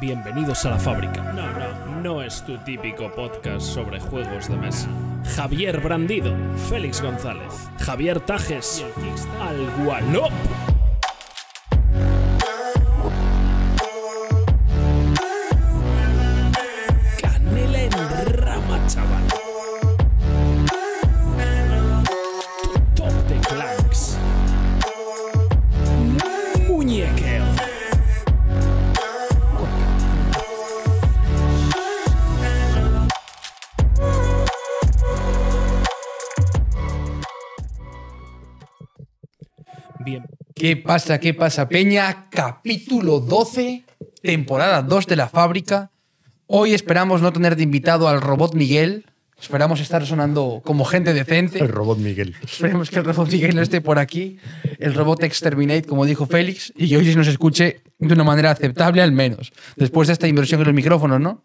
Bienvenidos a la fábrica. No, no, no es tu típico podcast sobre juegos de mesa. Javier Brandido, Félix González, Javier Tajes, Al Gualop. ¿Qué pasa? ¿Qué pasa, Peña? Capítulo 12, temporada 2 de la fábrica. Hoy esperamos no tener de invitado al robot Miguel. Esperamos estar sonando como gente decente. El robot Miguel. Esperemos que el robot Miguel no esté por aquí. El robot Exterminate, como dijo Félix, y que hoy se nos escuche de una manera aceptable al menos. Después de esta inversión en los micrófonos, ¿no?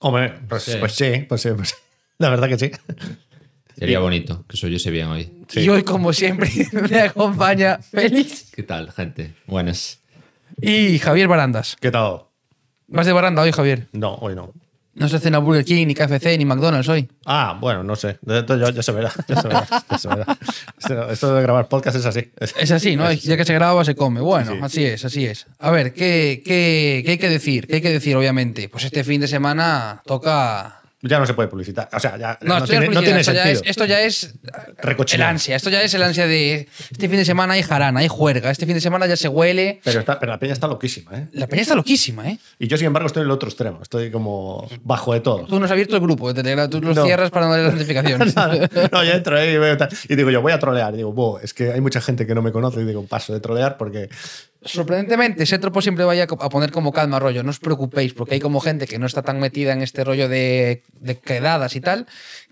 Hombre, pues sí, pues sí, pues sí, pues sí. La verdad que sí. Sería bonito que se oyese bien hoy. Sí. Y hoy, como siempre, me acompaña Félix ¿Qué tal, gente? Buenas. y Javier Barandas. ¿Qué tal? ¿Vas de baranda hoy, Javier? No, hoy no. No se cena Burger King, ni KFC, ni McDonald's hoy. Ah, bueno, no sé. Ya, ya se verá. Ya se verá. ya se verá. Esto, esto de grabar podcast es así. Es así, ¿no? Ya que se graba, se come. Bueno, Sí, sí. así es, así es. A ver, ¿qué, qué, qué hay que decir? ¿Qué hay que decir, obviamente? Pues este fin de semana toca. Ya no se puede publicitar. O sea, ya No, no, tiene, no tiene esto ya es- esto ya es el ansia. Esto ya es el ansia de. Este fin de semana hay jarana, hay juerga. Este fin de semana ya se huele. Pero, está- pero la peña está loquísima, ¿eh? La peña está loquísima, ¿eh? Y yo, sin embargo, estoy en el otro extremo. Estoy como bajo de todo. Tú no has abierto el grupo de Telegram, tú los No. cierras para no darle las notificaciones. no, ya entro ahí y veo tal. Y digo yo, voy a trolear. Y digo, "Buh, es que hay mucha gente que no me conoce. Y digo, paso de trolear porque Sorprendentemente, ese tropo siempre vaya a poner como calma rollo. No os preocupéis, porque hay como gente que no está tan metida en este rollo de, de quedadas y tal,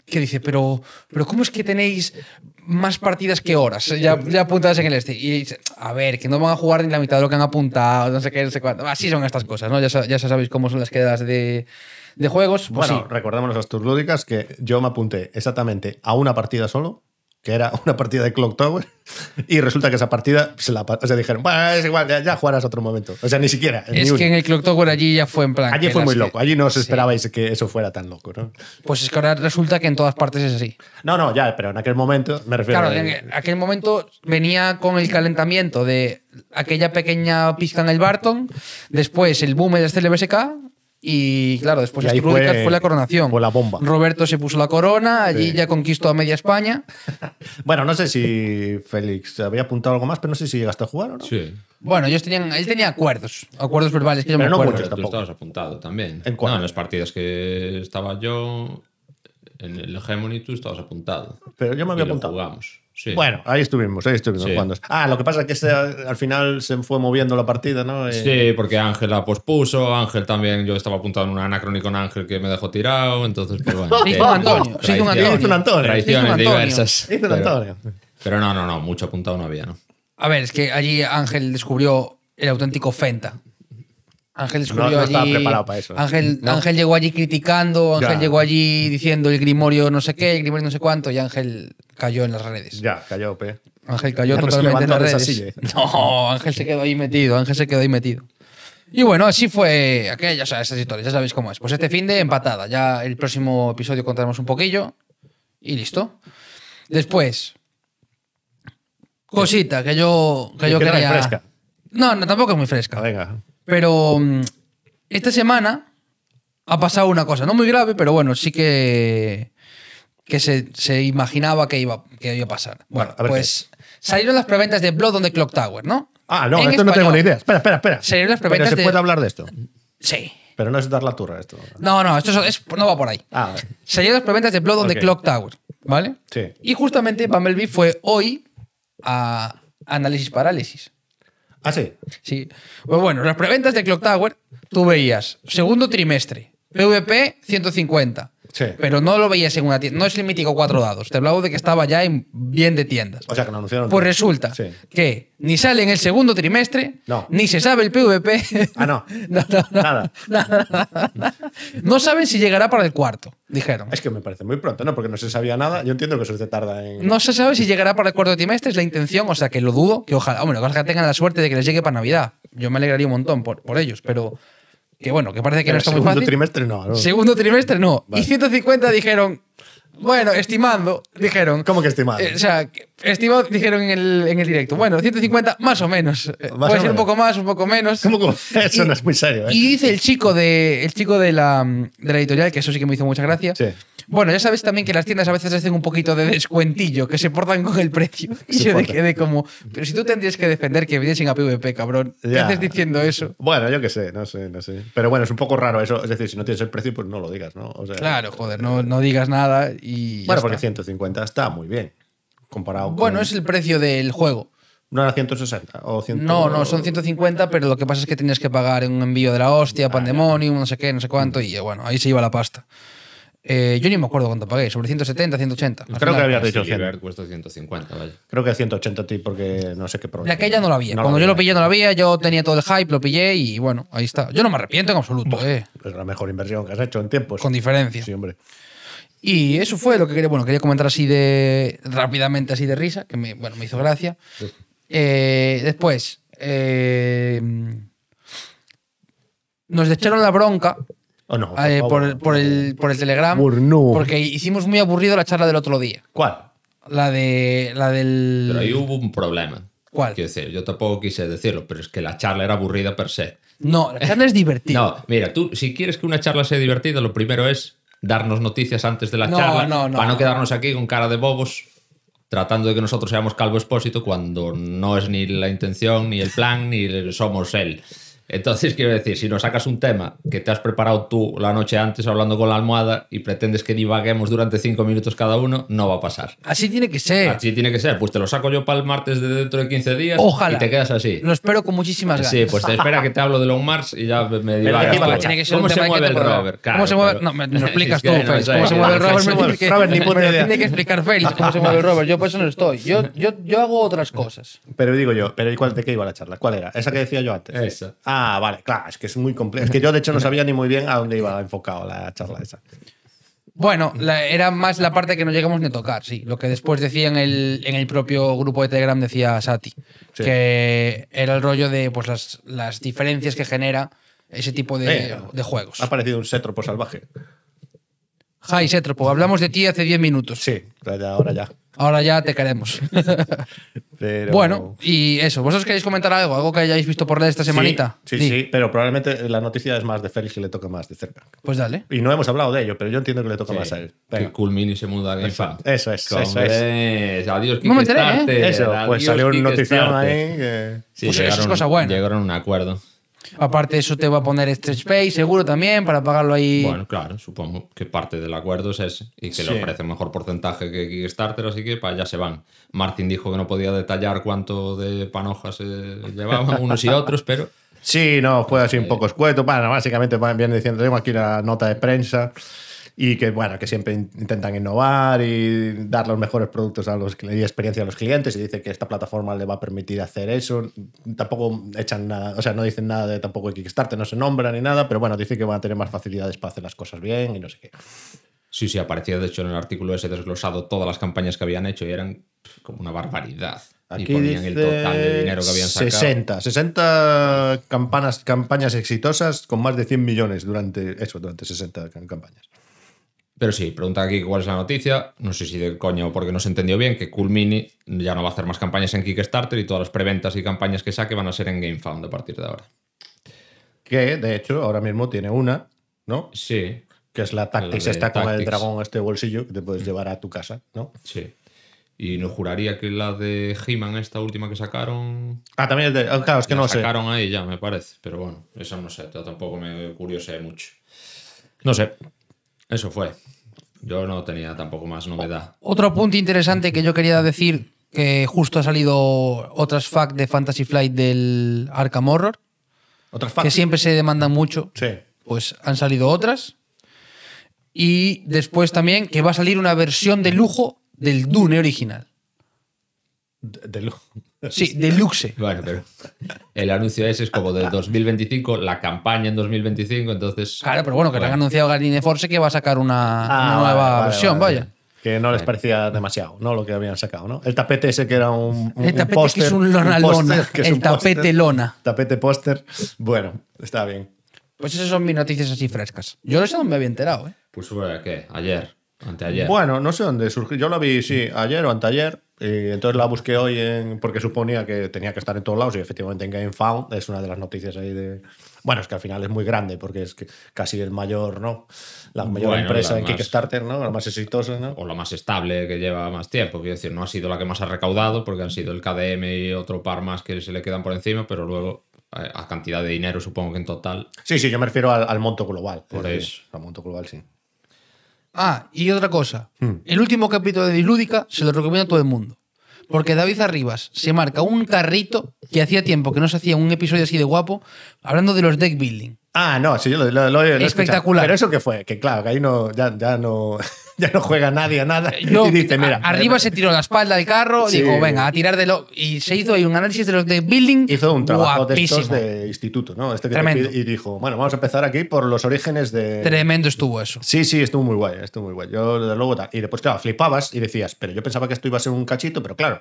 que dice, pero, pero ¿cómo es que tenéis más partidas que horas ya, ya apuntadas en el este? Y dice, a ver, que no van a jugar ni la mitad de lo que han apuntado, no sé qué, no sé cuánto. Así son estas cosas, ¿no? Ya, ya sabéis cómo son las quedadas de, de juegos. Pues bueno, sí. recordemos las que yo me apunté exactamente a una partida solo, que era una partida de Clock Tower, y resulta que esa partida se la o sea, dijeron, bueno, es igual, ya, ya jugarás otro momento. O sea, ni siquiera. Es que en el Clock Tower allí ya fue en plan. Allí fue muy que- loco, allí no os Sí. esperabais que eso fuera tan loco, ¿no? Pues es que ahora resulta que en todas partes es así. No, no, ya, pero en aquel momento me refiero Claro, a. en aquel momento venía con el calentamiento de aquella pequeña pizca en el Barton, después el boom del CLBSK y claro, después Y fue- fue, la coronación. fue la bomba. Roberto se puso la corona, allí Sí. ya conquistó a media España. Bueno, no sé si Félix había apuntado algo más, pero no sé si llegaste a jugar o no. Sí. Bueno, ellos tenían, él tenía acuerdos, acuerdos verbales que yo Pero me no acuerdo. muchos Pero tú tampoco. estabas apuntado también. ¿En cuál? No, en las partidas que estaba yo, en el Hegemony tú estabas apuntado. Pero yo me había Y lo apuntado. jugamos. Sí. Bueno, ahí estuvimos, ahí estuvimos Sí. jugando. Ah, lo que pasa es que al final se fue moviendo la partida, ¿no? Eh, Sí, porque Ángel la pospuso, Ángel también, yo estaba apuntado en un anacrónico con Ángel que me dejó tirado, entonces pues bueno. Antonio, Antonio. Hizo un Antonio. Traiciones Hizo un Antonio. diversas. Hizo pero- Antonio. Pero no, no, no, mucho apuntado no había, ¿no? A ver, es que allí Ángel descubrió el auténtico Fenta. Ángel descubrió No- no allí. estaba preparado para eso. Ángel, No. Ángel llegó allí criticando, Ángel Ya. llegó allí diciendo el grimorio no sé qué, el grimorio no sé cuánto, y Ángel cayó en las redes. Ya, cayó, pe. Ángel cayó Ya totalmente en las redes. silla. No, Ángel se quedó ahí metido, Ángel se quedó ahí metido. Y bueno, así fue aquella, o sea, esas historias, ya sabéis cómo es. Pues este fin de empatada, ya el próximo episodio contaremos un poquillo y listo. Después, cosita que yo, que yo quería. fresca. No, no, tampoco es muy fresca. Ah, Venga. Pero mm, esta semana ha pasado una cosa, no muy grave, pero bueno, sí que, que se, se imaginaba que iba, que iba a pasar. Bueno, Bueno, a ver pues salieron las preventas de Blood on the Clock Tower, ¿no? Ah, no, En esto no tengo ni idea. Espera, espera, espera. Salieron las Pero se de- puede hablar de esto. Sí. Pero no es dar la turra esto. No, no, esto es- no va por ahí. Ah. Salieron las preventas de Blood on the. Clock Tower, ¿vale? Sí. Y justamente Bumblebee fue hoy a Análisis Parálisis. Ah, sí. Sí. Pues bueno, las preventas de Clock Tower, tú veías segundo trimestre, PvP 150. Sí. Pero no lo veías en una tienda. No es el mítico cuatro dados. Te hablaba de que estaba ya en bien de tiendas. O sea, que lo anunciaron. Pues resulta Sí. que ni sale en el segundo trimestre, No. ni se sabe el PvP. Ah, no. No, no, no. Nada. Nada. No saben si llegará para el cuarto, dijeron. Es que me parece muy pronto, ¿no? Porque no se sabía nada. Yo entiendo que eso se tarda en. No se sabe si llegará para el cuarto trimestre, es la intención, o sea que lo dudo, que ojalá, hombre, ojalá tengan la suerte de que les llegue para Navidad. Yo me alegraría un montón por, por ellos, pero que bueno, que parece que Pero no está muy segundo fácil. trimestre no. ¿no? Segundo trimestre no. Vale. Y 150 dijeron, bueno, estimando, dijeron. ¿Cómo que estimado? Eh, o sea, estimado, dijeron en el, en el directo. Bueno, 150 más o menos. Eh, Más Puede o ser un poco más, un poco menos. ¿Cómo, cómo? Eso no es muy serio, ¿eh? Y dice el chico de el chico de la, de la editorial, que eso sí que me hizo mucha gracia. Sí. Bueno, ya sabes también que las tiendas a veces hacen un poquito de descuentillo, que se portan con el precio. Y Se yo me portan. quedé como, pero si tú tendrías que defender que viniesen a PvP, cabrón. ¿Qué Ya. haces diciendo eso? Bueno, yo qué sé, no sé, no sé. Pero bueno, es un poco raro eso. Es decir, si no tienes el precio, pues no lo digas, ¿no? O sea, Claro, joder, no, no digas nada y. Bueno, porque está. 150 está muy bien. Comparado con. Bueno, es el precio del juego. ¿No era 160? O 100... No, no, son 150, pero lo que pasa es que tienes que pagar un envío de la hostia, Pandemonium, no sé qué, no sé cuánto, y bueno, ahí se iba la pasta. Eh, yo ni me acuerdo cuánto pagué, sobre 170, 180. al Creo que final. había Sí, dicho 100. Libert cuesta 150, vaya. Creo que 180 ti porque no sé qué problema. La que ya no la había. No Cuando yo lo pillé no la había, yo tenía todo el hype, lo pillé y bueno, ahí está. Yo no me arrepiento en absoluto, eh, Es la mejor inversión que has hecho en tiempos. con diferencia. Sí, hombre. Y eso fue lo que quería, bueno, quería comentar así de rápidamente, así de risa, que me, bueno, me hizo gracia. Eh, después, eh, nos echaron la bronca ¿O no? eh, por, el, por, el, por el Telegram porque hicimos muy aburrido la charla del otro día. ¿Cuál? La de la del Pero ahí hubo un problema. ¿Cuál? Quiero decir, yo tampoco quise decirlo, pero es que la charla era aburrida per se. No, la charla es divertida. No, mira, tú, si quieres que una charla sea divertida, lo primero es darnos noticias antes de la No, charla no, no. para no quedarnos aquí con cara de bobos tratando de que nosotros seamos calvo expósito cuando no es ni la intención, ni el plan, ni somos él. Entonces, quiero decir, si nos sacas un tema que te has preparado tú la noche antes hablando con la almohada y pretendes que divaguemos durante cinco minutos cada uno, no va a pasar. Así tiene que ser. Así tiene que ser. Pues te lo saco yo para el martes de dentro de 15 días Ojalá. y te quedas así. Lo espero con muchísimas ganas. Sí, pues te espera que te hablo de Long Mars y ya me, divagas que tiene que ser ¿Cómo un se mueve que el rover? ¿Cómo se mueve? pero- No, me, me lo explicas tú, Félix. ¿Cómo se mueve el que- Robert, ni puta idea. tiene que explicar Félix cómo se mueve el rover. Yo por eso no estoy. Yo, yo, yo hago otras cosas. Pero digo yo, ¿pero ¿y cuál, de qué iba la charla? ¿Cuál era? ¿Esa que decía yo antes? Esa. Ah, vale, claro, es que es muy complejo. Es que yo, de hecho, no sabía ni muy bien a dónde iba enfocado la charla esa. Bueno, la- era más la parte que no llegamos ni a tocar, sí. Lo que después decía en el, en el propio grupo de Telegram, decía Sati, Sí. que era el rollo de pues, las, las diferencias que genera ese tipo de, Eh, de juegos. Ha parecido un sétropo salvaje. Hi, Setropo, hablamos de ti hace 10 minutos. Sí, ya, ahora ya. Ahora ya te queremos. Pero- Bueno, y eso, ¿vosotros queréis comentar algo? ¿Algo que hayáis visto por esta semanita? Sí, sí, sí, pero probablemente la noticia es más de Félix que le toca más de cerca. Pues dale. Y no hemos hablado de ello, pero yo entiendo que le toca Sí, más a él. Que Venga. Cool Mini se muda a. Eso es, eso es. Hombre, Adiós, No me enteré, ¿eh? Eso, pues adiós, salió una notición ahí que... Sí, Pues eso es cosa buena. Llegaron a un acuerdo. Aparte, eso te va a poner Stretch Pay, seguro también, para pagarlo ahí. Bueno, claro, supongo que parte del acuerdo es ese y que Sí. le ofrecen mejor porcentaje que Kickstarter, así que para allá se van. Martin dijo que no podía detallar cuánto de panojas se llevaban unos y otros, pero Sí, no, fue así un poco escueto. Bueno, básicamente viene diciendo, tengo aquí la nota de prensa y que, bueno, que siempre in- intentan innovar y dar los mejores productos a los y experiencia a los clientes y dice que esta plataforma le va a permitir hacer eso. Tampoco echan nada, o sea, no dicen nada de tampoco de Kickstarter, no se nombra ni nada, pero bueno, dice que van a tener más facilidades para hacer las cosas bien y no sé qué. sí, sí, aparecía de hecho en el artículo ese desglosado todas las campañas que habían hecho y eran como una barbaridad. y ponían el total de dinero que habían sacado. 60, 60 campanas, campañas exitosas con más de 100 millones durante eso, durante 60 cam- campañas. Pero sí, pregunta aquí cuál es la noticia. No sé si de coña o porque no se entendió bien, que Cool Mini ya no va a hacer más campañas en Kickstarter y todas las preventas y campañas que saque van a ser en GameFound a partir de ahora. Que de hecho ahora mismo tiene una, ¿no? Sí, Que es la Tactics, de está con el dragón este bolsillo que te puedes llevar a tu casa, ¿no? sí. Y no juraría que la de He-Man, esta última que sacaron, Ah, también es de. ah, claro, es que la no sé. sacaron ahí ya, me parece. Pero bueno, eso no sé, tampoco me curiosé mucho. No sé, eso fue. Yo no tenía tampoco más novedad. Otro apunte interesante que yo quería decir, que justo ha salido otras fact de Fantasy Flight del Arkham Horror, Otras que facts. siempre se demandan mucho, Sí. pues han salido otras. Y después también que va a salir una versión de lujo del Dune original. De, de lu- Sí, deluxe. Bueno, pero el anuncio ese es como del 2025, la campaña en 2025, entonces... Claro, pero bueno, que le han anunciado Garine Force que va a sacar una, Ah, una nueva vale, versión, vale. vaya. Que no les parecía demasiado, ¿no? Lo que habían sacado, ¿no? El tapete ese que era un. un- El un tapete póster, que es un lona póster, lona. que es El un tapete póster. lona. Tapete póster. Bueno, está bien. Pues esas son mis noticias así frescas. Yo no me había enterado, ¿eh? Pues ¿qué? Ayer, anteayer. Bueno, no sé dónde surgió. Yo la vi, sí, ayer o anteayer. Y entonces la busqué hoy en, porque suponía que tenía que estar en todos lados y efectivamente en GameFound es una de las noticias ahí de... Bueno, es que al final es muy grande porque es que casi el mayor, ¿no? La mayor Bueno, empresa la en más- Kickstarter, ¿no? La más exitosa, ¿no? o la más estable que lleva más tiempo. Quiero decir, no ha sido la que más ha recaudado porque han sido el KDM y otro par más que se le quedan por encima, pero luego eh, a cantidad de dinero supongo que en total. Sí, sí, yo me refiero al, al monto global. Por eso. Al monto global, sí. Ah, y otra cosa. Hmm. El último capítulo de Dislúdica se lo recomiendo a todo el mundo. Porque David Arribas se marca un carrito que hacía tiempo que no se hacía un episodio así de guapo, hablando de los deck building. Ah, no, sí, yo lo, lo- lo- lo he escuchado. Espectacular. Pero eso que fue, que claro, que ahí no, ya, ya no, ya no juega nadie a nada. Yo, y dice, mira. arriba se tiró la espalda del carro, Sí. digo, venga, a tirar de lo. Y se hizo ahí un análisis de los deck building. Hizo un trabajo de estos de instituto, ¿no? Este que te Tremendo. pide- y dijo, bueno, vamos a empezar aquí por los orígenes de. Tremendo estuvo eso. Sí, sí, estuvo muy guay, estuvo muy guay. Yo, desde luego, tal. Y después, claro, flipabas y decías, pero yo pensaba que esto iba a ser un cachito, pero claro,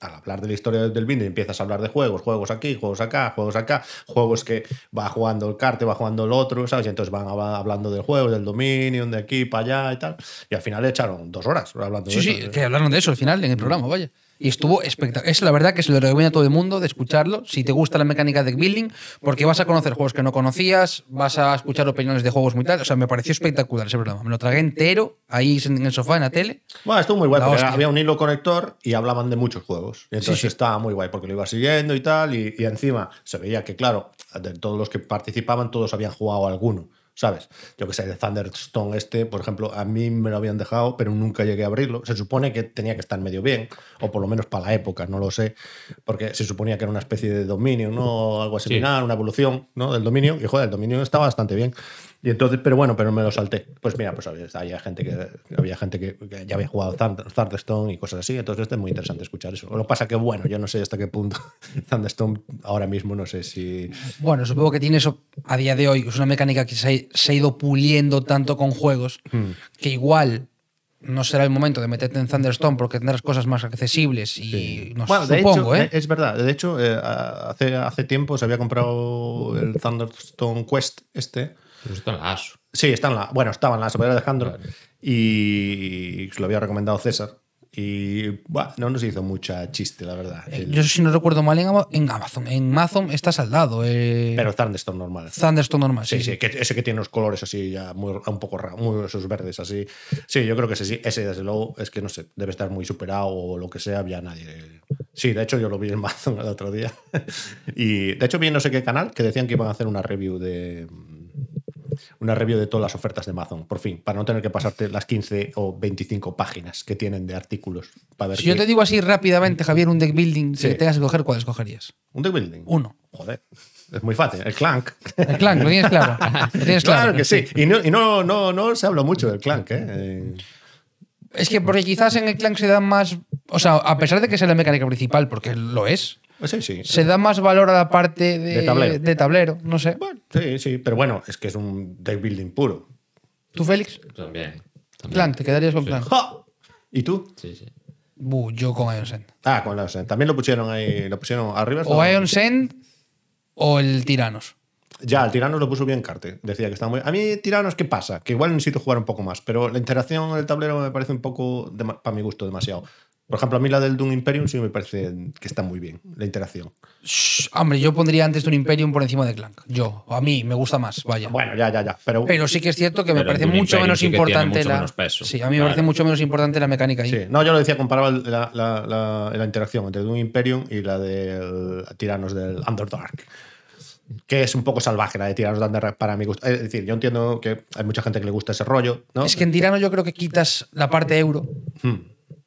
al hablar de la historia del Binding empiezas a hablar de juegos, juegos aquí, juegos acá, juegos acá, juegos que va jugando el carte, va jugando el otro, ¿sabes? Y entonces van hab- hablando del juego, del Dominion, de aquí para allá y tal. Y al final le echaron dos horas hablando Sí, de sí, eso. que hablaron de eso al final en el programa, vaya. Y estuvo espectacular. Es la verdad que se lo recomiendo a todo el mundo de escucharlo. Si te gusta la mecánica de building, porque vas a conocer juegos que no conocías, vas a escuchar opiniones de juegos muy tal. O sea, me pareció espectacular ese programa. Me lo tragué entero ahí en el sofá, en la tele. Bueno, estuvo muy guay La porque hostia. había un hilo conector y hablaban de muchos juegos. Y entonces Sí, sí. estaba muy guay porque lo iba siguiendo y tal. Y, y encima se veía que, claro, de todos los que participaban, todos habían jugado alguno. ¿Sabes? Yo que sé, de Thunderstone este, por ejemplo, a mí me lo habían dejado, pero nunca llegué a abrirlo. Se supone que tenía que estar medio bien, o por lo menos para la época, no lo sé, porque se suponía que era una especie de dominio, ¿no? O algo similar, una evolución, ¿no? Del dominio. Y joder, el dominio está bastante bien. Y entonces, pero bueno, pero me lo salté. Pues mira, pues había, había gente que había gente que, que ya había jugado Thunder- Thunderstone y cosas así. Entonces, este es muy interesante escuchar eso. Lo que pasa que, bueno, yo no sé hasta qué punto Thunderstone ahora mismo no sé si. Bueno, supongo que tiene eso a día de hoy. Es una mecánica que se ha, se ha ido puliendo tanto con juegos Hmm. que igual no será el momento de meterte en Thunderstone porque tendrás cosas más accesibles y no sé, Bueno, de supongo, hecho, ¿eh? es verdad. De hecho, eh, hace, hace tiempo se había comprado el Thunderstone Quest este. Pues está en la ASO. Sí, está en la, bueno, estaba en la sobrera de Alejandro y se lo había recomendado César. Y bueno, no nos hizo mucha chiste, la verdad. El- Yo si no recuerdo mal en, Ama- en Amazon. En Amazon está saldado. Eh, pero Thunderstone normal. Thunderstone normal, Sí, sí. sí, que ese que tiene los colores así ya muy, un poco raros, muy esos verdes así. Sí, yo creo que ese, sí, ese desde luego es que no sé, debe estar muy superado o lo que sea, ya nadie. Sí, de hecho yo lo vi en Amazon el otro día. y de hecho vi en no sé qué canal que decían que iban a hacer una review de una review de todas las ofertas de Amazon, por fin, para no tener que pasarte las 15 o 25 páginas que tienen de artículos para ver Si yo qué- te digo así rápidamente, Javier, un deck building Sí. que tengas que coger, ¿cuál escogerías? un deck building. Uno. Joder, es muy fácil, el Clank. El clank, lo tienes claro. Lo tienes claro. Claro que sí. Y no, y no, no, no se habla mucho del Clank, ¿eh? Eh, Es que porque quizás en el clank se da más. O sea, a pesar de que sea la mecánica principal, porque lo es, sí, sí. se da más valor a la parte de, De tablero. de tablero, No sé. Bueno, sí, sí, pero bueno, es que es un deck building puro. ¿Tú, Félix? También. también. Te quedarías con clank. ¡Ja! ¿Y tú? Sí, sí. Yo con Ion Send. Ah, con la También lo pusieron ahí, lo pusieron arriba. O Ion Send o el Tiranos. Ya, el Tiranos lo puso bien Carte. Decía que estaba muy. A mí, Tiranos, ¿qué pasa? Que igual necesito jugar un poco más, pero la interacción en el tablero me parece un poco, para mi gusto, demasiado. Por ejemplo, a mí la del Doom Imperium sí me parece que está muy bien, la interacción. Shh, hombre, yo pondría antes de un Imperium por encima de Clank. Yo, a mí me gusta más, vaya. Bueno, ya, ya, ya. Pero, Pero sí que es cierto que me parece mucho Imperium menos sí importante mucho la. menos peso. Sí, a mí me Claro. parece mucho menos importante la mecánica ahí. Sí, no, yo lo decía, comparaba la, la, la- la interacción entre Doom Imperium y la del Tiranos del Underdark. Que es un poco salvaje la de Tiranos del Underdark para mi gusto. Es decir, yo entiendo que hay mucha gente que le gusta ese rollo, ¿no? Es que en Tirano yo creo que quitas la parte euro,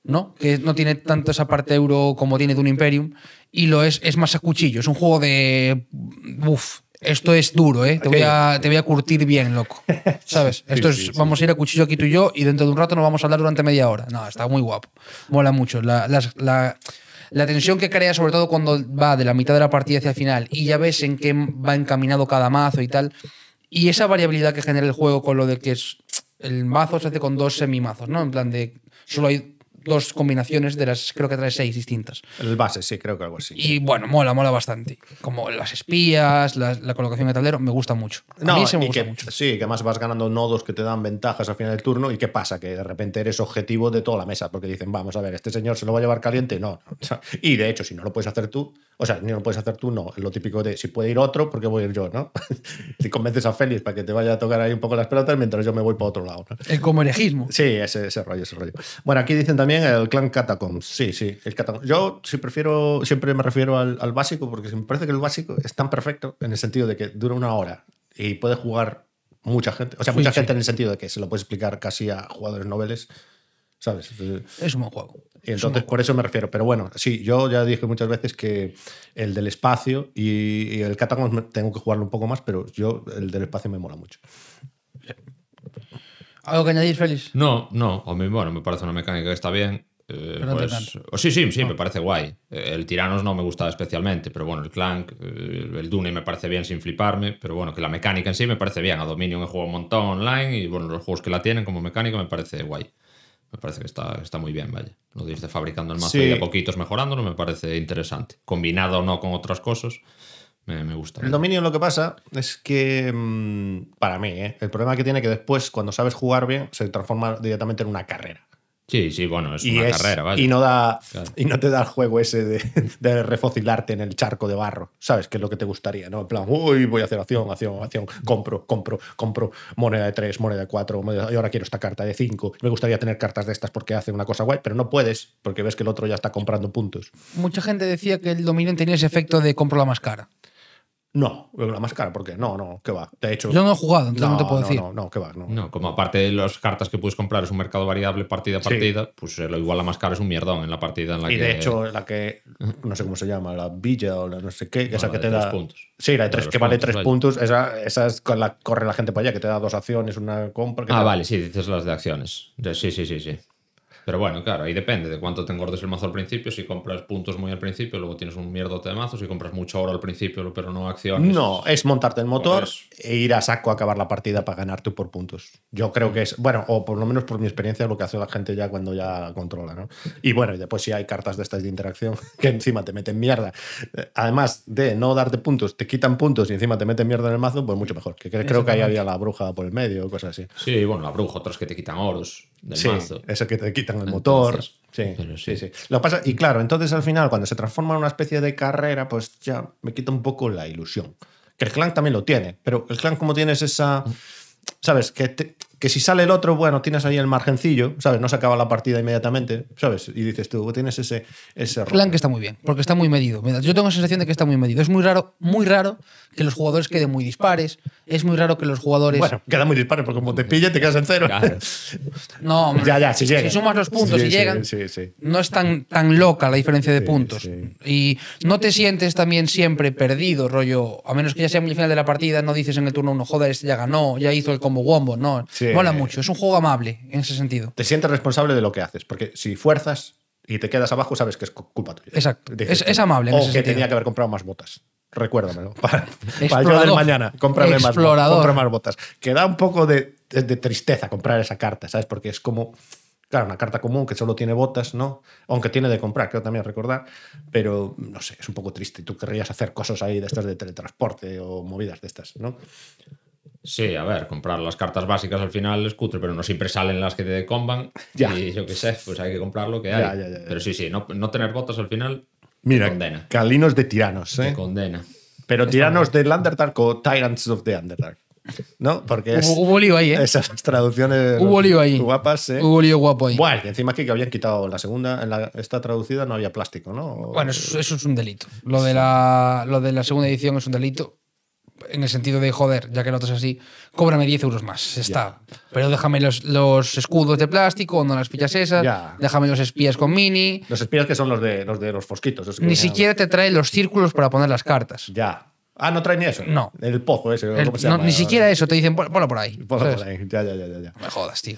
¿no? Que no tiene tanto esa parte euro como tiene Dune Imperium. Y lo es, es más a cuchillo. Es un juego de. Uf, esto es duro, ¿eh? Te voy a, te voy a curtir bien, loco. ¿Sabes? Esto es. sí, sí. Vamos a ir a cuchillo aquí tú y yo, y dentro de un rato nos vamos a hablar durante media hora. No, está muy guapo. Mola mucho. La, la- la tensión que crea, sobre todo cuando va de la mitad de la partida hacia el final, y ya ves en qué va encaminado cada mazo y tal. Y esa variabilidad que genera el juego con lo de que es el mazo se hace con dos semimazos, ¿no? En plan de solo hay dos combinaciones de las, creo que trae seis distintas. El base, sí, creo que algo así. Y bueno, mola, mola bastante. Como las espías, la, la colocación de tablero, me gusta mucho. A mí se me gusta que, mucho. Sí, que además vas ganando nodos que te dan ventajas al final del turno. ¿Y qué pasa? Que de repente eres objetivo de toda la mesa. Porque dicen, vamos a ver, ¿este señor se lo va a llevar caliente? No. no. Y de hecho, si no lo puedes hacer tú, o sea, ni lo puedes hacer tú, no. Lo típico de si puede ir otro, porque voy a ir yo, ¿no? si convences a Félix para que te vaya a tocar ahí un poco las pelotas mientras yo me voy para otro lado. ¿no? El comerejismo. Sí, ese, ese rollo, ese rollo. Bueno, aquí dicen también el clan Catacombs. Sí, sí, el Catacombs. Yo sí prefiero, siempre me refiero al, al básico porque me parece que el básico es tan perfecto en el sentido de que dura una hora y puede jugar mucha gente. O sea, mucha sí. gente en el sentido de que se lo puedes explicar casi a jugadores noveles, ¿sabes? Es un buen juego. Y entonces, por eso me refiero. Pero bueno, sí, yo ya dije muchas veces que el del espacio y, y el Catacombs tengo que jugarlo un poco más, pero yo el del espacio me mola mucho. ¿Algo que añadir, Félix? No, no. A mí, bueno, me parece una mecánica que está bien. eh, Pero no te pues- oh, sí, sí, sí, me parece guay. El Tiranos no me gusta especialmente, pero bueno, el Clank, eh, el Dune me parece bien sin fliparme, pero bueno, que la mecánica en sí me parece bien. A Dominion he jugado un montón online y bueno, los juegos que la tienen como mecánica me parece guay. Me parece que está, está muy bien, vaya. Lo de irte fabricando el mazo Sí. y a poquitos mejorándolo me parece interesante. Combinado o no con otras cosas, me, me gusta. El dominio lo que pasa es que, mm, para mí, ¿eh? el problema que tiene que después, cuando sabes jugar bien, se transforma directamente en una carrera. Sí, sí, bueno, es y, una es- carrera, vaya. y, no da, Claro. y no te da el juego ese de, de refocilarte en el charco de barro, ¿sabes? Que es lo que te gustaría, ¿no? En plan, uy, voy a hacer acción, acción, acción, compro, compro, compro moneda de 3, moneda de 4, y ahora quiero esta carta de 5. Me gustaría tener cartas de estas porque hace una cosa guay, pero no puedes porque ves que el otro ya está comprando puntos. Mucha gente decía que el Dominion tenía ese efecto de compro la más cara. No, la más cara, ¿por qué? No, no, ¿qué va? De hecho, Yo no he jugado, entonces no, te puedo no, decir. No, no, ¿qué va? No. No, como aparte de las cartas que puedes comprar es un mercado variable partida a Sí. partida, pues eh, lo igual la más cara es un mierdón en la partida en la Y que. de hecho, la que no sé cómo se llama, la Villa o la no sé qué, esa la que de te tres da. puntos. Sí, la de La de tres, que vale puntos, tres vaya. puntos. Esa, esa es con la corre la gente para allá, que te da dos acciones, una compra. que Ah, te vale, sí, dices las de acciones. Sí, sí, sí, sí. Pero bueno, claro, ahí depende de cuánto te engordes el mazo al principio. Si compras puntos muy al principio, luego tienes un mierdote de mazo. Si compras mucho oro al principio, pero no acciones. No, es montarte el motor Pues- e ir a saco a acabar la partida para ganar tú por puntos. Yo creo que es, bueno, o por lo menos por mi experiencia, lo que hace la gente ya cuando ya controla, ¿no? Y bueno, y después si hay cartas de estas de interacción que encima te meten mierda. Además de no darte puntos, te quitan puntos y encima te meten mierda en el mazo, pues mucho mejor. Que cre- creo que ahí había la bruja por el medio, cosas así. Sí, bueno, la bruja, otras que te quitan oros del Sí, mazo. ese que te quitan el motor. Sí, pero sí, sí. sí. Lo pasa, y claro, entonces al final, cuando se transforma en una especie de carrera, pues ya me quita un poco la ilusión. Que el clan también lo tiene, pero el clan, como tienes esa. ¿Sabes? Que, te- que si sale el otro, bueno, tienes ahí el margencillo, ¿sabes? No se acaba la partida inmediatamente, ¿sabes? Y dices tú, tienes ese, ese. Plan que está muy bien, porque está muy medido. Yo tengo la sensación de que está muy medido. Es muy raro, muy raro que los jugadores queden muy dispares. Es muy raro que los jugadores. Bueno, queda muy disparo, porque como te pille, te quedas en cero. Claro. no, hombre, ya, ya, si llegan. sumas los puntos Sí, y llegan, sí, sí. no es tan, tan loca la diferencia de puntos. sí. Y no te sientes también siempre perdido, rollo. A menos que ya sea muy al final de la partida, no dices en el turno uno, joder, este ya ganó, ya hizo el combo wombo. No, Sí. Mola mucho. Es un juego amable en ese sentido. Te sientes responsable de lo que haces, porque si fuerzas y te quedas abajo, sabes que es cu- culpa tuya. Exacto. Dices Es- amable en O ese que sentido. tenía que haber comprado más botas. Recuérdamelo. Para, para yo del mañana. Cómprame más, compra más botas. Que da un poco de, de- de tristeza comprar esa carta, ¿sabes? Porque es como. Claro, una carta común que solo tiene botas, ¿no? Aunque tiene de comprar, creo también recordar. Pero no sé, es un poco triste. Tú querrías hacer cosas ahí de estas de teletransporte o movidas de estas, ¿no? Sí, a ver, comprar las cartas básicas al final es cutre, pero no siempre salen las que te comban. Ya. Y yo qué sé, pues hay que comprar lo que hay. Ya, ya, ya, ya. Pero sí, sí, no, no tener botas al final Mira, te condena. calinos de tiranos, ¿eh? Te condena. Pero tiranos del Underdark o Tyrants of the Underdark. ¿No? Porque es, Hubo, hubo lío ahí, ¿eh? esas traducciones Hubo lío ahí. guapas, ¿eh? Hubo lío guapo ahí. Bueno, y encima aquí que habían quitado la segunda, en la, esta traducida no había plástico, ¿no? Bueno, eso, eso es un delito. Lo de, la, lo de la segunda edición es un delito. En el sentido de, joder, ya que el otro es así, cóbrame 10 euros más. Está. Pero déjame los, los escudos de plástico, no las fichas esas. Déjame los espías con mini. Los espías que son los de los, de los fosquitos. que Ni siquiera te trae los círculos para poner las cartas. Ya. Ah, no trae ni eso. No. El pozo ese. El- ¿cómo se no, llama? ni siquiera eso, te dicen, ponlo por ahí. Ponlo por ahí. Ya, ya, ya, ya, me jodas, tío.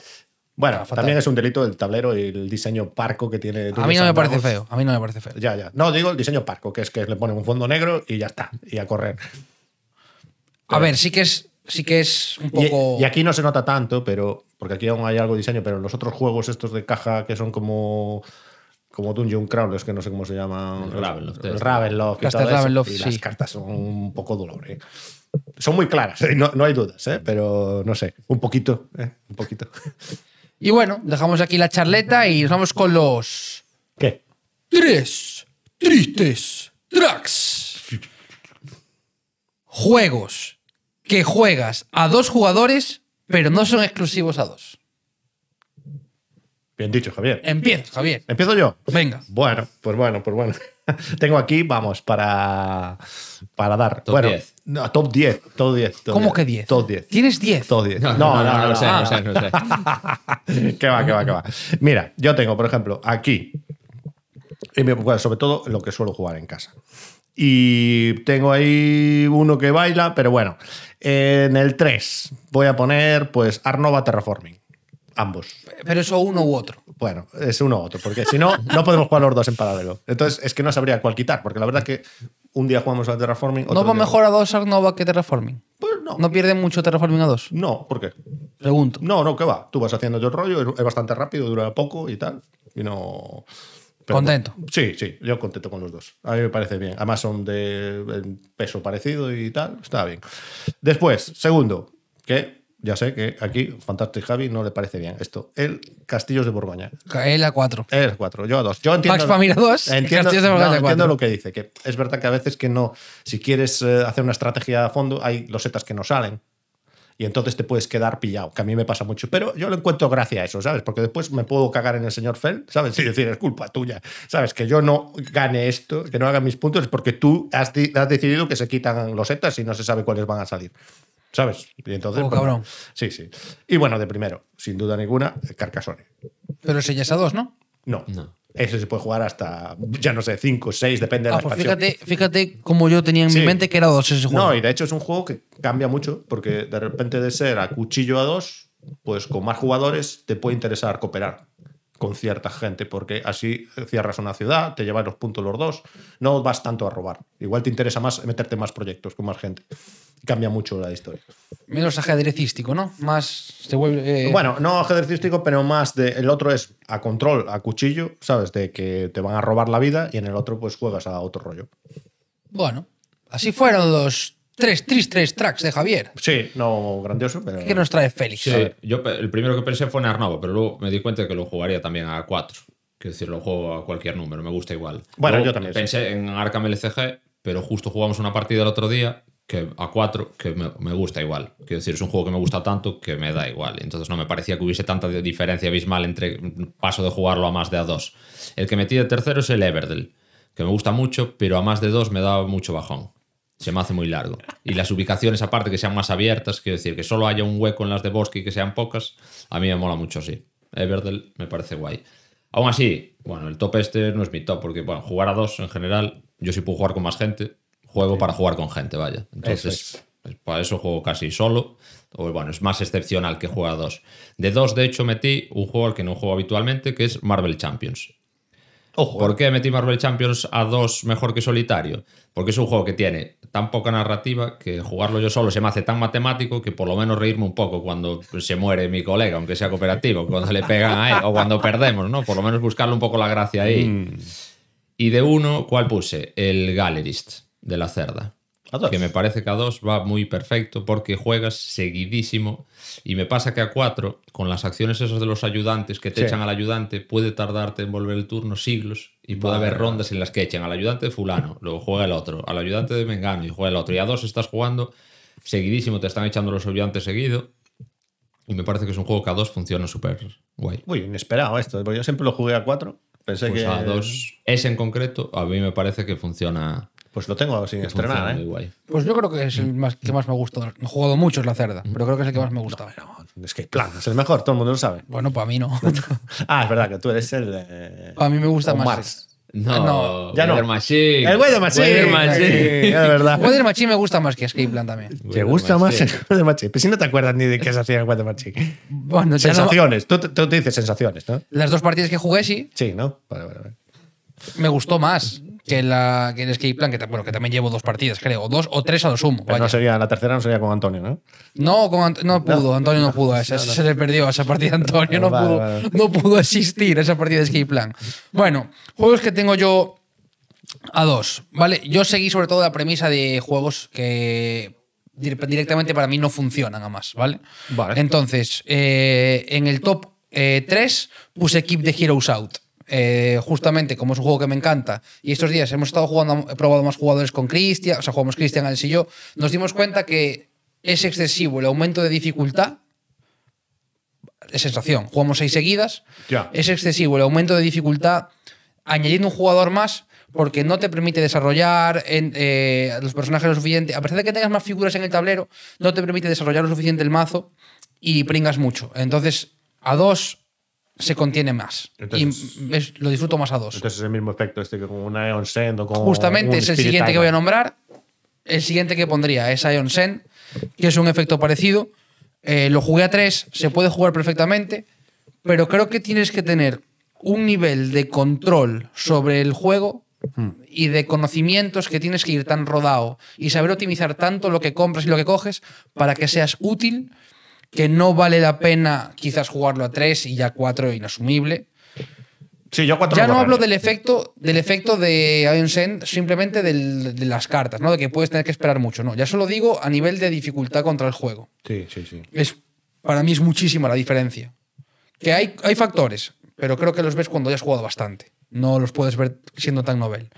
Bueno, fatal. también es un delito el tablero y el diseño parco que tiene. A mí no me parece feo. A mí no me parece feo. Ya, ya. No, digo el diseño parco, que es que le ponen un fondo negro y ya está. Y a correr. A ver, sí que es, sí que es un poco. y aquí no se nota tanto, pero porque aquí aún hay algo de diseño, pero los otros juegos estos de caja que son como como Dungeon Crawlers, que no sé cómo se llaman. El Ravenloft, El este. Ravenloft. y Las todo de eso, Ravenloft, y sí. las cartas son un poco dolor. ¿eh? Son muy claras, ¿eh? no, no hay dudas, ¿eh? pero no sé, un poquito, ¿eh? un poquito. Y bueno, dejamos aquí la charleta y nos vamos con los ¿Qué? tres tristes tracks. Juegos que juegas a dos jugadores, pero no son exclusivos a dos. Bien dicho, Javier. Empieza, Javier. ¿Empiezo yo? Venga. Bueno, pues bueno, pues bueno. Tengo aquí, vamos, para, para dar. Top bueno, 10. No, top 10. Top 10. top ¿Cómo 10, que 10? Top 10. ¿Tienes 10? Top 10. No, No, no, no, lo sé, no. no sé, no sé. que va, que va, que va. Mira, yo tengo, por ejemplo, aquí, y me- bueno, sobre todo lo que suelo jugar en casa. Y tengo ahí uno que baila, pero bueno, en el 3 voy a poner pues Arnova Terraforming. Ambos. Pero eso uno u otro. Bueno, es uno u otro, porque si no, no podemos jugar los dos en paralelo. Entonces, es que no sabría cuál quitar, porque la verdad es que un día jugamos al Terraforming. otro ¿No va día- mejor a dos Arnova que Terraforming? Pues no. ¿No pierde mucho Terraforming a dos? No, ¿por qué? Pregunto. No, no, que va. Tú vas haciendo el rollo, es bastante rápido, dura poco y tal. Y no. Pero Contento. bueno, sí, sí, yo contento con los dos. A mí me parece bien. Además son de peso parecido y tal. Está bien. Después, segundo, que ya sé que aquí Fantastic Javi no le parece bien esto. El Castillos de Borgoña. Él a cuatro. Es cuatro, yo a dos. Yo entiendo, Pax Famira dos, entiendo, Castillos de no, Borgoña entiendo cuatro. lo que dice, que es verdad que a veces que no, si quieres eh, hacer una estrategia a fondo, hay losetas que no salen. Y entonces te puedes quedar pillado, que a mí me pasa mucho. Pero yo le encuentro gracia a eso, ¿sabes? Porque después me puedo cagar en el señor Fell, ¿sabes? Y decir, es culpa tuya, ¿sabes? Que yo no gane esto, que no haga mis puntos, es porque tú has, di- has decidido que se quitan losetas y no se sabe cuáles van a salir. ¿Sabes? Y entonces. Oh, pues, cabrón. Sí, sí. Y bueno, de primero, sin duda ninguna, Carcassonne. Pero ese ya es a dos, ¿no? No. No. Ese se puede jugar hasta, ya no sé, 5, 6, depende de Ah, la pues expansión. fíjate, fíjate como yo tenía en Sí. mi mente que era dos ese juego. No, y de hecho es un juego que cambia mucho, porque de repente de ser a cuchillo a dos, pues con más jugadores te puede interesar cooperar con cierta gente, porque así cierras una ciudad, te llevas los puntos los dos, no vas tanto a robar. Igual te interesa más meterte más proyectos con más gente. Cambia mucho la historia. Menos ajedrecístico, ¿no? Más se vuelve. eh, Bueno, no ajedrecístico, pero más de. El otro es a control, a cuchillo, ¿sabes? De que te van a robar la vida y en el otro, pues juegas a otro rollo. Bueno, así fueron los tres tristes tracks de Javier. Sí, no grandioso, pero. ¿Qué nos trae Félix? Sí, yo el primero que pensé fue en Arnova, pero luego me di cuenta que lo jugaría también a 4. Quiero decir, lo juego a cualquier número, me gusta igual. Bueno, Luego yo también, sí. Pensé en Arkham LCG, pero justo jugamos una partida el otro día que a 4 que me, me gusta igual. Quiero decir, es un juego que me gusta tanto que me da igual. Entonces no me parecía que hubiese tanta diferencia abismal entre paso de jugarlo a más de a 2. El que metí de tercero es el Everdell, que me gusta mucho, pero a más de 2 me da mucho bajón. Se me hace muy largo. Y las ubicaciones, aparte que sean más abiertas, quiero decir, que solo haya un hueco en las de bosque y que sean pocas, a mí me mola mucho así. Everdell me parece guay. Aún así, bueno, el top este no es mi top, porque bueno, jugar a dos en general, yo sí puedo jugar con más gente, juego para jugar con gente, vaya. Entonces, pues, para eso juego casi solo, o bueno, es más excepcional que jugar a dos. De dos, de hecho, metí un juego al que no juego habitualmente, que es Marvel Champions. Ojo, ¿Por qué metí Marvel Champions a dos mejor que solitario? Porque es un juego que tiene tan poca narrativa que jugarlo yo solo se me hace tan matemático que por lo menos reírme un poco cuando se muere mi colega, aunque sea cooperativo, cuando le pegan a él o cuando perdemos, ¿no? Por lo menos buscarle un poco la gracia ahí. Mm. Y de uno, ¿cuál puse? El Gallerist de la cerda. A dos. Que me parece que a dos va muy perfecto porque juegas seguidísimo. Y me pasa que a cuatro, con las acciones esas de los ayudantes que te Sí. echan al ayudante, puede tardarte en volver el turno siglos. Y puede Vale, haber rondas en las que echan al ayudante de fulano, luego juega el otro, al ayudante de Mengano y juega el otro. Y a dos estás jugando seguidísimo, te están echando los ayudantes seguido. Y me parece que es un juego que a dos funciona súper guay. Uy, inesperado esto, porque yo siempre lo jugué a 4. Pensé Pues que. a dos, ese en concreto, a mí me parece que funciona, Pues lo tengo sin estrenar, ¿eh? guay. Pues yo creo que es el más, que más me gustó. No he jugado mucho es la cerda, pero creo que es el que más me gusta. Es que plan, es el mejor, todo el mundo lo sabe. Bueno, para mí no. Ah, es verdad que tú eres el. A mí me gusta más. Marx. No, No, ya no. Weather Machine. El güey de Machín. Weather Machine. Sí, de verdad. Weather Machine me gusta más que Escape Plan también. ¿Te Weather gusta más el Machine. güey de Machín? Pues si no te acuerdas ni de qué se hacía el güey de Machín. Bueno, no- Sensaciones. Tú, tú te dices sensaciones, ¿no? las dos partidas que jugué sí, Sí, ¿no? Vale, vale, vale. me gustó más que, la, que el Escape Plan, que, bueno, que también llevo dos partidas, creo, o dos o tres a lo sumo. Pero no sería, la tercera no sería con Antonio, ¿no? No, con Ant- no pudo, Antonio no pudo. Esa, se le perdió esa partida a Antonio, no, Vale, pudo, vale. no pudo asistir a esa partida de Escape Plan. Bueno, juegos que tengo yo a dos, ¿vale? Yo seguí sobre todo la premisa de juegos que dir- directamente para mí no funcionan a más, ¿vale? Vale. Entonces, eh, en el top 3 puse Keep the Heroes Out. Eh, justamente como es un juego que me encanta y estos días hemos estado jugando, he probado más jugadores con Cristian, o sea, jugamos Cristian, Alex y yo, nos dimos cuenta que es excesivo el aumento de dificultad. Es sensación, jugamos seis seguidas. Ya. Es excesivo el aumento de dificultad añadiendo un jugador más porque no te permite desarrollar en, eh, los personajes lo suficiente. A pesar de que tengas más figuras en el tablero, no te permite desarrollar lo suficiente el mazo y pringas mucho. Entonces, a dos se contiene más. Entonces- y es- lo disfruto más a dos. Entonces es el mismo efecto este que con una Eon Send o con Justamente es el siguiente que voy a nombrar. El siguiente que pondría es Ion Sen, que es un efecto parecido. Eh, lo jugué a tres, se puede jugar perfectamente, pero creo que tienes que tener un nivel de control sobre el juego y de conocimientos que tienes que ir tan rodado y saber optimizar tanto lo que compras y lo que coges para que seas útil que no vale la pena quizás jugarlo a tres y ya a cuatro inasumible. Sí, yo cuatro Ya no hablo del efecto, del efecto de Ion Send, simplemente del- de las cartas, ¿no? De que puedes tener que esperar mucho. No, ya solo digo a nivel de dificultad contra el juego. Sí, sí, sí. Es, para mí es muchísima la diferencia. Que hay, hay factores, pero creo que los ves cuando ya has jugado bastante. No los puedes ver siendo tan novel.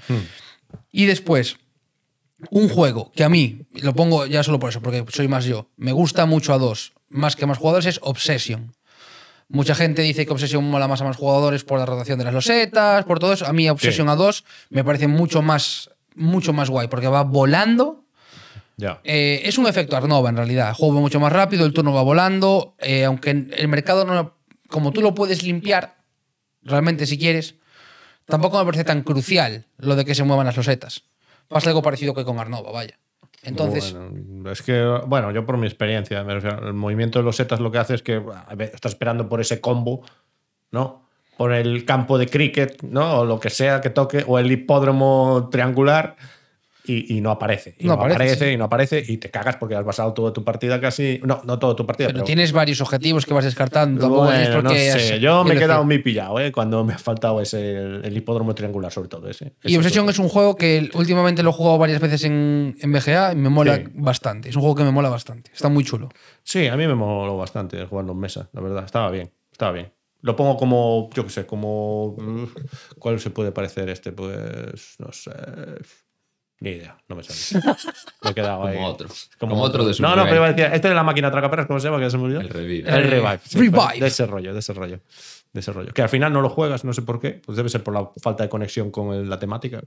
Y después, un juego que a mí, lo pongo ya solo por eso, porque soy más yo, me gusta mucho a dos, más que más jugadores, es Obsession. Mucha gente dice que Obsession mola más a más jugadores por la rotación de las losetas, por todo eso. A mí Obsession Sí. a dos me parece mucho más, mucho más guay, porque va volando. Eh, es un efecto Arnova en realidad. El juego va mucho más rápido, el turno va volando. eh, aunque el mercado no. Como tú lo puedes limpiar, realmente si quieres, tampoco me parece tan crucial lo de que se muevan las losetas. Pasa algo parecido que con Arnova, vaya. Entonces, Bueno, es que, bueno, yo por mi experiencia, el movimiento de los setas lo que hace es que estás esperando por ese combo, ¿no? Por el campo de cricket, ¿no? O lo que sea que toque, o el hipódromo triangular, y, y no aparece. Y No no, aparece, aparece, sí. y no aparece, y te cagas porque has basado toda tu partida casi. No, no toda tu partida, pero pero. tienes varios objetivos que vas descartando. es Bueno, no sé, yo me he quedado muy pillado, ¿eh? Cuando me ha faltado ese, el, hipódromo triangular, sobre todo ese. Y Obsession es un juego que últimamente lo he jugado varias veces en, en BGA y me mola Sí. bastante. Es un juego que me mola bastante. Está muy chulo. Sí, a mí me moló bastante jugarlo en mesa, la verdad. Estaba bien, estaba bien. Lo pongo como, yo qué sé, como. ¿Cuál se puede parecer este? Pues. No sé. Ni idea, no me sale. Me he quedado Como ahí. otro. Como otro de su No, no, pero iba a decir, este de la máquina tracaperras, ¿cómo se llama? Que se me olvidó. El Revive. El Revive. sí, Revive. De ese rollo, de ese rollo. De ese rollo. Que al final no lo juegas, no sé por qué. Pues debe ser por la falta de conexión con la temática.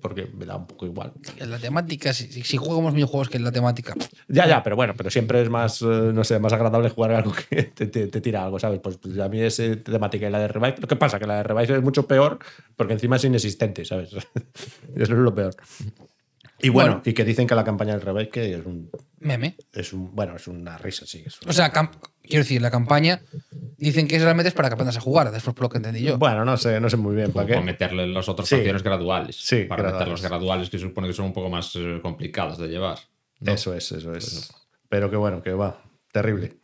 Porque me da un poco igual. La temática, si, si- jugamos videojuegos que la temática. Ya, ya, pero bueno, pero siempre es más, eh, no sé, más agradable jugar algo que te, te- te tira algo, ¿sabes? Pues, pues a mí es temática y la de Revive. Lo que pasa que la de Revive es mucho peor porque encima es inexistente, ¿sabes? Eso es lo peor. Y bueno, Bueno. y que dicen que la campaña del Revive que es un, Meme. es un bueno, es una risa, sí. es O sea, cam- quiero decir, la campaña dicen que realmente es para que aprendas a jugar, después por lo que entendí yo. bueno, no sé, no sé muy bien para Para qué. meterle las otras Sí. acciones graduales. Sí, para meter graduales. las graduales que se supone que son un poco más eh, complicadas de llevar. ¿no? Eso es, eso es. Pero que bueno, que va, terrible.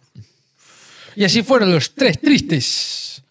Y así fueron los tres tristes.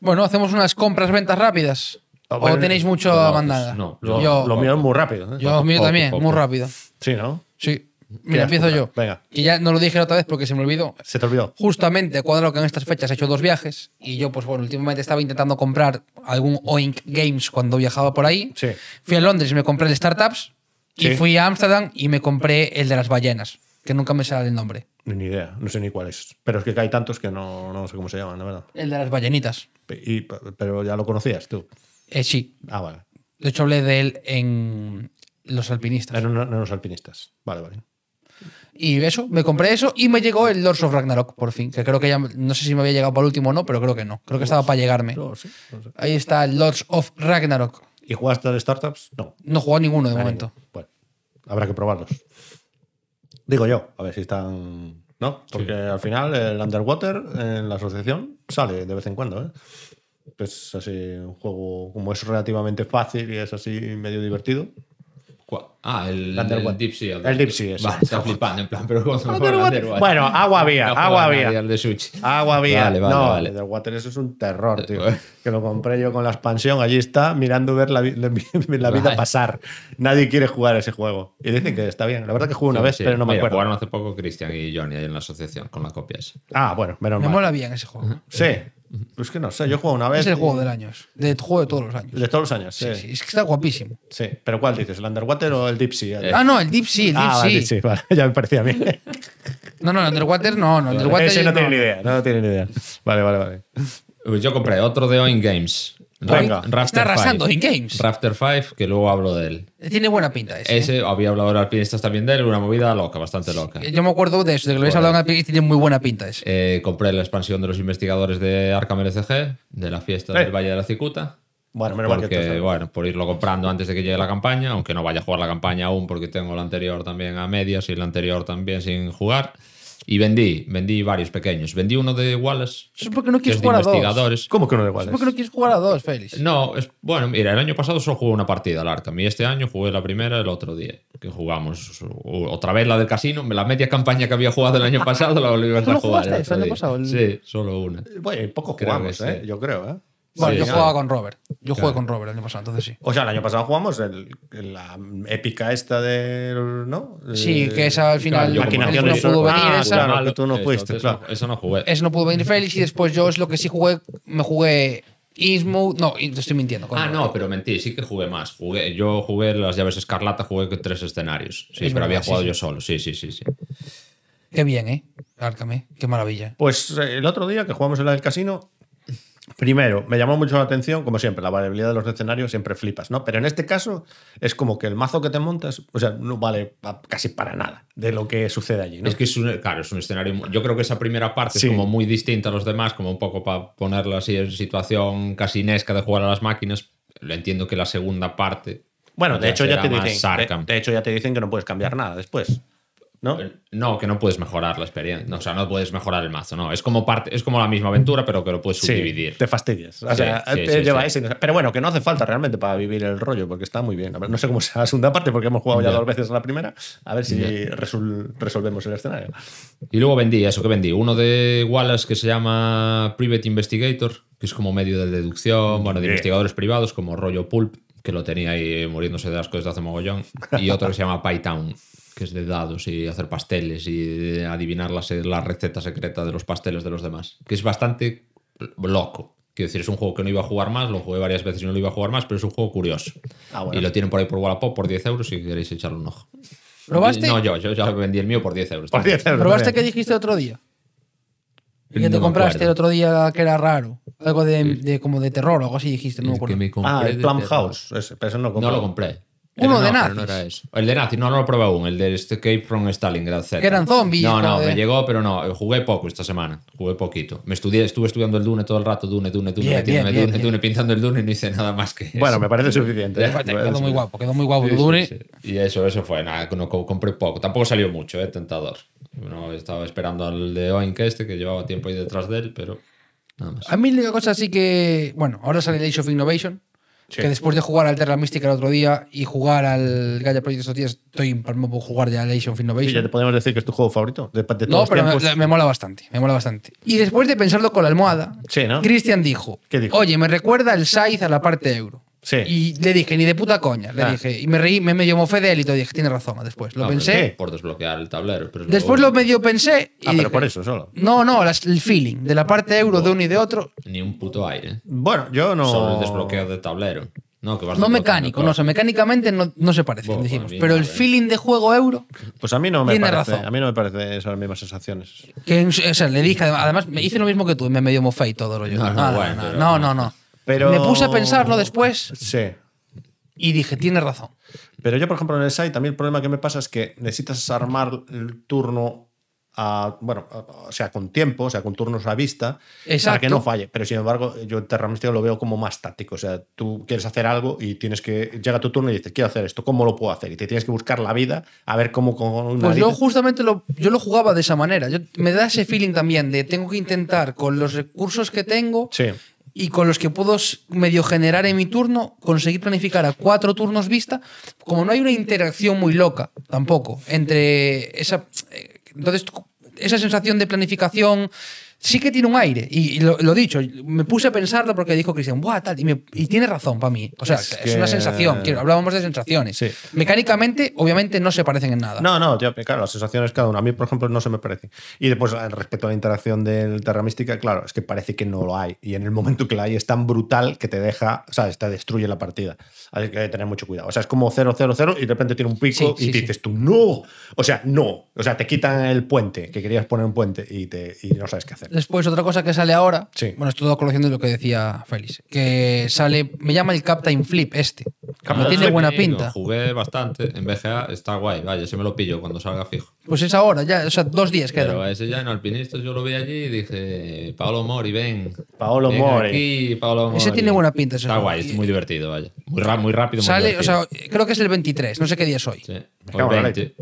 Bueno, hacemos unas compras, ventas rápidas. ¿O tenéis mucho no, pues no. Lo, yo, lo mío es muy rápido. ¿eh? yo mío también, poco. muy rápido. Sí, ¿no? Sí. ¿Qué Mira, empiezo yo. Venga. Que ya no lo dije la otra vez porque se me olvidó. Se te olvidó. Justamente, cuadrado que en estas fechas he hecho dos viajes y yo, pues bueno, últimamente estaba intentando comprar algún Oink Games cuando viajaba por ahí. Sí. Fui a Londres y me compré el Startups y fui a Ámsterdam y me compré el de las ballenas, que nunca me sale el nombre. Ni idea, no sé ni cuál es. Pero es que hay tantos que no, no sé cómo se llaman, la verdad. El de las ballenitas. Y- pero ya lo conocías tú. Eh, sí. Ah, vale. De hecho, hablé de él en Los Alpinistas. Eran los alpinistas. Vale, vale. Y eso, me compré eso y me llegó el Lords of Ragnarok por fin. Que creo que ya, no sé si me había llegado para el último o no, pero creo que no. Creo que estaba para llegarme. No, sí, no sé. Ahí está el Lords of Ragnarok. ¿Y jugaste al Startups? No. No he jugado ninguno de momento. ninguno. Bueno, habrá que probarlos. Digo yo, a ver si están. ¿No? Porque al final el Underwater en la asociación sale de vez en cuando, ¿eh? Es así un juego, como es relativamente fácil y es así medio divertido. ¿Cuál? Ah, el, El el, Underwater. Deep Sea. El Deep Sea, ese. Vale, está flipando, en plan, pero ¿cómo se me Underwater. el Underwater? Bueno, agua había, No agua había. al de Switch. Agua había. Vale, vale, no, vale. el Water eso es un terror, tío. Bueno. Que lo compré yo con la expansión. Allí está mirando ver la, vi- la vida Vale. pasar. Nadie quiere jugar ese juego. Y dicen que está bien. La verdad que jugué una Sí, vez, sí. pero no me Mira, acuerdo. Jugaron hace poco Cristian y Johnny ahí en la asociación con la copia esa. Ah, bueno, menos Me mal. mola bien ese juego. Sí. Pues que no sé, yo juego una vez. Es el y- juego del año. De juego de todos los años. De todos los años, sí. Sí, sí, es que está guapísimo. Sí, pero ¿cuál dices? ¿El Underwater o el Deep Sea? Ah, no, el Deep Sea, el Deep Ah, Sea. vale, sí, vale, ya me parecía a mí. No, no, el Underwater no, no. El Underwater Ese no no, tiene ni idea, no tiene ni idea. Vale, vale, vale. Pues Yo compré otro de Oin Games. Venga. Rafter Está arrasando en Games. Rafter 5, que luego hablo de él. Tiene buena pinta ese. ¿eh? Ese, había hablado ahora alpinistas también de él, una movida loca, bastante loca. Yo me acuerdo de eso, de que lo habéis hablado en y tiene muy buena pinta ese. Eh, compré la expansión de los investigadores de Arkham LCG, de la fiesta Eh. del Valle de la Cicuta. Bueno, menos mal que Porque, bueno, por irlo comprando antes de que llegue la campaña, aunque no vaya a jugar la campaña aún porque tengo la anterior también a medias y la anterior también sin jugar. Y vendí, vendí varios pequeños. Vendí uno de Wallace, Eso es porque no que quieres es de jugar a dos. investigadores. ¿Cómo que no Eso igual? es porque no quieres jugar a dos, Félix. No, es, bueno, mira, el año pasado solo jugué una partida al Arkham y este año jugué la primera el otro día, que jugamos otra vez la del casino, la media campaña que había jugado el año pasado la volvimos a ¿Solo jugar. el el año pasado? El- Sí, solo una. Bueno, poco Creo jugamos, ¿eh? sí. Yo creo, ¿eh? Bueno, Sí, yo claro. jugaba con Robert. Yo jugué Claro. con Robert el año pasado, entonces sí. O sea, el año pasado jugamos el, la épica esta de. ¿No? Sí, Eh, que esa al final Claro, Maquinaciones. no pudo venir Ah, esa. claro, que tú no eso, fuiste, eso, claro. Eso no jugué. Ese no pudo venir Félix y después yo es lo que sí jugué. Me jugué Innsmouth. No, te estoy mintiendo. Ah, no, pero mentí, sí que jugué más. Jugué, yo jugué las llaves escarlata, jugué con tres escenarios. Sí, Es pero verdad, había jugado sí. yo solo. Sí, sí, sí, sí. Qué bien, ¿eh? Árcame. Qué maravilla. Pues eh, el otro día que jugamos en la del casino, primero, me llamó mucho la atención, como siempre, la variabilidad de los escenarios siempre flipas, ¿no? Pero en este caso es como que el mazo que te montas, o sea, no vale casi para nada de lo que sucede allí, ¿no? Es que es un, claro, es un escenario. Yo creo que esa primera parte Sí. es como muy distinta a los demás, como un poco para ponerla así en situación casi inesca de jugar a las máquinas. Lo entiendo que la segunda parte. bueno, de hecho ya te dicen, de hecho ya te dicen que no puedes cambiar nada después, ¿no? No, que no puedes mejorar la experiencia. No, o sea, no puedes mejorar el mazo, no. Es como parte, es como la misma aventura, pero que lo puedes subdividir. te fastidias. O Sí, sea, sí, te lleva ese- Pero bueno, que no hace falta realmente para vivir el rollo, porque está muy bien. A ver, no sé cómo será la segunda parte, porque hemos jugado ya Ya. dos veces la primera. A ver si resol- resolvemos el escenario. Y luego vendí eso que vendí. Uno de Wallace que se llama Private Investigator, que es como medio de deducción, bueno, de investigadores privados, como rollo Pulp, que lo tenía ahí muriéndose de asco desde hace mogollón. Y otro que se llama Pytown, que es de dados y hacer pasteles y adivinar la, se- la receta secreta de los pasteles de los demás. Que es bastante loco. Quiero decir, es un juego que no iba a jugar más, lo jugué varias veces y no lo iba a jugar más, pero es un juego curioso. Ah, bueno. Y lo tienen por ahí por Wallapop por 10 euros si queréis echarle un ojo. ¿Probaste? No, yo, yo ya vendí el mío por 10 euros. Por 10 euros. ¿Probaste qué dijiste el otro día? ¿Y que No te compraste el otro día que era raro? Algo de, de- como de terror o algo así dijiste, no me que acuerdo. me Ah, el Plum. House. ese, pero no lo compré. No lo compré. Uno de no, nazis. No era eso. El de Nazi, no, no lo probé aún. El de Escape from Stalingrad Z. Que eran zombies, No, no, joder. me llegó, pero no. Jugué poco esta semana. Jugué poquito. Me estudié, estuve estudiando el Dune todo el rato. Dune, Dune, Dune, Bien, metiéndome bien, bien, Dune, bien. Dune, pintando el Dune y no hice nada más que eso. Bueno, me parece suficiente. ¿eh? Quedó muy guapo, quedó muy guapo. Sí, sí, Dune. sí. Y eso, eso fue. Nada, no, co- compré poco. Tampoco salió mucho, eh, tentador. No, estaba esperando al de Oink este, que llevaba tiempo ahí detrás de él, pero nada más. A mí la cosa así que. Bueno, ahora sale el Age of Innovation. Sí. Que después de jugar al Terra Mística el otro día y jugar al Gaia Project estos días, estoy empalmado por jugar ya al Age of Sí, Innovation. ya te podemos decir que es tu juego favorito de, No, pero me, mola bastante, me mola bastante. Y después de pensarlo con la almohada, Sí, ¿no? Cristian dijo, ¿Qué dijo? oye, me recuerda el Scythe a la parte euro. Sí. Y le dije, ni de puta coña, le Ah. dije. Y me reí, me medio mofé de él y todo, dije, tiene razón, después. Lo No, pero pensé. Por desbloquear el tablero. pero Después luego- lo medio pensé y Ah, dije, pero por eso solo. No, no, las- el feeling de la parte euro de uno y de otro. Ni un puto aire. Bueno, yo no. Solo el desbloqueo de tablero. No, que vas No mecánico, no, o sea, mecánicamente no, no se parecen, Bueno, bien, pero el feeling de juego euro, Pues a mí no me Tiene parece. razón. A mí no me parece esas mismas sensaciones. que o sea, le dije, además, me hice lo mismo que tú, me medio mofé y todo lo yo. No, no, Nada, bueno, no, no, no. Pero- Me puse a pensarlo después Sí. y dije, tiene razón. Pero yo, por ejemplo, en el site, también el problema que me pasa es que necesitas armar el turno a, bueno, a- o sea, con tiempo, o sea, con turnos a vista, para que no falle. Pero sin embargo, yo en Terra Mística lo veo como más táctico. O sea, tú quieres hacer algo y tienes que. Llega tu turno y dices, quiero hacer esto, ¿cómo lo puedo hacer? Y te tienes que buscar la vida a ver cómo con una. Pues yo justamente lo, yo lo jugaba de esa manera. Yo, me da ese feeling también de tengo que intentar con los recursos que tengo Sí. Y con los que puedo medio generar en mi turno, conseguir planificar a cuatro turnos vista, como no hay una interacción muy loca tampoco entre esa... eh, Entonces, esa sensación de planificación sí que tiene un aire. Y, y lo, lo dicho, me puse a pensarlo porque dijo Cristian, ¡buah, tal! Y, me- y tiene razón para mí. O sea, Es es, una que- sensación. Quiero, hablábamos de sensaciones. Sí. Mecánicamente, obviamente, no se parecen en nada. No, no, claro, las sensaciones cada uno. A mí, por ejemplo, no se me parece. Y después, respecto a la interacción del Terra Mística, claro, es que parece que no lo hay. Y en el momento que la hay es tan brutal que te deja, ¿sabes? Te destruye la partida. Hay que tener mucho cuidado. O sea, es como 0, 0, 0 y de repente tiene un pico Sí, y sí, te dices tú, no. O sea, no. O sea, te quitan el puente, que querías poner un puente y, te, y no sabes qué hacer. Después, otra cosa que sale ahora, Sí. bueno, esto todo colación de lo que decía Félix, que sale, me llama el Captain Flip este. Captain No tiene Flip, buena pinta. lo Jugué bastante en BGA, está guay, vaya, se me lo pillo cuando salga fijo. Pues es ahora, ya, o sea, dos días quedan. Pero ese ya en Alpinistas yo lo vi allí y dije, Paolo Mori, ven. Paolo ven Mori. Aquí, Paolo Mori. Ese tiene buena pinta, ese Está juego. guay, es muy divertido, vaya. Muy, rápido, muy Sale, o sea, creo que es el 23, no sé qué día es hoy. Sí. Hoy en la 20.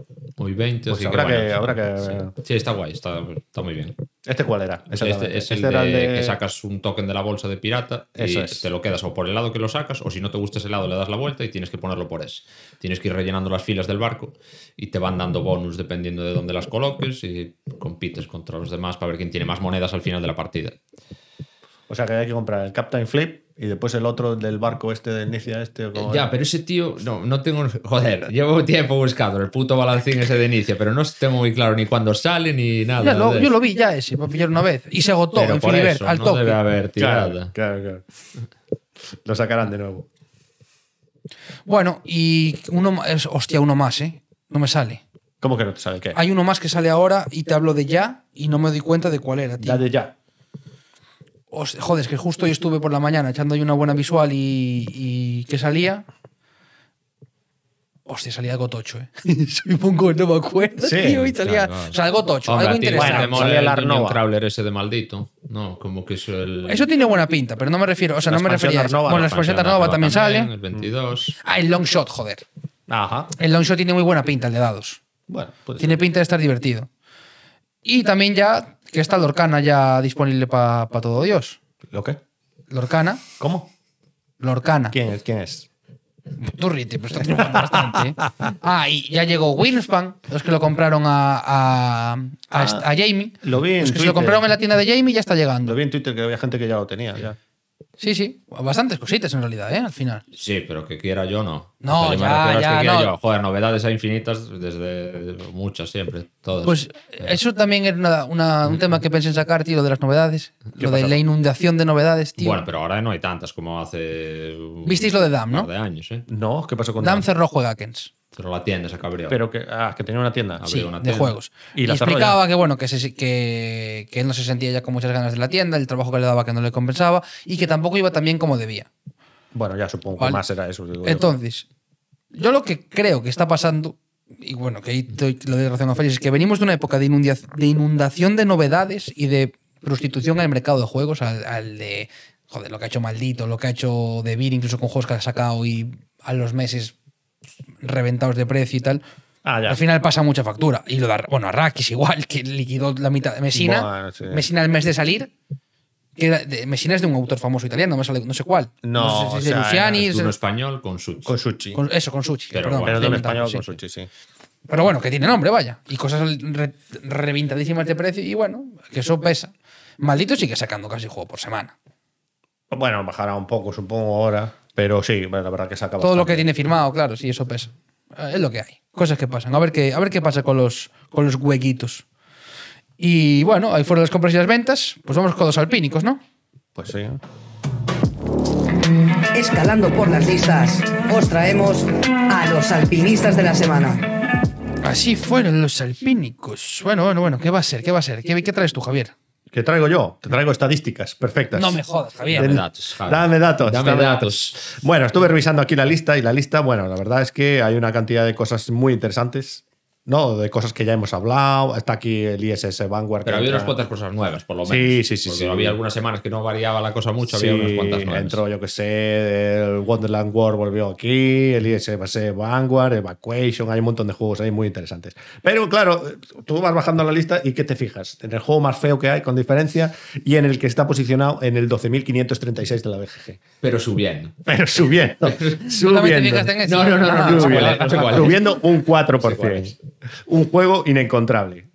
Hoy 20, Pues así habrá que, bueno, que- habrá que- Sí. Sí, está guay, está, está muy bien. ¿Este cuál era? Este es el Este era de, que sacas un token de la bolsa de pirata y Eso es. te lo quedas o por el lado que lo sacas o si no te gusta ese lado le das la vuelta y tienes que ponerlo por ese. Tienes que ir rellenando las filas del barco y te van dando bonus dependiendo de dónde las coloques y compites contra los demás para ver quién tiene más monedas al final de la partida. O sea, que hay que comprar el Captain Flip y después el otro del barco este de Inicia, este. Ya, era. pero ese tío, no, no tengo. Joder, llevo tiempo buscando el puto balancín ese de inicio, pero no tengo muy claro ni cuándo sale ni nada. Ya lo- de yo lo vi ya ese, para pillar una vez. Y se agotó Pero en Filibert, eso, al no toque. debe haber tirada. Claro, claro, claro. Lo sacarán de nuevo. Bueno, y uno más, es- hostia, uno más, ¿eh? No me sale. ¿Cómo que no te sabe qué? Hay uno más que sale ahora y te hablo de ya y no me doy cuenta de cuál era, tío. Ya de ya. Joder, es que justo hoy estuve por la mañana echando ahí una buena visual y, y que salía. Hostia, salía algo tocho, ¿eh? Soy pongo, no me acuerdo, Sí, tío. Y salía. Claro. O sea, algo tocho, Hombre, algo interesante. te mola Salía el Arnova. Crawler ese de maldito. No, como que es el. Eso tiene buena pinta, pero no me refiero. O sea, La no me refería a eso. Arnova, Bueno, la expansión de Arnova también sale. El 22. Ah, el long shot, joder. Ajá. El long shot tiene muy buena pinta, el de dados. Bueno, pues. Tiene pinta de estar divertido. Y también ya que está Lorcana ya disponible para todo Dios. ¿Lo qué? Lorcana. ¿Cómo? Lorcana. ¿Quién es? ¿Quién es? Tú rite, pero está triunfando bastante. ¿eh? Ah, y ya llegó Winspan, los que lo compraron a, a, a, Ah, a Jamie. lo vi en Los que se lo compraron en la tienda de Jamie ya está llegando. Lo vi en Twitter que había gente que ya lo tenía. Ya. Sí, sí. Bastantes cositas en realidad, ¿eh? Al final. Sí, pero que quiera yo no. No, O sea, yo me ya, ya, que no. yo. Joder, novedades hay infinitas desde muchas siempre. Todas. Pues eso también era una- una- un tema que pensé en sacar, tío, lo de las novedades. Lo de la inundación de novedades, tío. Bueno, pero ahora no hay tantas como hace. Visteis lo de Dam, par ¿no? de años, ¿eh? No, ¿qué pasó con Dam Dan? cerró Juegakens. Pero la tienda se cabreó. Pero que, ah, que tenía una tienda. Abrió Sí, una de tienda. juegos. Y Y, la cerró explicaba que, bueno, que, se- que, que él no se sentía ya con muchas ganas de la tienda, el trabajo que le daba que no le compensaba y que tampoco iba tan bien como debía. Bueno, ya supongo que Vale. más era eso. digo yo. Entonces, yo lo que creo que está pasando, y bueno, que ahí doy- lo doy razón a Félix, es que venimos de una época de, inundia- de inundación de novedades y de prostitución el mercado de juegos, al, al de, joder, lo que ha hecho Maldito, lo que ha hecho De Beer, incluso con juegos que ha sacado y a los meses reventados de precio y tal. Ah, ya. Al final pasa mucha factura. Y lo de, Ar- bueno, Arrakis igual, que liquidó la mitad de Mesina. Bueno, sí. Mesina el mes de salir. Que era de- Mesina es de un autor famoso italiano, no, me sale- no sé cuál. No, sé si es o de sea, Luciani, Es uno español con Such. Con Sushi. con- eso, con Sushi. Pero perdón, bueno, Pero de un inventando, español sí. con Sushi, sí. Pero bueno, que tiene nombre, vaya. Y cosas re- reventadísimas de precio. Y bueno, que eso pesa. Maldito sigue sacando casi juego por semana. Bueno, bajará un poco, supongo, ahora. Pero sí, bueno, la verdad que saca Todo lo que tiene firmado, claro, sí, eso pesa. Eh, Es lo que hay. Cosas que pasan. A ver qué, a ver qué pasa con los, con los huequitos. Y bueno, ahí fueron las compras y las ventas. Pues vamos con los alpínicos, ¿no? Pues sí. Escalando por las listas, os traemos a los alpinistas de la semana. Así fueron los alpínicos. Bueno, bueno, bueno. ¿Qué va a ser? ¿Qué va a ser? ¿Qué, qué traes tú, Javier? ¿Qué traigo yo? Te traigo estadísticas perfectas. No me jodas, Javier. Dame datos, Javi. Dame datos. Dame datos. Bueno, estuve revisando aquí la lista y la lista, bueno, la verdad es que hay una cantidad de cosas muy interesantes. ¿No? De cosas que ya hemos hablado. Está aquí el ISS Vanguard. Pero había unas entra- cuantas cosas nuevas, por lo Sí, menos. sí, sí, Porque sí. había algunas semanas que no variaba la cosa mucho, había Sí, unas cuantas nuevas. entró, yo que sé, el Wonderland World volvió aquí, el ISS Vanguard, Evacuation, hay un montón de juegos ahí muy interesantes. Pero claro, tú vas bajando la lista y ¿qué te fijas? En el juego más feo que hay, con diferencia, y en el que está posicionado en el 12.536 de la BGG. Pero subiendo. Pero subiendo, ¿Solamente te subiendo. No, no, no, no, Ah, no, no Subiendo, no subiendo un 4%. Un juego inencontrable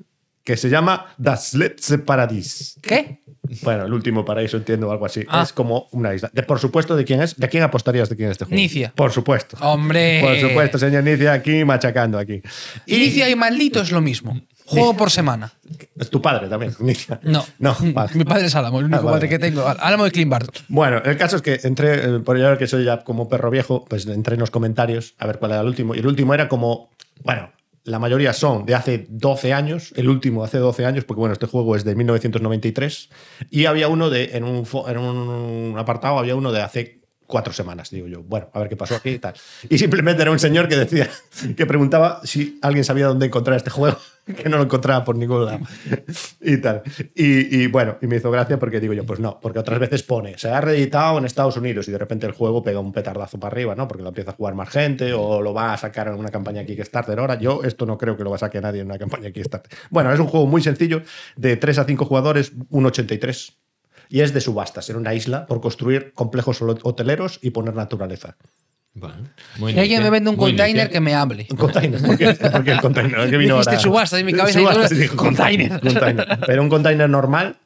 que se llama Das letzte Paradies. ¿Qué? Bueno, el último paraíso, entiendo, o algo así. Ah. Es como una isla. De- por supuesto, ¿de quién es? ¿De quién apostarías de quién es este juego? Nicia. Por supuesto. Hombre. Por supuesto, señor Nicia, aquí machacando aquí. Y Inicia y maldito es lo mismo. Juego por semana. es tu padre también, Nicia. No. No, vale. Mi padre es Álamo, el único Ah, vale, padre que tengo. Álamo de Clean Bueno, el caso es que entré, eh, por yo que soy ya como perro viejo, pues entré en los comentarios a ver cuál era el último. Y el último era como, bueno, la mayoría son de hace 12 años, el último hace 12 años, porque bueno, este juego es de 1993. Y había uno de, en un, en un apartado, había uno de hace cuatro semanas, digo yo. Bueno, a ver qué pasó aquí y tal. Y simplemente era un señor que decía, que preguntaba si alguien sabía dónde encontrar este juego, que no lo encontraba por ningún lado. Y tal. Y, y bueno, y me hizo gracia porque digo yo, pues no, porque otras veces pone, se ha reeditado en Estados Unidos y de repente el juego pega un petardazo para arriba, ¿no? Porque lo empieza a jugar más gente o lo va a sacar en una campaña Kickstarter ahora. Yo esto no creo que lo va a sacar nadie en una campaña Kickstarter. Bueno, es un juego muy sencillo, de 3 a 5 jugadores, 1.83. Y es de subastas, en una isla, por construir complejos hoteleros y poner naturaleza. Bueno, muy Si alguien me vende un container, que me hable. Un container. ¿Por qué, por qué el container? ¿Qué vino ahora? subastas en mi cabeza y Subastas, todo, dijo, container. container. Pero un container normal,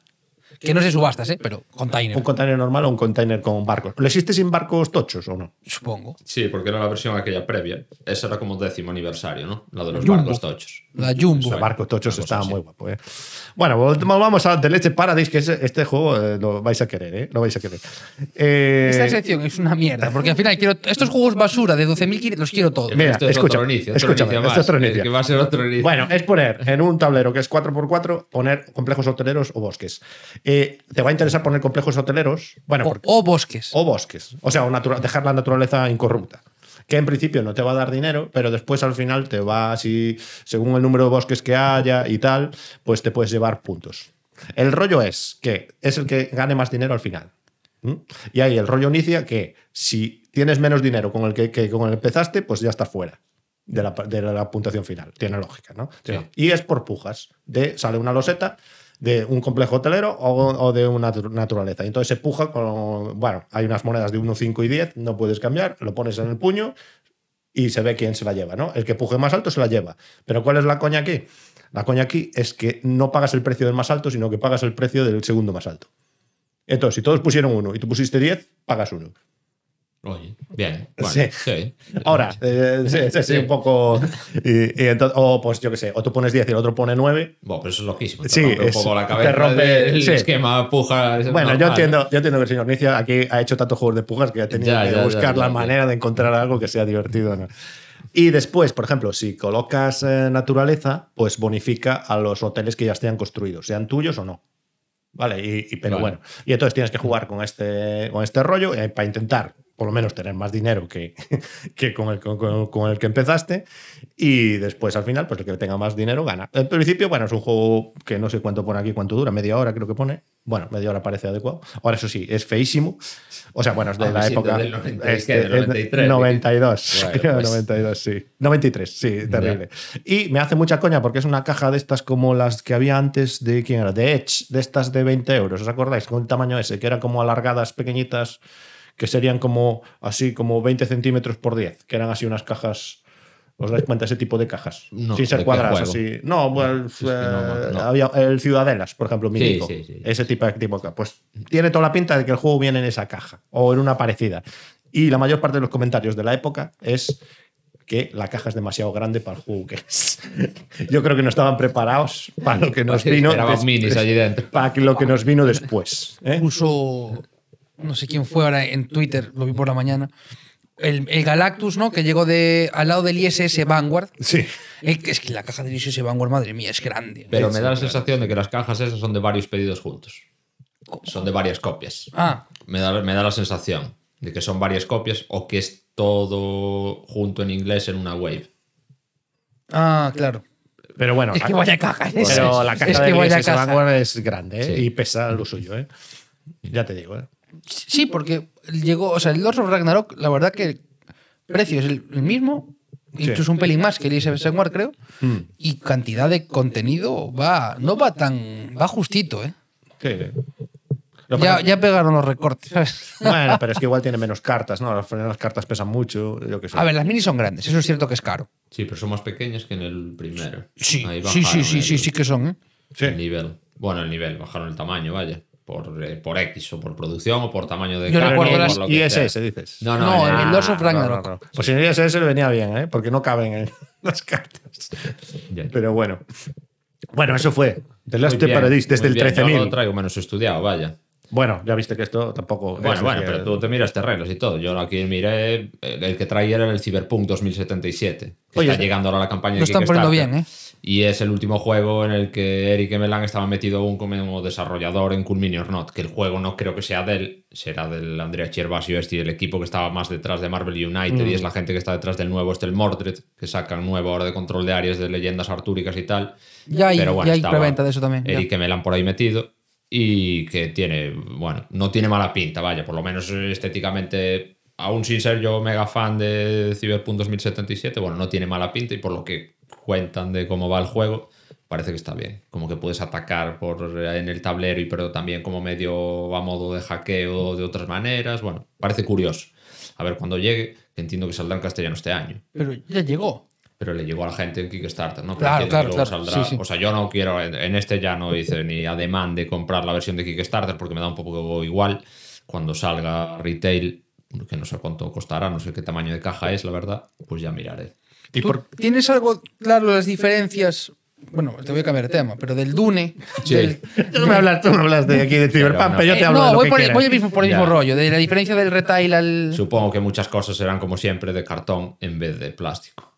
Que no sé subastas, ¿eh? Pero container. un container normal o un container con barcos. ¿Lo existe sin barcos tochos o no? Supongo. Sí, porque era la versión aquella previa. Esa era como décimo aniversario, ¿no? La de los Jumbo. barcos tochos. La Jumbo. Los barcos tochos estaban así. muy guapos. ¿eh? Bueno, vol- vamos a The Leche Paradise, que es este juego eh, lo vais a querer, ¿eh? Lo vais a querer. Eh, Esta sección es una mierda, porque al final quiero estos juegos basura de 12.000 los quiero todos. Mira, Esto es escucha, otro inicio, otro escúchame, inicio esto es más. otro Es inicio. que va a ser otro inicio. Bueno, es poner en un tablero que es 4x4, poner complejos hoteleros o bosques. Eh, te va a interesar poner complejos hoteleros, bueno, O, porque- o bosques. o bosques. O sea, o natura- dejar la naturaleza incorrupta. Que en principio no te va a dar dinero, pero después al final te va, si, según el número de bosques que haya y tal, pues te puedes llevar puntos. El rollo es que es el que gane más dinero al final. ¿Mm? Y ahí el rollo inicia que si tienes menos dinero con el que, que con el empezaste, pues ya estás fuera de la, de la puntuación final. Tiene lógica, ¿no? Sí. Y es por pujas. De, sale una loseta de un complejo hotelero o, o de una natu- naturaleza. Y entonces se puja con. Bueno, hay unas monedas de 1, 5 y 10, no puedes cambiar, lo pones en el puño y se ve quién se la lleva, ¿no? El que puje más alto se la lleva. Pero ¿cuál es la coña aquí? La coña aquí es que no pagas el precio del más alto, sino que pagas el precio del segundo más alto. Entonces, si todos pusieron uno y tú pusiste 10, pagas uno. Oye, bien. Bueno, Sí. sí. Ahora, eh, sí, sí, un poco. y- y entonces- o pues yo qué sé, o tú pones 10 y el otro pone 9. Bueno, pero eso es loquísimo. Te Sí, rompe es- un poco la te rompe- sí. esquema puja. Bueno, yo entiendo, yo entiendo que el señor Nicia aquí ha hecho tantos juegos de pujas que ha tenido Ya, que ya, buscar ya, la manera de encontrar algo que sea divertido. ¿no? Y después, por ejemplo, si colocas eh, naturaleza, pues bonifica a los hoteles que ya estén construidos, sean tuyos o no. Vale, y, y- pero Vale. bueno. Y entonces tienes que jugar con este, con este rollo eh, para intentar, por lo menos, tener más dinero que, que con, el, con, con- el que empezaste. Y después, al final, pues el que tenga más dinero gana. En principio, bueno, es un juego que no sé cuánto pone aquí, cuánto dura, media hora creo que pone. Bueno, media hora parece adecuado. Ahora, eso sí, es feísimo. O sea, bueno, es de Ah, la sí, época. del 90, este. Del es de- 93, 92. Bueno, pues. 92, sí. 93, sí, terrible. Y me hace mucha coña porque es una caja de estas como las que había antes de. ¿Quién era? De Edge, de estas de 20 euros. ¿Os acordáis? Con el tamaño ese, que eran como alargadas, pequeñitas, que serían como así, como 20 centímetros por 10, que eran así unas cajas. ¿Os dais cuenta ese tipo de cajas? No, Sin ¿de ser cuadradas, así. No, bueno, es que no, eh, no. había el Ciudadelas, por ejemplo, Sí, mítico. sí, sí. Ese tipo de tipo de. Pues tiene toda la pinta de que el juego viene en esa caja o en una parecida. Y la mayor parte de los comentarios de la época es que la caja es demasiado grande para el juego que es. Yo creo que no estaban preparados para lo que nos Sí, vino. des- minis allí dentro. Para lo que nos vino después. ¿eh? Puso, no sé quién fue ahora en Twitter, lo vi por la mañana, el, el Galactus, ¿no? Que llegó de, al lado del ISS Vanguard. Sí. El- es que la caja del ISS Vanguard, madre mía, es grande. Pero me da la sensación de que las cajas esas son de varios pedidos juntos. Son de varias copias. Ah, Me da, me da la sensación de que son varias copias o que es todo junto en inglés en una wave. ah, claro. Pero bueno, Es que vaya caja es pero la caja Es de que vaya Gears caja. Vanguard es grande ¿eh? Sí. y pesa lo suyo. ¿eh? Ya te digo. ¿eh? Sí, porque llegó, o sea, el Lords of Ragnarok, la verdad que el precio es el, el mismo, incluso un pelín más que el Sigmar, creo, Hmm. y cantidad de contenido va, no va tan, va justito, ¿eh? Sí. Que Ya, ya pegaron los recortes, ¿sabes? Bueno, pero es que igual tiene menos cartas, ¿no? Al final las cartas pesan mucho, yo qué sé. A ver, las minis son grandes, eso es cierto que es caro. Sí, pero son más pequeñas que en el primero. Sí, sí, sí, sí, sí, sí que son, ¿eh? Sí. el nivel. Bueno, el nivel, bajaron el tamaño, vaya. Por, eh, por X o por producción o por tamaño de Yo recuerdo o las por lo que ISS, sea. dices. No, no, No, el- Lords of Ah, Ragnarok. no, no, no. Pues en el ISS le venía bien, ¿eh? Porque no caben en las cartas. Ya. Pero bueno. Bueno, eso fue. The Last Paradise desde el bien. Yo lo 13.000. traigo menos estudiado, vaya. Bueno, ya viste que esto tampoco. Bueno, bueno, pero tú te miraste reglas y todo. Yo aquí miré, el que traía era el Cyberpunk 2077. Que Oye, está llegando ahora la campaña de lo están poniendo bien, ¿eh? Y es el último juego en el que Eric Melan estaba metido aún como desarrollador en Cool Mini or Not, que el juego no creo que sea de él, será del Andrea Chervasio este, el equipo que estaba más detrás de Marvel United y es la gente que está detrás del nuevo, este el Mordred, que sacan nuevo ahora de control de áreas de leyendas artúricas y tal. Ya hay, Pero bueno, ya hay preventa de eso también. ya. Eric Melan por ahí metido y que tiene, bueno, no tiene mala pinta, vaya, por lo menos estéticamente, aún sin ser yo mega fan de Cyberpunk 2077, bueno, no tiene mala pinta y por lo que cuentan de cómo va el juego, parece que está bien. Como que puedes atacar por en el tablero y pero también como medio a modo de hackeo de otras maneras, bueno, parece curioso. A ver cuando llegue, que entiendo que saldrá en castellano este año Pero ya llegó. Pero le llegó a la gente en Kickstarter, ¿no? Pero Claro, que claro, luego claro. saldrá- Sí, sí. O sea, yo no quiero, en este ya no hice ni ademán de comprar la versión de Kickstarter porque me da un poco igual cuando salga retail, que no sé cuánto costará, no sé qué tamaño de caja es, la verdad, pues ya miraré. ¿Y ¿Tú por- ¿Tienes algo claro las diferencias? Bueno, te voy a cambiar de tema, pero del Dune. Sí. del- Tú me hablas, tú me hablas de aquí de Cyberpunk, no. pero yo te Eh, hablo no, de lo voy que por, el- voy mismo, por el mismo rollo, de la diferencia del retail al. Supongo que muchas cosas serán como siempre de cartón en vez de plástico.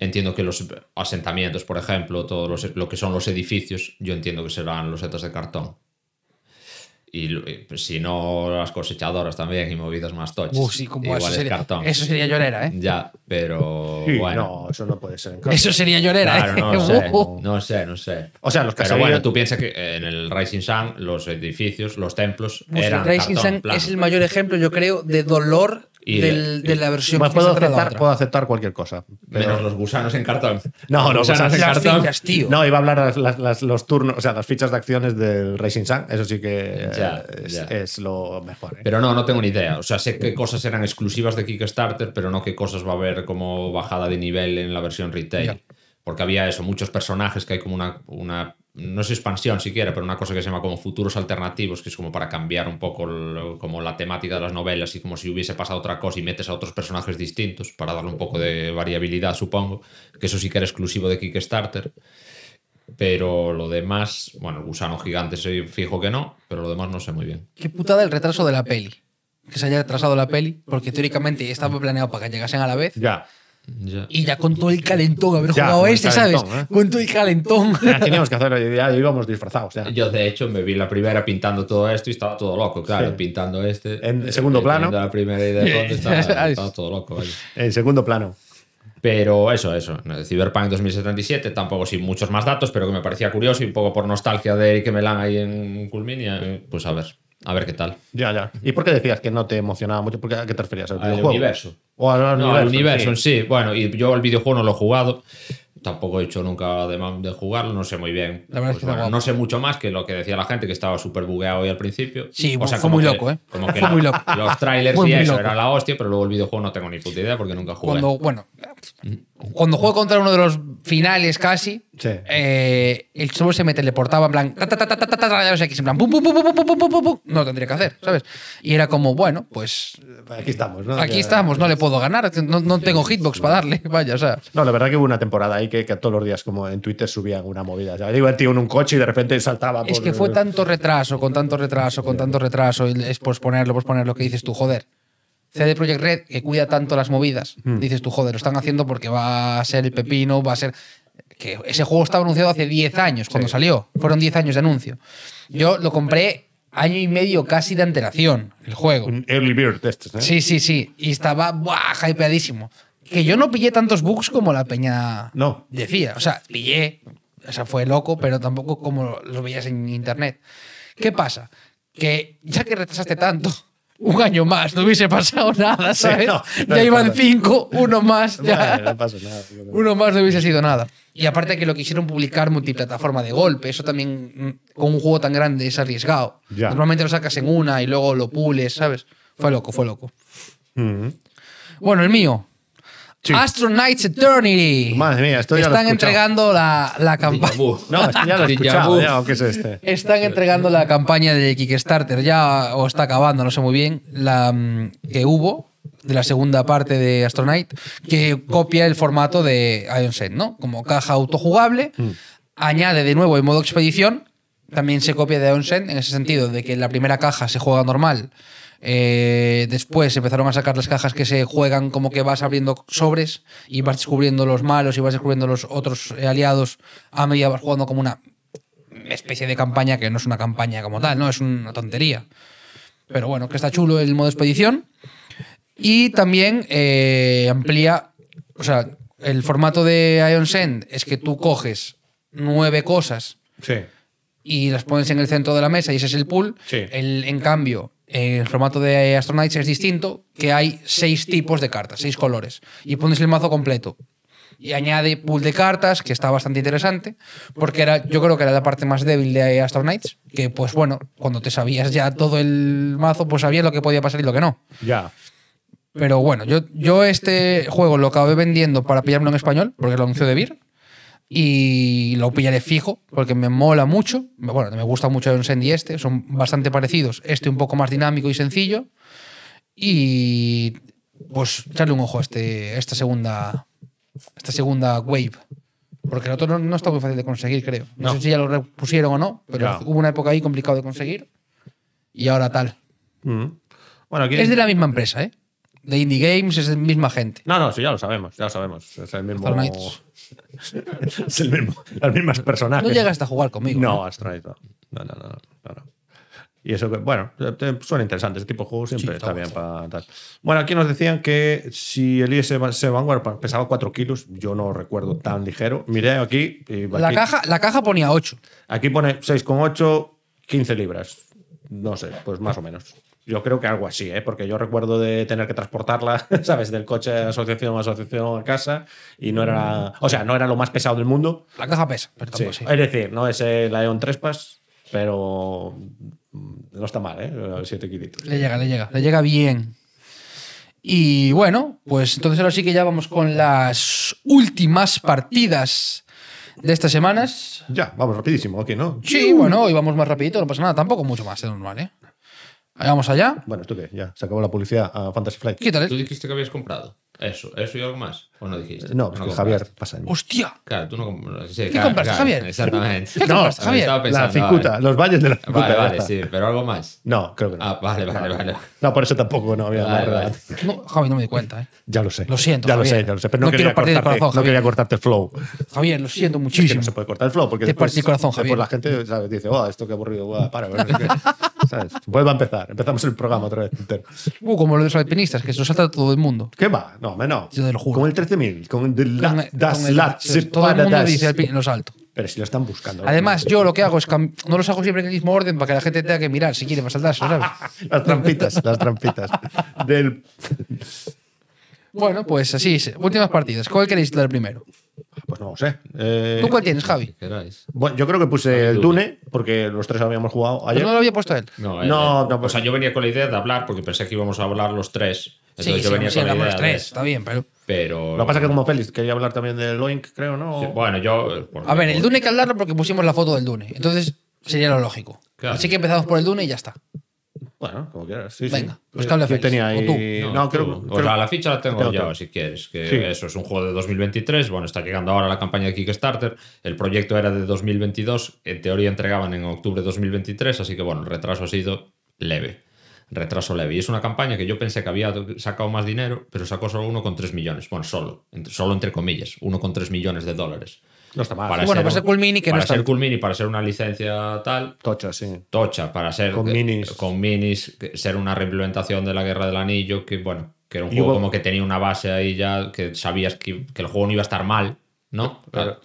Entiendo que los asentamientos, por ejemplo, todos los, lo que son los edificios, yo entiendo que serán los setas de cartón. Y, y, pues, si no, las cosechadoras también y movidas más tochas. Uh, sí, como Igual eso sería, cartón. eso sería llorera, ¿eh? Ya, pero Sí, bueno. No, eso no puede ser. en cartón. Eso sería llorera, Claro, ¿eh? no sé, no sé, no sé. O sea, los Pero bueno, tú piensas que en el Rising Sun los edificios, los templos Pues eran el Rising cartón Sun plano. es el mayor ejemplo, yo creo, de dolor Y del- de- la versión que puedo, aceptar, puedo aceptar cualquier cosa. pero- Menos los gusanos en cartón. No, los gusanos en Las cartón. fichas, tío. No, iba a hablar las, las- las- los turnos, o sea, las fichas de acciones del Racing Sun. Eso sí que Ya, eh, es, ya. es lo mejor. ¿eh? Pero no, no tengo ni idea. O sea, sé qué cosas eran exclusivas de Kickstarter, pero no qué cosas va a haber como bajada de nivel en la versión retail. Ya. Porque había eso, muchos personajes que hay como una, una. No es expansión siquiera, pero una cosa que se llama como futuros alternativos, que es como para cambiar un poco lo- como la temática de las novelas y como si hubiese pasado otra cosa y metes a otros personajes distintos para darle un poco de variabilidad, supongo. Que eso sí que era exclusivo de Kickstarter. Pero lo demás, bueno, el gusano gigante se fijo que no, pero lo demás no sé muy bien. Qué putada el retraso de la peli. Que se haya retrasado la peli, porque teóricamente estaba planeado para que llegasen a la vez. Ya. Ya. Y ya con todo el calentón, haber Ya, jugado este, ¿sabes? ¿eh? Con todo el calentón. Ya teníamos que hacer, ya íbamos disfrazados. ya. Yo, de hecho, me vi la primera pintando todo esto y estaba todo loco, claro, Sí. pintando este. En segundo eh, plano. La primera idea de fondo estaba, estaba todo loco, vaya. En segundo plano. Pero eso, eso. Cyberpunk 2077, tampoco sin muchos más datos, pero que me parecía curioso y un poco por nostalgia de Eric Melan ahí en Culminia. eh, Pues a ver, a ver qué tal. Ya, ya. ¿Y por qué decías que no te emocionaba mucho? ¿Por qué- ¿A qué te referías? ¿Al Al videojuego? universo. O al No, universo. el universo en sí. sí. Bueno, y yo el videojuego no lo he jugado. Tampoco he hecho nunca de, de jugarlo, no sé muy bien. La verdad es Pues que está bueno, no sé mucho más que lo que decía la gente, que estaba súper bugueado hoy al principio. Sí, fue como muy que- loco, ¿eh? Como que Fue la- muy loco. los trailers Fue y eso loco. era la hostia, pero luego el videojuego no tengo ni puta idea porque nunca jugué. Cuando, bueno, cuando juego contra uno de los finales casi, Sí. eh, el solo se me teleportaba en plan, ta, ta, ta, en plan, pum, pum, pum, pum, pum, pum, pum, pum, pum. no lo tendría que hacer, ¿sabes? Y era como, bueno, pues Aquí estamos, ¿no? aquí estamos, no le puedo ganar, no, no tengo hitbox para darle, vaya, o sea. No, la verdad que hubo una temporada ahí que, que todos los días como en Twitter subían una movida. Ya digo, el tío en un coche y de repente saltaba Es que fue tanto retraso, con tanto retraso, con tanto retraso, y es posponerlo, posponerlo, que dices tú, joder. CD Projekt Red, que cuida tanto las movidas, dices tú, joder, lo están haciendo porque va a ser el pepino, va a ser. Que ese juego estaba anunciado hace 10 años cuando salió. Fueron 10 años de anuncio. Yo lo compré año y medio casi de antelación, el juego. Un early bird de estos, ¿eh? Sí, sí, sí. Y estaba ¡buah! hypeadísimo. Que yo no pillé tantos bugs como la peña No. decía. O sea, pillé, o sea, fue loco, pero tampoco como lo veías en internet. ¿Qué pasa? Que ya que retrasaste tanto, un año más, no hubiese pasado nada, ¿sabes? no, no ya iban cinco, uno más, ya. Vale, no pasa nada. Uno más no hubiese sido nada. Y aparte que lo quisieron publicar multiplataforma de golpe, eso también mm, con un juego tan grande es arriesgado. Ya. Normalmente lo sacas en una y luego lo pules, ¿sabes? Fue loco, fue loco. Mm. Bueno, el mío. Sí. Astro Knights Eternity. Madre mía, esto ya Están entregando la, la campaña. No, es que ya lo he Déjà escuchado. vu. ya, ¿o ¿Qué es este? Están entregando la campaña de Kickstarter ya, o está acabando, no sé muy bien, la mm, que hubo de la segunda parte de Astro Knight, que copia el formato de Iron Set, ¿no? Como caja autojugable, añade de nuevo el modo expedición, también se copia de Iron Set en ese sentido, de que la primera caja se juega normal. Eh, después empezaron a sacar las cajas que se juegan como que vas abriendo sobres y vas descubriendo los malos y vas descubriendo los otros eh, aliados a medida vas jugando como una especie de campaña que no es una campaña como tal, ¿no? Es una tontería. Pero bueno, que está chulo el modo expedición. Y también eh, amplía, o sea, el formato de Ion Send es que tú coges nueve cosas Sí. y las pones en el centro de la mesa y ese es el pool. Sí. El, en cambio, el formato de Astro Knights es distinto, que hay seis tipos de cartas, seis colores. Y pones el mazo completo. Y añade pool de cartas, que está bastante interesante, porque era, yo creo que era la parte más débil de Astro Knights, que pues bueno, cuando te sabías ya todo el mazo, pues sabías lo que podía pasar y lo que no. Ya. Pero bueno, yo, yo este juego lo acabé vendiendo para pillármelo en español, porque lo anunció de Beer. Y lo pillaré fijo, porque me mola mucho. Bueno, me gusta mucho el Send y este, son bastante parecidos. Este un poco más dinámico y sencillo. Y pues echarle un ojo a, este, esta segunda esta segunda wave. Porque el otro no, no está muy fácil de conseguir, creo. No, No. sé si ya lo repusieron o no, pero Ya. hubo una época ahí complicado de conseguir. Y ahora tal. Mm. Bueno, aquí. Es de la misma empresa, ¿eh? De Indie Games, es la misma gente. No, no, sí, ya lo sabemos, ya lo sabemos. Es el mismo. Es el mismo. Las mismas personajes. No llegas hasta a jugar conmigo. No, Astro Knights no. No, no, no, no, no. Y eso que, bueno, te- suena interesante. Este tipo de juegos siempre Sí, está está bien para tal. Bueno, aquí nos decían que si el IS Vanguard pesaba 4 kilos, yo no recuerdo tan ligero. Miré aquí. y La aquí, caja, la caja ponía 8. aquí pone 6,8, 15 libras. No sé, pues más o menos. Yo creo que algo así, ¿eh? porque yo recuerdo de tener que transportarla, ¿sabes? Del coche de asociación a asociación a casa y no era, o sea, no era lo más pesado del mundo. La caja pesa, pero Sí. tampoco sí. Es decir, no es Trespass, pero mm, no está mal, ¿eh? 7 kilitos. Le llega, le llega, le llega bien. Y bueno, pues entonces ahora sí que ya vamos con las últimas partidas de estas semanas. Ya, vamos rapidísimo aquí, ¿no? Sí, bueno, hoy vamos más rapidito, no pasa nada, tampoco mucho más de normal, ¿eh? Ahí vamos allá. Bueno, ¿esto qué? Ya, se acabó la publicidad a Fantasy Flight. ¿Tú Quítale. dijiste que habías comprado? Eso, eso y algo más. ¿O no dijiste? No, es que compraste? Javier pasa. ¡Hostia! Claro, tú no ¿Qué claro, compraste, claro, Javier? Exactamente. ¿Qué compraste, Javier? Estaba La pensando, cicuta, vale. los valles de la cicuta. Vale, vale, sí, pero algo más. No, creo que no. Ah, vale, vale, vale. No, por eso tampoco no había Vale, vale. No, Javi, no me di cuenta, ¿eh? Ya lo sé. Lo siento, Ya lo sé, ya lo sé. Pero no, No quería, quiero partir el cortarte, corazón, no Javier. quería cortarte el flow. Javier, lo siento Es que muchísimo. no se puede cortar el flow porque Te después, el corazón, después Javier. la gente ¿sabes? dice, oh, esto qué aburrido, guau, para. bueno, es que- ¿sabes? Vuelve a empezar. Empezamos el programa otra vez. Uh, como lo de los alpinistas, que se lo salta todo el mundo. ¿Qué va? No, no. Yo te lo juro. El 13.000, con el la- Con das con el- la- todo el mundo separadas. dice alpi- lo salto. Pero si lo están buscando. Además, yo lo que hago es no los hago siempre en el mismo orden para que la gente tenga que mirar si quiere para saltarse, ¿sabes? Las trampitas, las trampitas. Del... Bueno, pues así es. Últimas partidas. ¿Cuál queréis dar primero? Pues no lo sé. Eh, ¿Tú cuál tienes, Javi? Queráis. bueno, yo creo que puse el Dune, porque los tres habíamos jugado ayer. no lo había puesto él. No, No, eh, no, O pues- sea, yo venía con la idea de hablar porque pensé que íbamos a hablar los tres. Sí, Entonces sí, yo venía sí, con la idea los tres. Está bien, pero. Pero. Lo que pasa es que como Félix quería hablar también del Loink, creo, ¿no? Sí, Bueno, yo. eh, A ver, el Dune hay que hablarlo porque pusimos la foto del Dune. Entonces sería lo lógico. Claro. Así que empezamos por el Dune y ya está. Bueno, como quieras. Sí, Venga, sí. pues que hable Yo tenía o ahí. tú. No, tú. creo, O creo- sea, la ficha la tengo tengo yo, todo. si quieres. Que Sí. eso es un juego de 2023. Bueno, está llegando ahora la campaña de Kickstarter. El proyecto era de 2022. En teoría entregaban en octubre de 2023. Así que, bueno, el retraso ha sido leve. Retraso leve. Y es una campaña que yo pensé que había sacado más dinero, pero sacó solo 1,3 millones. Bueno, solo. Entre- Solo entre comillas. 1,3 millones de dólares. No está mal. Para Bueno, ser para ser un- Cool Mini, que no para está- ser Cool Mini, para ser una licencia tal, Tocha, sí. tocha para ser Con que- minis. con minis ser una reimplementación de la Guerra del Anillo que bueno Que era un Y juego hubo- como que tenía una base ahí ya que sabías que, que el juego no iba a estar mal, ¿no? Claro.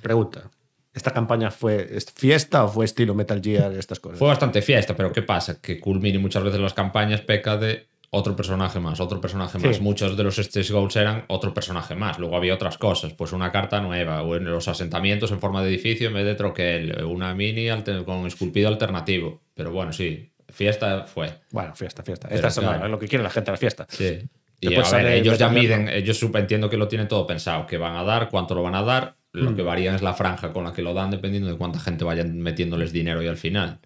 Pregunta. ¿Esta campaña fue es fiesta o fue estilo Metal Gear y estas cosas? Fue bastante fiesta, pero ¿qué pasa? Que Culmini muchas veces las campañas peca de otro personaje más, otro personaje más. Sí. Muchos de los Stretch Goals eran otro personaje más. Luego había otras cosas, pues una carta nueva, o en los asentamientos en forma de edificio en vez de troquel, una mini con esculpido alternativo. Pero bueno, sí, fiesta fue. Bueno, fiesta, fiesta. Pero Esta es claro. lo que quiere la gente, la fiesta. Sí. Y a ver, ellos ya miden, ellos entiendo que lo tienen todo pensado, que van a dar, cuánto lo van a dar, lo Mm. que varían es la franja con la que lo dan dependiendo de cuánta gente vayan metiéndoles dinero y al final.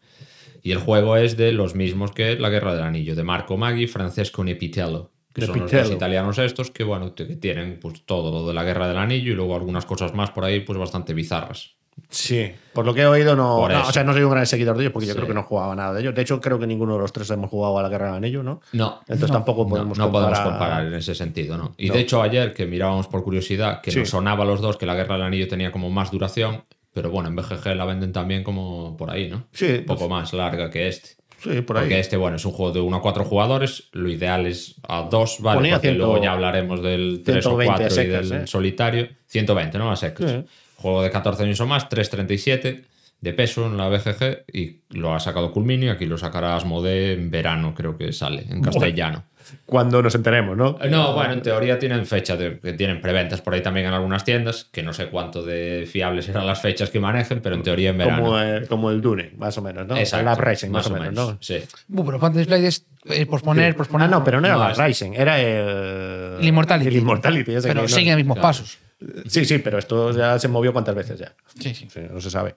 Y el juego es de los mismos que La Guerra del Anillo, de Marco Maggi, Francesco Nepitello, que son los dos italianos estos, que bueno, que tienen pues todo lo de la Guerra del Anillo y luego algunas cosas más por ahí, pues bastante bizarras. Sí, por lo que he oído, no. No, o sea, no soy un gran seguidor de ellos porque yo creo que no jugaba nada de ellos. De hecho, creo que ninguno de los tres hemos jugado a la Guerra del Anillo, ¿no? No. Entonces tampoco podemos no podemos comparar- comparar en ese sentido, ¿no? Y No. de hecho ayer que mirábamos por curiosidad que Sí. nos sonaba a los dos que la Guerra del Anillo tenía como más duración, pero bueno, en BGG la venden también como por ahí, ¿no? Sí, Un poco más larga que este. Sí, por ahí. Porque este, bueno, es un juego de 1 a 4 jugadores, lo ideal es a 2, ¿vale? Ponía Porque luego ya hablaremos del 3 o 120 a 4 y del ¿eh? solitario. 120, ¿no? A secas. Sí. Juego de 14 años o más, 3.37 de peso en la BGG y lo ha sacado Culmini, aquí lo sacará Asmodee en verano, creo que sale, en castellano. Cuando nos enteremos, ¿no? Eh, No, bueno, en teoría tienen fecha, de, tienen preventas por ahí también en algunas tiendas, que no sé cuánto de fiables eran las fechas que manejen, pero en teoría en verano. Como, el, como el Dune, más o menos, ¿no? Exacto, El Lab Racing, más, o menos, ¿no? Sí. Uh, pero Fantasy Flight es eh, posponer, posponer. Ah, no, pero no era No, Lab Racing, era el. El Immortality. El Immortality, ese Pero que no- siguen los mismos claro. pasos. Sí, sí, pero esto ya se movió cuántas veces ya. Sí, sí. Sí, no se sabe.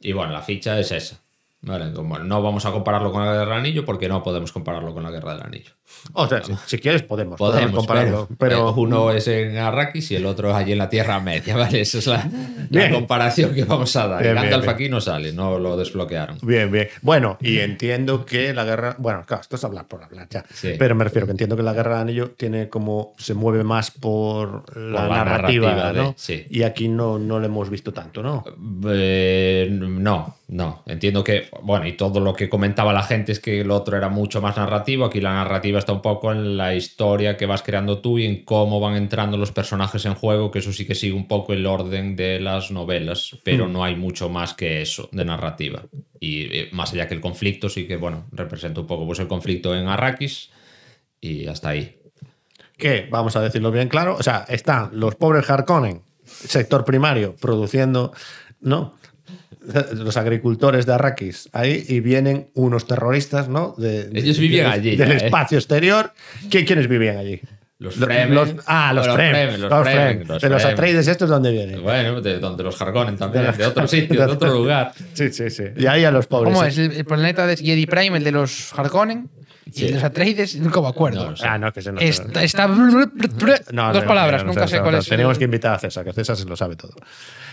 Y bueno, la ficha es esa. Vale, como no vamos a compararlo con la Guerra del Anillo porque no podemos compararlo con la Guerra del Anillo. O sea, si, si quieres, podemos. Podemos, compararlo. pero, Pero, eh, uno es en Arrakis y el otro es allí en la Tierra Media, ¿vale? Esa es la, comparación que vamos a dar. Bien, Gandalf bien. aquí no sale, no lo desbloquearon. Bien, bien. Bueno, y entiendo que la guerra. Bueno, claro, esto es hablar por hablar ya. Sí. Pero me refiero que entiendo que la guerra de anillo tiene como. se mueve más por la, la narrativa, narrativa de- ¿no? sí. Y aquí no, no lo hemos visto tanto, ¿no? Eh, no, no. Entiendo que, bueno, y todo lo que comentaba la gente es que el otro era mucho más narrativo. Aquí la narrativa está un poco en la historia que vas creando tú y en cómo van entrando los personajes en juego, que eso sí que sigue un poco el orden de las novelas, pero no hay mucho más que eso de narrativa. Y eh, más allá que el conflicto, sí que, bueno, representa un poco pues, el conflicto en Arrakis y hasta ahí. Que, vamos a decirlo bien claro, o sea, están los pobres Harkonnen, sector primario, produciendo, ¿no? Los agricultores de Arrakis ahí y vienen unos terroristas, ¿no? De, de- Ellos vivían del- allí Del ya, ¿eh? espacio exterior. ¿Qui- ¿Quiénes vivían allí? Los Lo- Fremen. los- ah, los Fremen. Los los Fremen. Los De los. Atreides, ¿estos dónde vienen? Bueno, de donde los Harkonnen también, De de, otro sitio, de otro lugar. Sí, sí, sí. Y ahí a los pobres. ¿Cómo ¿eh? es? El, el planeta de Jedi Prime, el de los Harkonnen y Sí. el de los Atreides, nunca me acuerdo. No lo sé. Ah, no, que se no. Está, está- No, dos palabras, no, no, nunca no, sé no, cuál no, es. Tenemos que invitar a César, que César se lo sabe todo.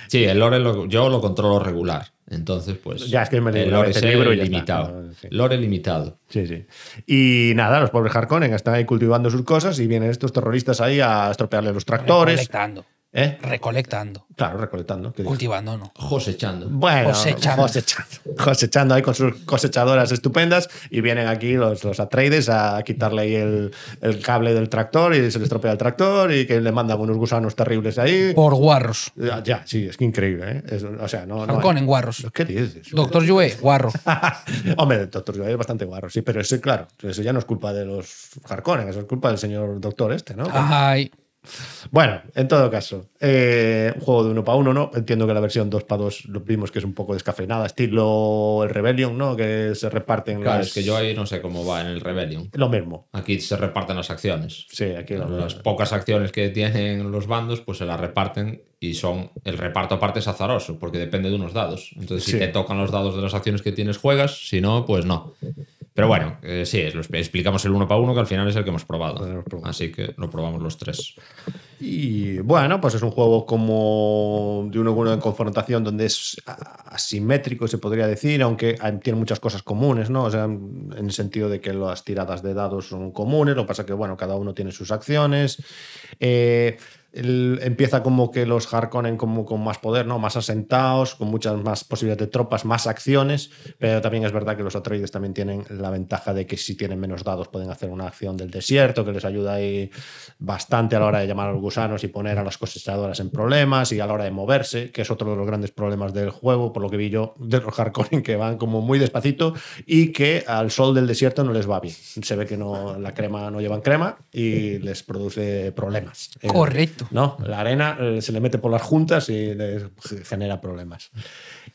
Sí, el lore lo- yo lo controlo regular. Entonces, pues. Ya, es que me el lore libro y limitado. está. Sí. Lore limitado. Sí, sí. Y nada, los pobres Harkonnen están ahí cultivando sus cosas y vienen estos terroristas ahí a estropearle los tractores. Recolectando. ¿Eh? Recolectando. Claro, recolectando. Cultivando, no. Cosechando. Bueno, Cosechando. cosechando. Cosechando ahí con sus cosechadoras estupendas y vienen aquí los, los Atreides a quitarle ahí el, el cable del tractor y se le estropea el tractor y que le mandan unos gusanos terribles ahí. Por guarros. Ya, ya, sí, es que increíble, ¿eh? Es- o sea, no. no Harkonnen, guarros. ¿Qué dices? Doctor Yue, guarro. Hombre, Doctor Joy es bastante guarro, sí, pero eso, claro, eso ya no es culpa de los Harkonnen, eso es culpa del señor Doctor este, ¿no? Ay. Bueno, en todo caso, eh, un juego de uno para uno, ¿no? Entiendo que la versión 2 para 2 lo vimos que es un poco descafeinada, estilo el Rebellion, ¿no? Que se reparten Claro, las- es que yo ahí no sé cómo va en el Rebellion. Lo mismo, Aquí se reparten las acciones. sí, aquí lo Las pocas acciones que tienen los bandos, pues se las reparten y son. El reparto aparte es azaroso, porque depende de unos dados. Entonces, si te tocan los dados de las acciones que tienes, juegas. Si no, pues no. Pero bueno, eh, sí, lo expl- explicamos el uno para uno, que al final es el que hemos probado. Así que lo probamos los tres. Y bueno, pues es un juego como de uno uno de confrontación donde es a- asimétrico, se podría decir, aunque tiene muchas cosas comunes, ¿no? O sea, en el sentido de que las tiradas de dados son comunes, lo que pasa que, bueno, cada uno tiene sus acciones. Eh, empieza como que los Harkonnen como con más poder, ¿no? Más asentados, con muchas más posibilidades de tropas, más acciones, pero también es verdad que los Atreides también tienen la ventaja de que si tienen menos dados pueden hacer una acción del desierto que les ayuda ahí bastante a la hora de llamar a los gusanos y poner a las cosechadoras en problemas y a la hora de moverse, que es otro de los grandes problemas del juego, por lo que vi yo, de los Harkonnen que van como muy despacito y que al sol del desierto no les va bien. Se ve que no, la crema no llevan crema y les produce problemas. Correcto. ¿No? La arena eh, se le mete por las juntas y genera problemas.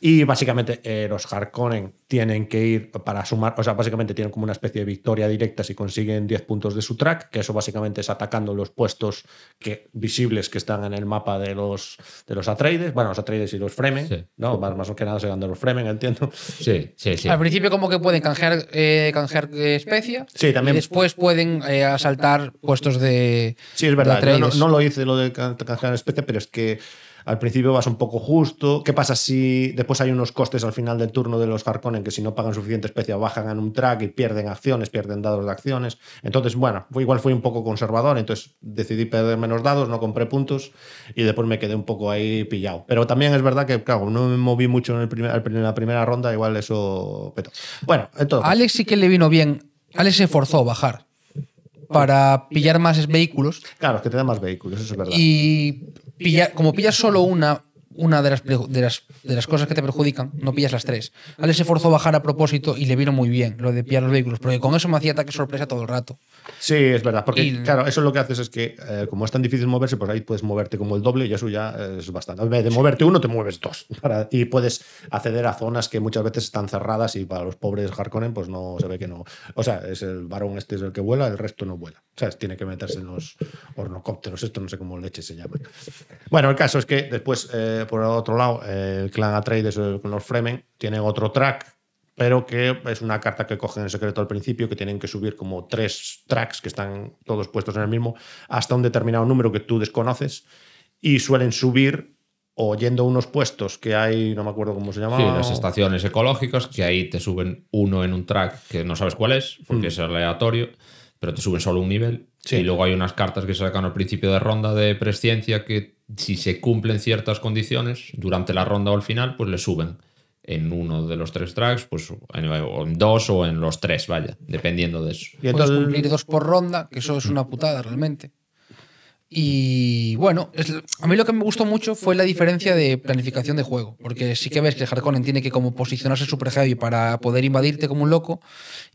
Y básicamente eh, los Harkonnen tienen que ir para sumar, o sea, básicamente tienen como una especie de victoria directa si consiguen 10 puntos de su track, que eso básicamente es atacando los puestos que, visibles que están en el mapa de los, de los Atreides, bueno, los Atreides y los Fremen, Sí. ¿no? Más, más que nada se de los Fremen, entiendo. Sí, sí, sí. Al principio como que pueden canjear, eh, canjear especia Sí, también. y después pueden eh, asaltar puestos de Sí, es verdad. de Yo no, lo hice lo de can- canjear especie, pero es que al principio vas un poco justo. ¿Qué pasa si después hay unos costes al final del turno de los Harkonnen que si no pagan suficiente especia bajan en un track y pierden acciones, pierden dados de acciones? Entonces, bueno, igual fui un poco conservador, entonces decidí perder menos dados, no compré puntos y después me quedé un poco ahí pillado. Pero también es verdad que, claro, no me moví mucho en, el primer- en la primera ronda, igual eso petó. Bueno, en todo A caso. Alex sí que le vino bien. Alex se forzó a bajar para pillar más vehículos. Claro, que te da más vehículos, eso es verdad. y pilla- como pillas solo una, una de, las, de, las, de las cosas que te perjudican, no pillas las tres. Alex se forzó a bajar a propósito y le vino muy bien lo de pillar los vehículos, porque con eso me hacía ataque sorpresa todo el rato. Sí, es verdad, porque Y- claro, eso lo que haces es que eh, como es tan difícil moverse, pues ahí puedes moverte como el doble y eso ya es bastante. En vez de moverte uno, te mueves dos. Para- y puedes acceder a zonas que muchas veces están cerradas y para los pobres Harkonnen pues no se ve que no. O sea, es el varón este es el que vuela, el resto no vuela. O sea, tiene que meterse en los hornocópteros, esto no sé cómo leche se llama. Bueno, el caso es que después, eh, por otro lado, eh, el clan Atreides eh, con los Fremen tienen otro track pero que es una carta que cogen en secreto al principio, que tienen que subir como tres tracks que están todos puestos en el mismo, hasta un determinado número que tú desconoces, y suelen subir oyendo unos puestos que hay, no me acuerdo cómo se llama. Sí, las estaciones ecológicas, que ahí te suben uno en un track que no sabes cuál es, porque es aleatorio, pero te suben solo un nivel. Sí. Y luego hay unas cartas que se sacan al principio de ronda de presciencia que si se cumplen ciertas condiciones durante la ronda o al final, pues le suben en uno de los tres tracks, pues en, o en dos o en los tres, vaya, dependiendo de eso. Y Puedes entonces, cumplir dos por ronda, que eso es una putada realmente. Y bueno, es- a mí lo que me gustó mucho fue la diferencia de planificación de juego, porque sí que ves que el Harkonnen tiene que como posicionarse super heavy para poder invadirte como un loco,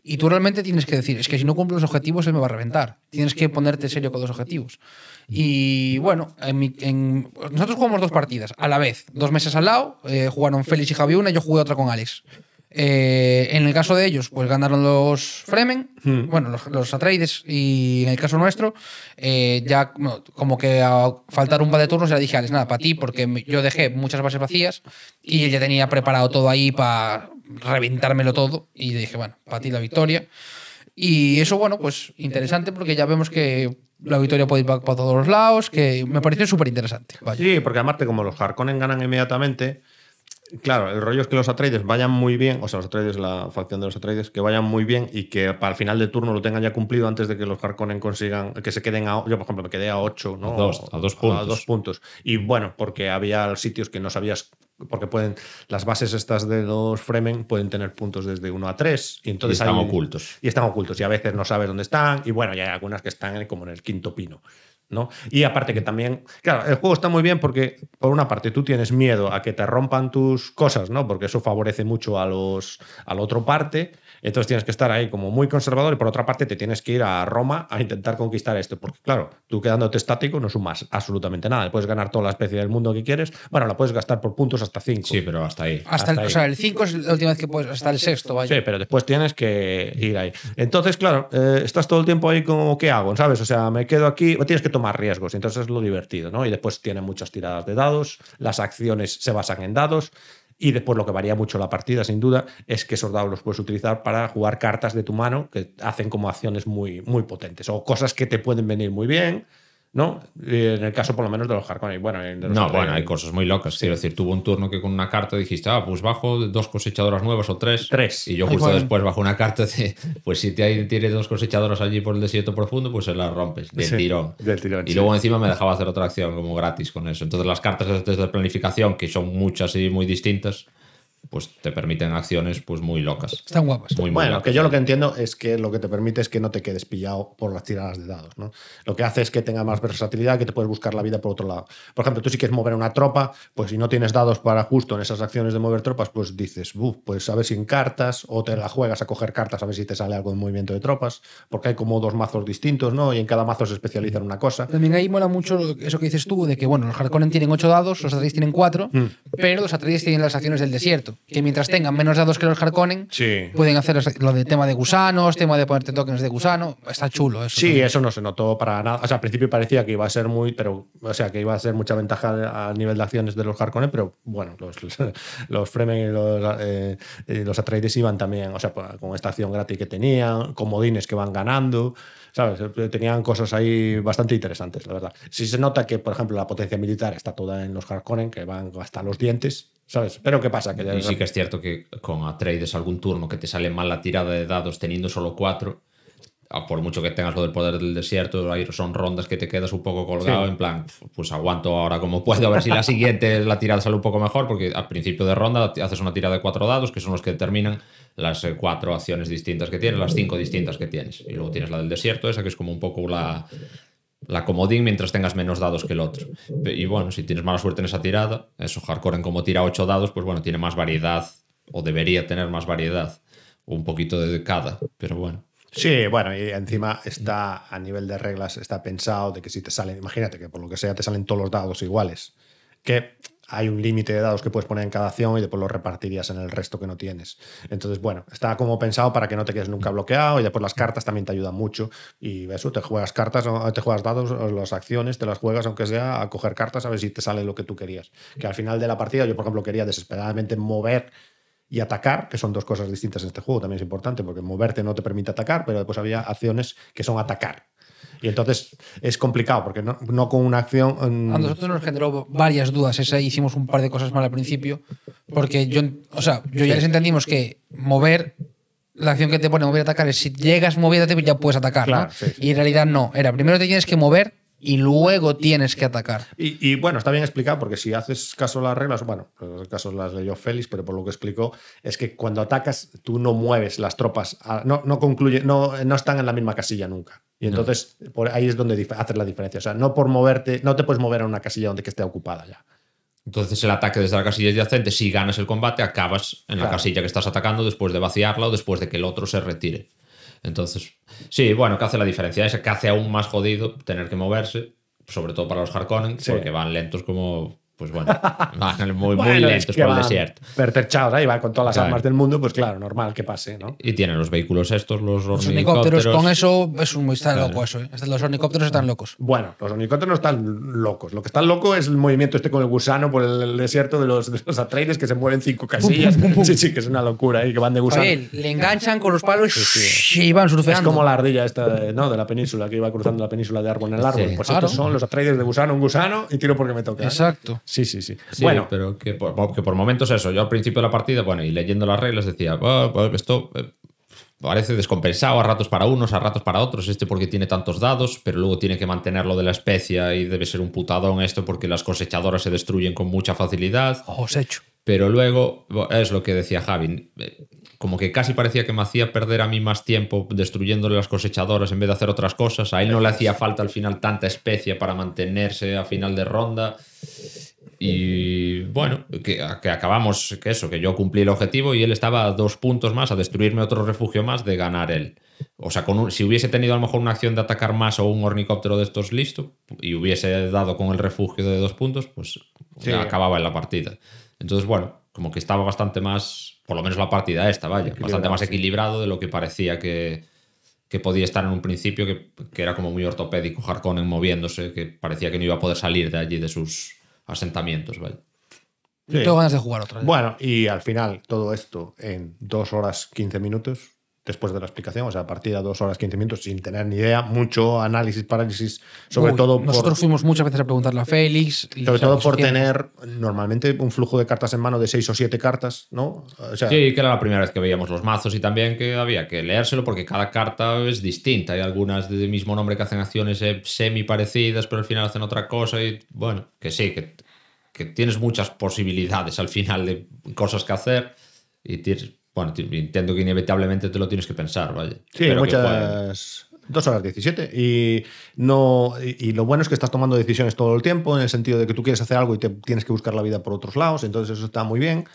y tú realmente tienes que decir, es que si no cumplo los objetivos él me va a reventar, tienes que ponerte serio con los objetivos. Y bueno, en mi- en- nosotros jugamos dos partidas a la vez, dos meses al lado, eh, jugaron Félix y Javi una, yo jugué otra con Alex. Eh, en el caso de ellos, pues ganaron los Fremen, bueno, los, los Atreides, y en el caso nuestro, eh, ya como que a faltar un par de turnos, ya dije, Alex, nada, para ti, porque yo dejé muchas bases vacías y él ya tenía preparado todo ahí para reventármelo todo, y dije, bueno, para ti la victoria. Y eso, bueno, pues interesante porque ya vemos que la victoria puede ir para, todos los lados, que me pareció súper interesante. Sí, porque aparte, como los Harkonnen ganan inmediatamente, claro, el rollo es que los Atreides vayan muy bien, o sea, los Atreides, la facción de los Atreides, que vayan muy bien y que para el final del turno lo tengan ya cumplido antes de que los Harkonnen consigan, que se queden a. Yo, por ejemplo, me quedé a 8, ¿no? A dos, a dos puntos. A dos puntos. Y bueno, porque había sitios que no sabías. Porque pueden. Las bases estas de los Fremen pueden tener puntos desde 1 a 3. Y entonces Y están hay- ocultos. y están ocultos y a veces no sabes dónde están y bueno, ya hay algunas que están como en el quinto pino. ¿No? Y aparte que también, claro, el juego está muy bien porque por una parte tú tienes miedo a que te rompan tus cosas, ¿no? Porque eso favorece mucho a los a la otra parte, entonces tienes que estar ahí como muy conservador y por otra parte te tienes que ir a Roma a intentar conquistar esto, porque claro, tú quedándote estático no sumas absolutamente nada, puedes ganar toda la especie del mundo que quieres, bueno, la puedes gastar por puntos hasta 5. Sí, pero hasta ahí. Hasta, el, ahí. o sea, el 5 es la última vez que puedes, hasta el sexto, vaya. Sí, pero después tienes que ir ahí. Entonces, claro, eh, estás todo el tiempo ahí como, ¿qué hago? ¿Sabes? O sea, me quedo aquí, tienes que tomar riesgos, entonces es lo divertido, ¿no? Y después tiene muchas tiradas de dados, las acciones se basan en dados. Y después lo que varía mucho la partida, sin duda, es que esos dados los puedes utilizar para jugar cartas de tu mano que hacen como acciones muy, muy potentes o cosas que te pueden venir muy bien, ¿no? Y en el caso, por lo menos, de los Harkonnen. Bueno, de los No, bueno, hay cosas muy locas. Quiero decir, tuvo un turno que con una carta dijiste, ah, pues bajo dos cosechadoras nuevas o tres. Tres. Y yo Ay, justo bueno. después bajo una carta de, pues si te hay, tiene dos cosechadoras allí por el desierto profundo, pues se las rompes del Sí, tirón. del tirón, y sí. luego encima me dejaba hacer otra acción como gratis con eso. Entonces las cartas de planificación, que son muchas y muy distintas, pues te permiten acciones pues muy locas. Están guapas. Muy, muy Bueno, locas. que yo lo que entiendo es que lo que te permite es que no te quedes pillado por las tiradas de dados, ¿no? Lo que hace es que tenga más versatilidad, que te puedes buscar la vida por otro lado. Por ejemplo, tú si quieres mover una tropa, pues si no tienes dados para justo en esas acciones de mover tropas, pues dices, "Buf, pues a ver si en cartas, o te la juegas a coger cartas a ver si te sale algo de movimiento de tropas, porque hay como dos mazos distintos, ¿no? Y en cada mazo se especializa en una cosa. También ahí mola mucho eso que dices tú, de que bueno, los Harkonnen tienen 8 dados, los Atreides tienen 4, Mm. pero los Atreides tienen las acciones del desierto, que mientras tengan menos dados que los Harkonnen, Sí. pueden hacer lo de tema de gusanos, tema de ponerte tokens de gusano, está chulo eso. Sí, también. eso no se notó para nada. O sea, al principio parecía que iba a ser muy, pero, o sea, que iba a ser mucha ventaja a nivel de acciones de los Harkonnen, pero bueno, los, los Fremen y los, eh, los Atreides iban también, o sea, pues, con esta acción gratis que tenían, comodines que van ganando, ¿sabes? Tenían cosas ahí bastante interesantes, la verdad. Sí se nota que, por ejemplo, la potencia militar está toda en los Harkonnen, que van hasta los dientes, ¿sabes? Pero ¿qué pasa? Que Y sí que es cierto que con Atreides algún turno que te sale mal la tirada de dados teniendo solo cuatro, por mucho que tengas lo del poder del desierto, ahí son rondas que te quedas un poco colgado, Sí. en plan, pues aguanto ahora como puedo, a ver si la siguiente la tirada sale un poco mejor, porque al principio de ronda haces una tirada de cuatro dados, que son los que determinan las eh, cuatro acciones distintas que tienes, las cinco distintas que tienes. Y luego tienes la del desierto, esa que es como un poco la, la comodín mientras tengas menos dados que el otro. Y bueno, si tienes mala suerte en esa tirada, eso Hardcore como tira 8 dados, pues bueno, tiene más variedad, o debería tener más variedad, un poquito de cada, pero bueno. Sí, bueno, y encima está a nivel de reglas, está pensado de que si te salen, imagínate que por lo que sea te salen todos los dados iguales, que hay un límite de dados que puedes poner en cada acción y después los repartirías en el resto que no tienes. Entonces, bueno, está como pensado para que no te quedes nunca bloqueado y después las cartas también te ayudan mucho. Y eso, te juegas cartas, te juegas dados, las acciones, te las juegas aunque sea a coger cartas a ver si te sale lo que tú querías. Que al final de la partida yo, por ejemplo, quería desesperadamente mover y atacar, que son dos cosas distintas en este juego, también es importante, porque moverte no te permite atacar, pero después había acciones que son atacar. Y entonces es complicado, porque no, no con una acción... mm, A nosotros nos generó varias dudas. Esa hicimos un par de cosas mal al principio. Porque yo, o sea, yo ya les entendimos que mover, la acción que te pone mover y atacar es si llegas moviéndote ya puedes atacar. ¿no? Claro, sí, sí. Y en realidad no. Era primero te tienes que mover y luego tienes que atacar. Y, y, bueno, está bien explicado porque si haces caso a las reglas, bueno, en los casos las leyó Félix, pero por lo que explicó, es que cuando atacas tú no mueves las tropas, a- no, no concluye, no, no están en la misma casilla nunca. Y entonces por ahí es donde haces la diferencia. O sea, no por moverte, no te puedes mover a una casilla donde que esté ocupada ya. Entonces el ataque desde la casilla adyacente, si ganas el combate, acabas en la casilla que estás atacando después de vaciarla o después de que el otro se retire. Entonces, sí, bueno, que hace la diferencia esa, que hace aún más jodido tener que moverse, sobre todo para los Harkonnen, Sí. porque van lentos como, pues bueno, van muy, muy Bueno, es lentos que por el van desierto. pertrechados ahí, va con todas las Claro. armas del mundo, pues claro, normal que pase, ¿no? Y tienen los vehículos estos, los, Los helicópteros ornitópteros. con eso es un muy está Claro. loco eso. ¿eh? Hasta Los helicópteros están locos. Bueno, los helicópteros no están locos. Lo que está loco es el movimiento este con el gusano por el desierto de los, de los Atreides que se mueven cinco casillas. Sí, sí, que es una locura ahí, que van de gusano. Oye, le enganchan con los palos sí. y van Es surfeando. como la ardilla esta de, ¿no? de la península que iba cruzando la península de árbol en el árbol. Sí. pues Claro. estos son los Atreides de gusano, un gusano y tiro porque me toca. ¿eh? Exacto. Sí, sí, sí. Sí, bueno, pero que por, que por momentos eso. Yo al principio de la partida, bueno, y leyendo las reglas decía, "Ah, pues esto eh, parece descompensado a ratos para unos, a ratos para otros, este porque tiene tantos dados, pero luego tiene que mantenerlo de la especia y debe ser un putadón esto porque las cosechadoras se destruyen con mucha facilidad. Ojos hecho. Pero luego, es lo que decía Javi, eh, como que casi parecía que me hacía perder a mí más tiempo destruyéndole las cosechadoras en vez de hacer otras cosas. A él no le hacía falta al final tanta especia para mantenerse a final de ronda. Y bueno, que, que acabamos, que eso, que yo cumplí el objetivo y él estaba a dos puntos más, a destruirme otro refugio más de ganar él. O sea, con un- si hubiese tenido a lo mejor una acción de atacar más o un ornicóptero de estos listo y hubiese dado con el refugio de dos puntos, pues Sí. ya acababa en la partida. Entonces, bueno, como que estaba bastante más, por lo menos la partida esta, vaya, bastante más sí. equilibrado de lo que parecía que, que podía estar en un principio, que, que era como muy ortopédico, Harkonnen moviéndose, que parecía que no iba a poder salir de allí de sus asentamientos, vaya. sí. Tengo ganas de jugar otra vez. bueno, y al final todo esto en dos horas 15 minutos después de la explicación, o sea, partida dos horas, 15 minutos, sin tener ni idea, mucho análisis, parálisis, sobre Uy, todo Nosotros por, fuimos muchas veces a preguntarle a Félix. y sobre todo por tener normalmente un flujo de cartas en mano de seis o siete cartas, ¿no? O sea, Sí, que era la primera vez que veíamos los mazos y también que había que leérselo porque cada carta es distinta. Hay algunas del mismo nombre que hacen acciones eh, semi parecidas, pero al final hacen otra cosa y bueno, que sí, que, que tienes muchas posibilidades al final de cosas que hacer y tienes, bueno, ti- entiendo que inevitablemente te lo tienes que pensar, vaya. Sí, muchas. Dos horas 17. Y, no, y, y lo bueno es que estás tomando decisiones todo el tiempo, en el sentido de que tú quieres hacer algo y te tienes que buscar la vida por otros lados, entonces eso está muy bien.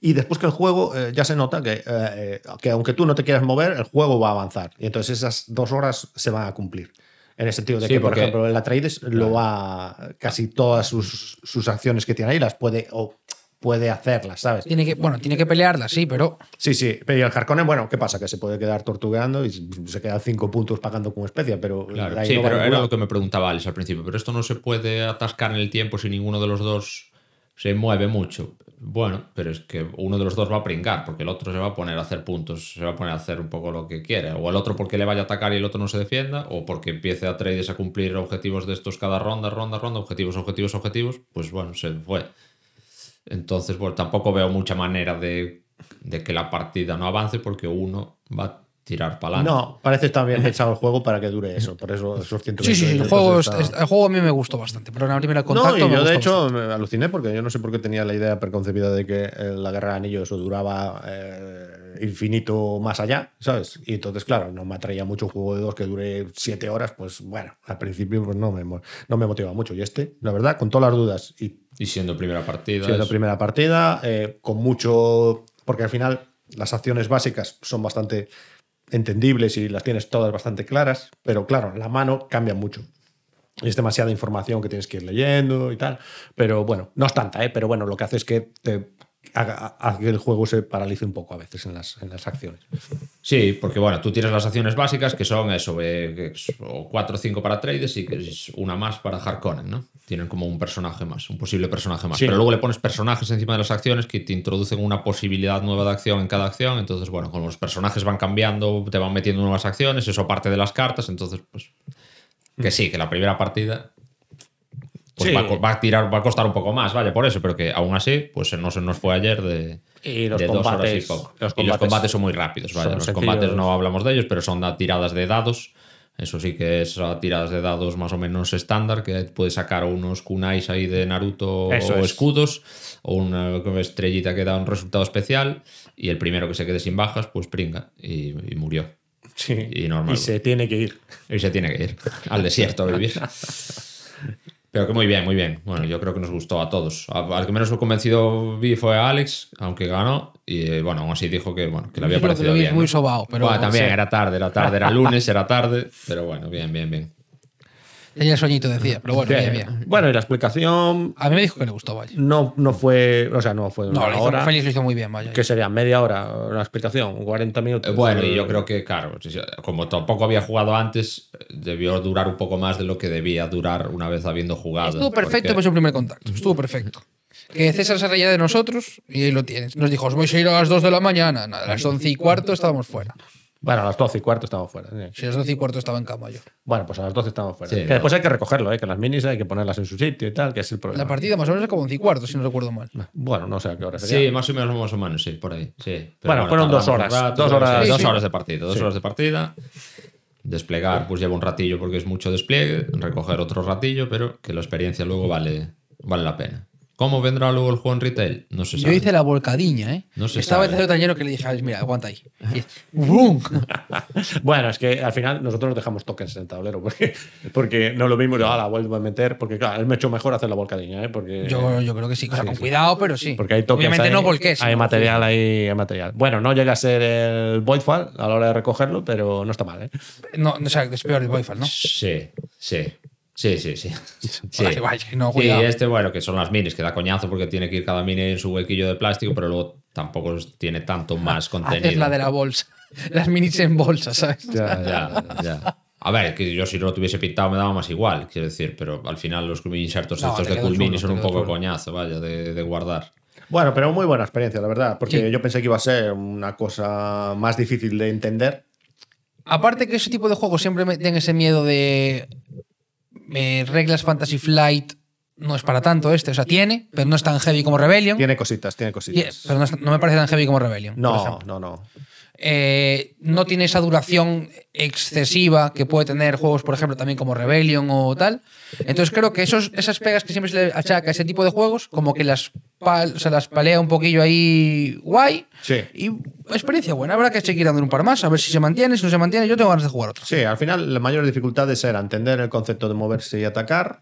Y después que el juego eh, ya se nota que, eh, que aunque tú no te quieras mover, el juego va a avanzar. Y entonces esas dos horas se van a cumplir. En el sentido de Sí, que, por ejemplo, el Atreides lo va. casi todas sus, sus acciones que tiene ahí las puede. o puede hacerlas, ¿sabes? Tiene que, bueno, tiene que pelearla, sí, pero Sí, sí. Pero y el Harkonnen, bueno, ¿qué pasa? Que se puede quedar tortugueando y se queda cinco puntos pagando como especia, pero. Claro, sí, no pero era lo que me preguntaba Alex al principio. Pero esto no se puede atascar en el tiempo si ninguno de los dos se mueve mucho. Bueno, pero es que uno de los dos va a pringar, porque el otro se va a poner a hacer puntos, se va a poner a hacer un poco lo que quiere. O el otro porque le vaya a atacar y el otro no se defienda, o porque empiece a trades a cumplir objetivos de estos cada ronda, ronda, ronda, objetivos, objetivos, objetivos. Pues bueno, se fue. Entonces, bueno, tampoco veo mucha manera de, de que la partida no avance, porque uno va tirar para adelante. No, parece estar bien pensado el juego para que dure eso. Por eso esos 120 sí, sí, sí, el juego, está- es- es- el juego a mí me gustó bastante, pero en la primera contacto No, y yo de hecho me aluciné porque yo no sé por qué tenía la idea preconcebida de que eh, la guerra de anillos eso duraba eh, infinito más allá, ¿sabes? Y entonces, claro, no me atraía mucho un juego de dos que dure siete horas, pues bueno, al principio pues no me, no me motiva mucho. Y este, la verdad, con todas las dudas y Y siendo primera partida. Es- primera partida, eh, con mucho. Porque al final las acciones básicas son bastante entendibles y las tienes todas bastante claras, pero claro, la mano cambia mucho. Es demasiada información que tienes que ir leyendo y tal. Pero bueno, no es tanta, ¿eh? pero bueno, lo que hace es que te haga, haga que el juego se paralice un poco a veces en las, en las acciones. Sí, porque bueno, tú tienes las acciones básicas que son eso, eh, que es- o 4 o 5 para traders y que es una más para Harkonnen, ¿no? Tienen como un personaje más, un posible personaje más. Sí. Pero luego le pones personajes encima de las acciones que te introducen una posibilidad nueva de acción en cada acción. Entonces, bueno, como los personajes van cambiando, te van metiendo nuevas acciones, eso parte de las cartas. Entonces, pues. Que sí, que la primera partida. Pues Sí. va, a, va a tirar, va a costar un poco más, vale, por eso, pero que aún así, pues no se nos fue ayer de, Y los de dos horas y combates- poco. los y los combates combates son muy rápidos, son Los sencillos. combates no hablamos de ellos, pero son da- tiradas de dados. Eso sí que es a tiradas de dados más o menos estándar, que puedes sacar unos kunais ahí de Naruto Eso o es. escudos, o una estrellita que da un resultado especial, y el primero que se quede sin bajas, pues pringa, y, y murió. Sí. Y normal. Y se tiene que ir. Y se tiene que ir al desierto a vivir. Pero que muy bien, muy bien. Bueno, yo creo que nos gustó a todos. Al que menos convencido vi fue a Alex, aunque ganó. Y eh, bueno, aún así dijo que, bueno, que le había que parecido bien. muy ¿no? sobao, pero Bueno, también sí. era tarde, era tarde, era lunes, era tarde. Pero bueno, bien, bien, bien. Tenía sueñito, decía, pero bueno, bien, bien. Bueno, y la explicación A mí me dijo que le gustó, vaya. no, no fue. O sea, no fue No, una lo hizo, hora. Félix lo hizo muy bien, vaya. que sería media hora una explicación, 40 minutos. Eh, Bueno, y yo creo que, claro, como tampoco había jugado antes, debió durar un poco más de lo que debía durar una vez habiendo jugado. Estuvo perfecto porque- para su primer contacto. Estuvo perfecto. Que César se reía de nosotros y ahí lo tienes. Nos dijo, os vais a ir a las 2 de la mañana. Nada, a las 11 y cuarto estábamos fuera. Bueno, a las 12 y cuarto estamos fuera. sí. Si a las 12 y cuarto estaba en cama yo. Bueno, pues a las 12 estamos fuera. Sí, que después hay que recogerlo, ¿eh? que las minis hay que ponerlas en su sitio y tal, que es el problema. La partida más o menos acabó 11 y cuarto, si no recuerdo mal. Bueno, no sé a qué hora sería. Sí, más o menos, más o menos, sí, por ahí. Sí. Pero Bueno, fueron dos horas, dos horas. dos Sí, horas de partida. Dos horas de partida. Desplegar, pues lleva un ratillo porque es mucho despliegue. Recoger otro ratillo, pero que la experiencia luego vale, vale la pena. ¿Cómo vendrá luego el juego en retail? No se Yo hice la volcadilla, ¿eh? No se Estaba el sabe. tercero tan lleno que le dije, "Alex, mira, aguanta ahí. Y- ¡Bum! Bueno, es que al final nosotros nos dejamos tokens en el tablero porque, porque no lo vimos, yo, la vuelvo a meter, porque claro, es mucho mejor hacer la volcadilla, ¿eh? porque, Yo, yo creo que sí, o sea, con cuidado, pero sí. porque hay tokens. Obviamente ahí, no volqués. Hay material ahí, hay material. Bueno, no llega a ser el Voidfall a la hora de recogerlo, pero no está mal, ¿eh? No, o sea, es peor el Wi-Fi, ¿no? Sí, sí. Sí, sí, sí. sí. Vale, vaya, no, Sí, este, bueno, que son las minis, que da coñazo porque tiene que ir cada mini en su huequillo de plástico, pero luego tampoco tiene tanto más contenido. Haces la de la bolsa. Las minis en bolsa, ¿sabes? Ya, ya. A ver, que yo si no lo tuviese pintado me daba más igual, quiero decir, pero al final los insertos No, estos de Cool Mini son un poco chulo. coñazo, vaya, de, de guardar. Bueno, pero muy buena experiencia, la verdad, porque Sí. yo pensé que iba a ser una cosa más difícil de entender. Aparte que ese tipo de juegos siempre me tienen ese miedo de eh, reglas Fantasy Flight. No es para tanto este, o sea, tiene, pero no es tan heavy como Rebellion. Tiene cositas, tiene cositas. pero no, es- no me parece tan heavy como Rebellion. por No, ejemplo. no, no. Eh, no tiene esa duración excesiva que puede tener juegos, por ejemplo, también como Rebellion o tal. Entonces creo que esos, esas pegas que siempre se le achaca a ese tipo de juegos, como que las, pal- o sea, las palea un poquillo ahí guay. Sí. Y experiencia buena, habrá que seguir dando un par más, a ver si se mantiene, si no se mantiene, yo tengo ganas de jugar otro. Sí, al final las mayores dificultades era entender el concepto de moverse y atacar.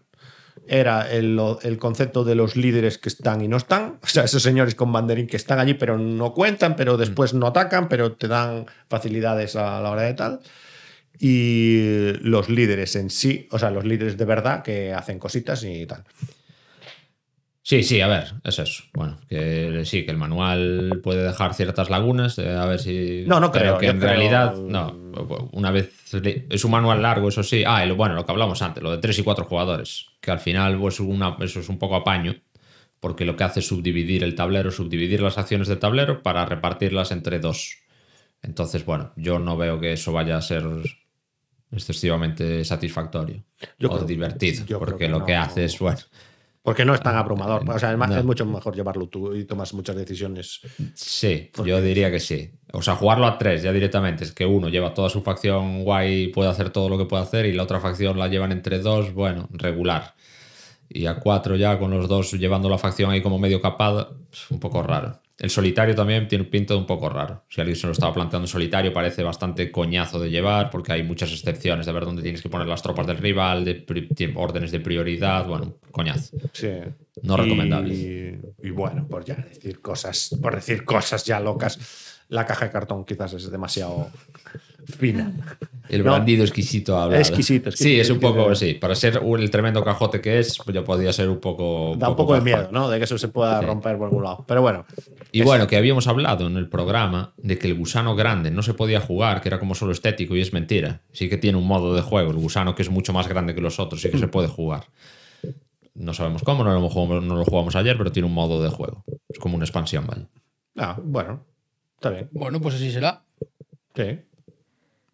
Era el, el concepto de los líderes que están y no están. O sea, esos señores con banderín que están allí pero no cuentan, pero después no atacan, pero te dan facilidades a la hora de tal. Y los líderes en sí, o sea, los líderes de verdad que hacen cositas y tal. Sí, sí, a ver, es eso. Bueno, que sí, que el manual puede dejar ciertas lagunas, eh, a ver si... No, no pero creo, que yo en creo- realidad, no, una vez... Es un manual largo, eso sí. Ah, y bueno, lo que hablamos antes, lo de tres y cuatro jugadores, que al final pues, una, eso es un poco apaño, porque lo que hace es subdividir el tablero, subdividir las acciones del tablero para repartirlas entre dos. Entonces, bueno, yo no veo que eso vaya a ser excesivamente satisfactorio Yo o creo- divertido, yo porque que lo no. que hace es, bueno... Porque no es tan abrumador. O sea, es, más- No. es mucho mejor llevarlo tú y tomas muchas decisiones. Sí, yo diría que sí. O sea, jugarlo a tres ya directamente. Es que uno lleva toda su facción guay y puede hacer todo lo que puede hacer y la otra facción la llevan entre dos, bueno, regular. Y a cuatro ya con los dos llevando la facción ahí como medio capada, es un poco raro. El solitario también tiene pinta de un poco raro. Si alguien se lo estaba planteando en solitario, parece bastante coñazo de llevar porque hay muchas excepciones de ver dónde tienes que poner las tropas del rival, de órdenes de prioridad, bueno, coñazo. Sí. No Y- recomendable. Y, bueno, por ya decir cosas, por decir cosas ya locas, la caja de cartón quizás es demasiado fina. El No. brandido exquisito hablado. Exquisito, exquisito, Sí, es un exquisito. poco, sí. Para ser el tremendo cajote que es, ya podría ser un poco. Da un poco de miedo, ¿no? De que eso se pueda Sí. romper por algún lado. Pero bueno. Y bueno, que habíamos hablado en el programa de que el gusano grande no se podía jugar, que era como solo estético y es mentira. Sí que tiene un modo de juego. El gusano que es mucho más grande que los otros, sí que se puede jugar. No sabemos cómo, no lo jugamos, no lo jugamos ayer, pero tiene un modo de juego. Es como una expansión, ¿vale? Ah, bueno. Está bien. Bueno, pues así será. Sí.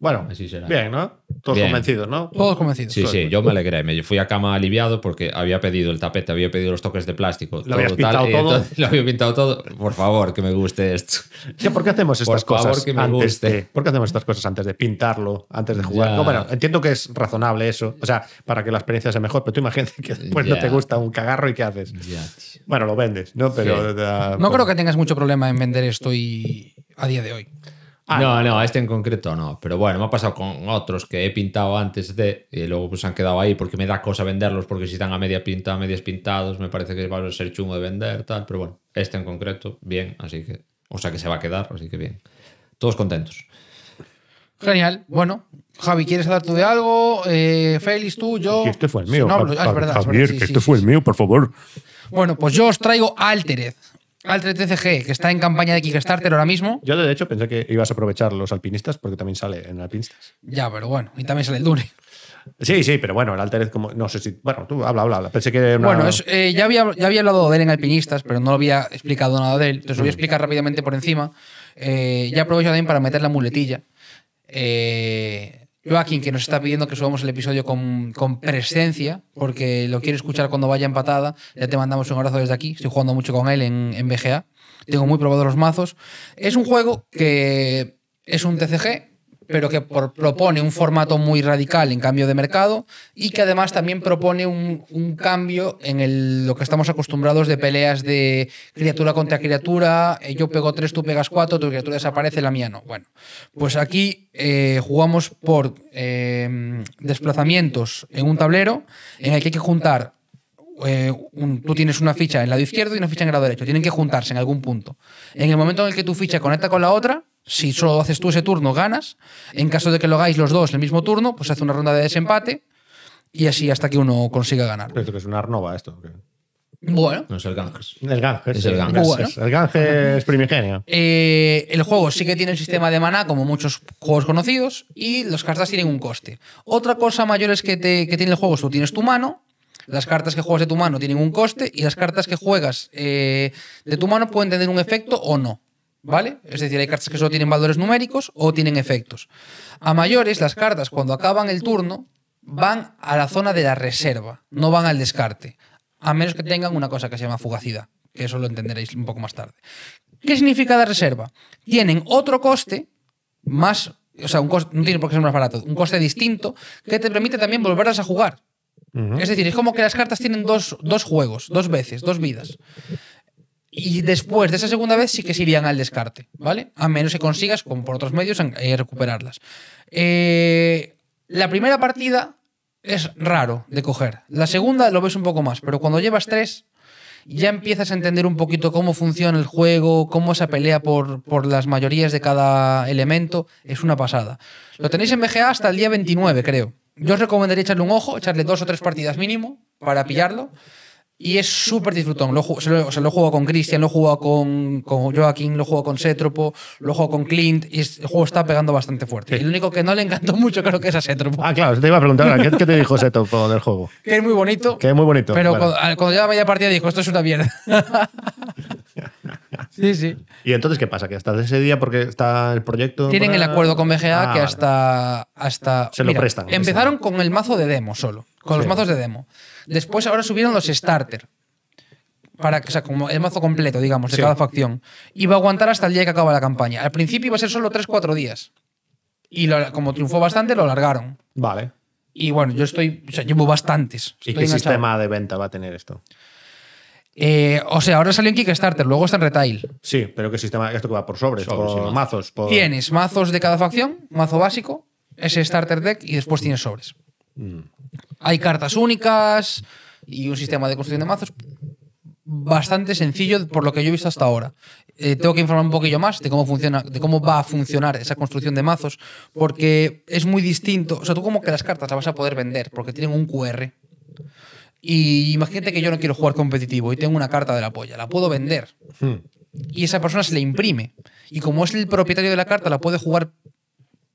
Bueno, Así será. bien, ¿no? Todos Bien. convencidos, ¿no? Todos convencidos. Sí, sí, yo me alegré. Me fui a cama aliviado porque había pedido el tapete, había pedido los toques de plástico. Lo habías todo pintado y todo. entonces lo había pintado todo. Por favor, que me guste esto. Sí, ¿Por qué hacemos estas Por favor, cosas que me antes guste. de, ¿Por qué hacemos estas cosas antes de pintarlo, antes de jugar? No, bueno, entiendo que es razonable eso, o sea, para que la experiencia sea mejor, pero tú imagínate que después no te gusta un cagarro y ¿qué haces? Bueno, lo vendes, ¿no? Pero Sí. da- No creo que tengas mucho problema en vender esto y a día de hoy. Ah, no, no, este en concreto no. Pero bueno, me ha pasado con otros que he pintado antes de y luego pues han quedado ahí porque me da cosa venderlos porque si están a media pinta, a medias pintados, me parece que va a ser chungo de vender, tal. Pero bueno, este en concreto, bien, así que. O sea que se va a quedar, así que bien. Todos contentos. Genial. Bueno, Javi, ¿quieres hablar tú de algo? Eh, Félix, tú, yo. Que este fue el mío. No, hablo- Jav- ah, es verdad, es Javier, verdad, sí, que sí, este sí, fue el sí. mío, por favor. Bueno, pues yo os traigo Altered. Altered TCG, que está en campaña de Kickstarter ahora mismo. Yo, de hecho, pensé que ibas a aprovechar los alpinistas porque también sale en alpinistas. Ya, pero bueno, y también sale el Dune. Sí, sí, pero bueno, el Altered, como. No sé si. Bueno, tú habla, habla. habla. Pensé que era una- Bueno, es, eh, ya, había, ya había hablado de él en Alpinistas, pero no había explicado nada de él. Entonces lo voy a explicar rápidamente por encima. Eh, ya aprovecho también para meter la muletilla. Eh, Joaquín, que nos está pidiendo que subamos el episodio con, presencia, porque lo quiere escuchar cuando vaya en patada. Ya te mandamos un abrazo desde aquí. Estoy jugando mucho con él en, en BGA. Tengo muy probados los mazos. Es un juego que es un TCG, pero que propone un formato muy radical en cambio de mercado y que además también propone un, cambio en lo que estamos acostumbrados de peleas de criatura contra criatura, eh, yo pego tres, tú pegas cuatro, tu criatura desaparece, la mía no. Bueno, pues aquí eh, jugamos por eh, desplazamientos en un tablero en el que hay que juntar eh, tú tienes una ficha en el lado izquierdo y una ficha en el lado derecho. Tienen que juntarse en algún punto. En el momento en el que tu ficha conecta con la otra, si solo haces tú ese turno, ganas. En caso de que lo hagáis los dos el mismo turno, pues hace una ronda de desempate y así hasta que uno consiga ganar. Esto que es una Arnova, esto. Bueno, No es el Ganges. El Ganges. Es el Ganges. Bueno. El Ganges primigenio. Eh, el juego sí que tiene el sistema de maná, como muchos juegos conocidos, y los cartas tienen un coste. Otra cosa mayor es que, te- que tiene el juego es que tú tienes tu mano, Las cartas que juegas de tu mano tienen un coste y las cartas que juegas eh, de tu mano pueden tener un efecto o no. ¿Vale? Es decir, hay cartas que solo tienen valores numéricos o tienen efectos. A mayores, las cartas cuando acaban el turno van a la zona de la reserva, no van al descarte. A menos que tengan una cosa que se llama fugacidad, que eso lo entenderéis un poco más tarde. ¿Qué significa la reserva? Tienen otro coste más, o sea, un coste, no tiene por qué ser más barato, un coste distinto que te permite también volverlas a jugar. Es decir, es como que las cartas tienen dos, dos juegos, dos veces, dos vidas. Y después de esa segunda vez sí que se irían al descarte, ¿vale? A menos que consigas, como por otros medios, eh, recuperarlas. Eh, la primera partida es raro de coger. La segunda lo ves un poco más, pero cuando llevas tres, ya empiezas a entender un poquito cómo funciona el juego, cómo se pelea por, por las mayorías de cada elemento. Es una pasada. Lo tenéis en BGA hasta el día 29, creo. Yo os recomendaría echarle un ojo, echarle dos o tres partidas mínimo para pillarlo. Y es súper disfrutón. Lo, ju- se lo, o sea, lo he jugado con Christian, lo he jugado con, con Joaquín, lo he jugado con Setropo, lo he jugado con Clint. Y el juego está pegando bastante fuerte. Y lo único que no le encantó mucho creo que es a Setropo. Ah, claro, te iba a preguntar ahora, ¿qué, qué te dijo ese topo del juego? Que es muy bonito. Que es muy bonito. Pero cuando, cuando lleva media partida dijo, esto es una mierda. sí, sí. ¿Y entonces qué pasa? ¿Que hasta ese día, porque está el proyecto. Tienen el acuerdo con BGA Ah, que hasta. hasta Se lo prestan, Empezaron con el mazo de demo solo. Con los mazos de demo. Después ahora subieron los starter. Para, o sea, como el mazo completo, digamos, de Sí. cada facción. Y va a aguantar hasta el día que acaba la campaña. Al principio iba a ser solo 3-4 días. Y lo- como triunfó bastante, lo alargaron. Vale. Y bueno, yo estoy. O sea, llevo bastantes. ¿Y qué enganchado. sistema de venta va a tener esto? Eh, o sea, ahora salió en Kickstarter, luego está en retail. Sí, pero ¿qué sistema? ¿Esto que va por sobres? Sobres, ¿Por sí, mazos? Por... Tienes mazos de cada facción, mazo básico, ese starter deck y después tienes sobres. Mm. Hay cartas únicas y un sistema de construcción de mazos bastante sencillo por lo que yo he visto hasta ahora. Eh, tengo que informar un poquillo más de cómo funciona, de cómo va a funcionar esa construcción de mazos, porque es muy distinto. O sea, tú como que las cartas las vas a poder vender, porque tienen un QR. Y imagínate que yo no quiero jugar competitivo y tengo una carta de la polla, la puedo vender Hmm. y esa persona se le imprime. Y como es el propietario de la carta, la puede jugar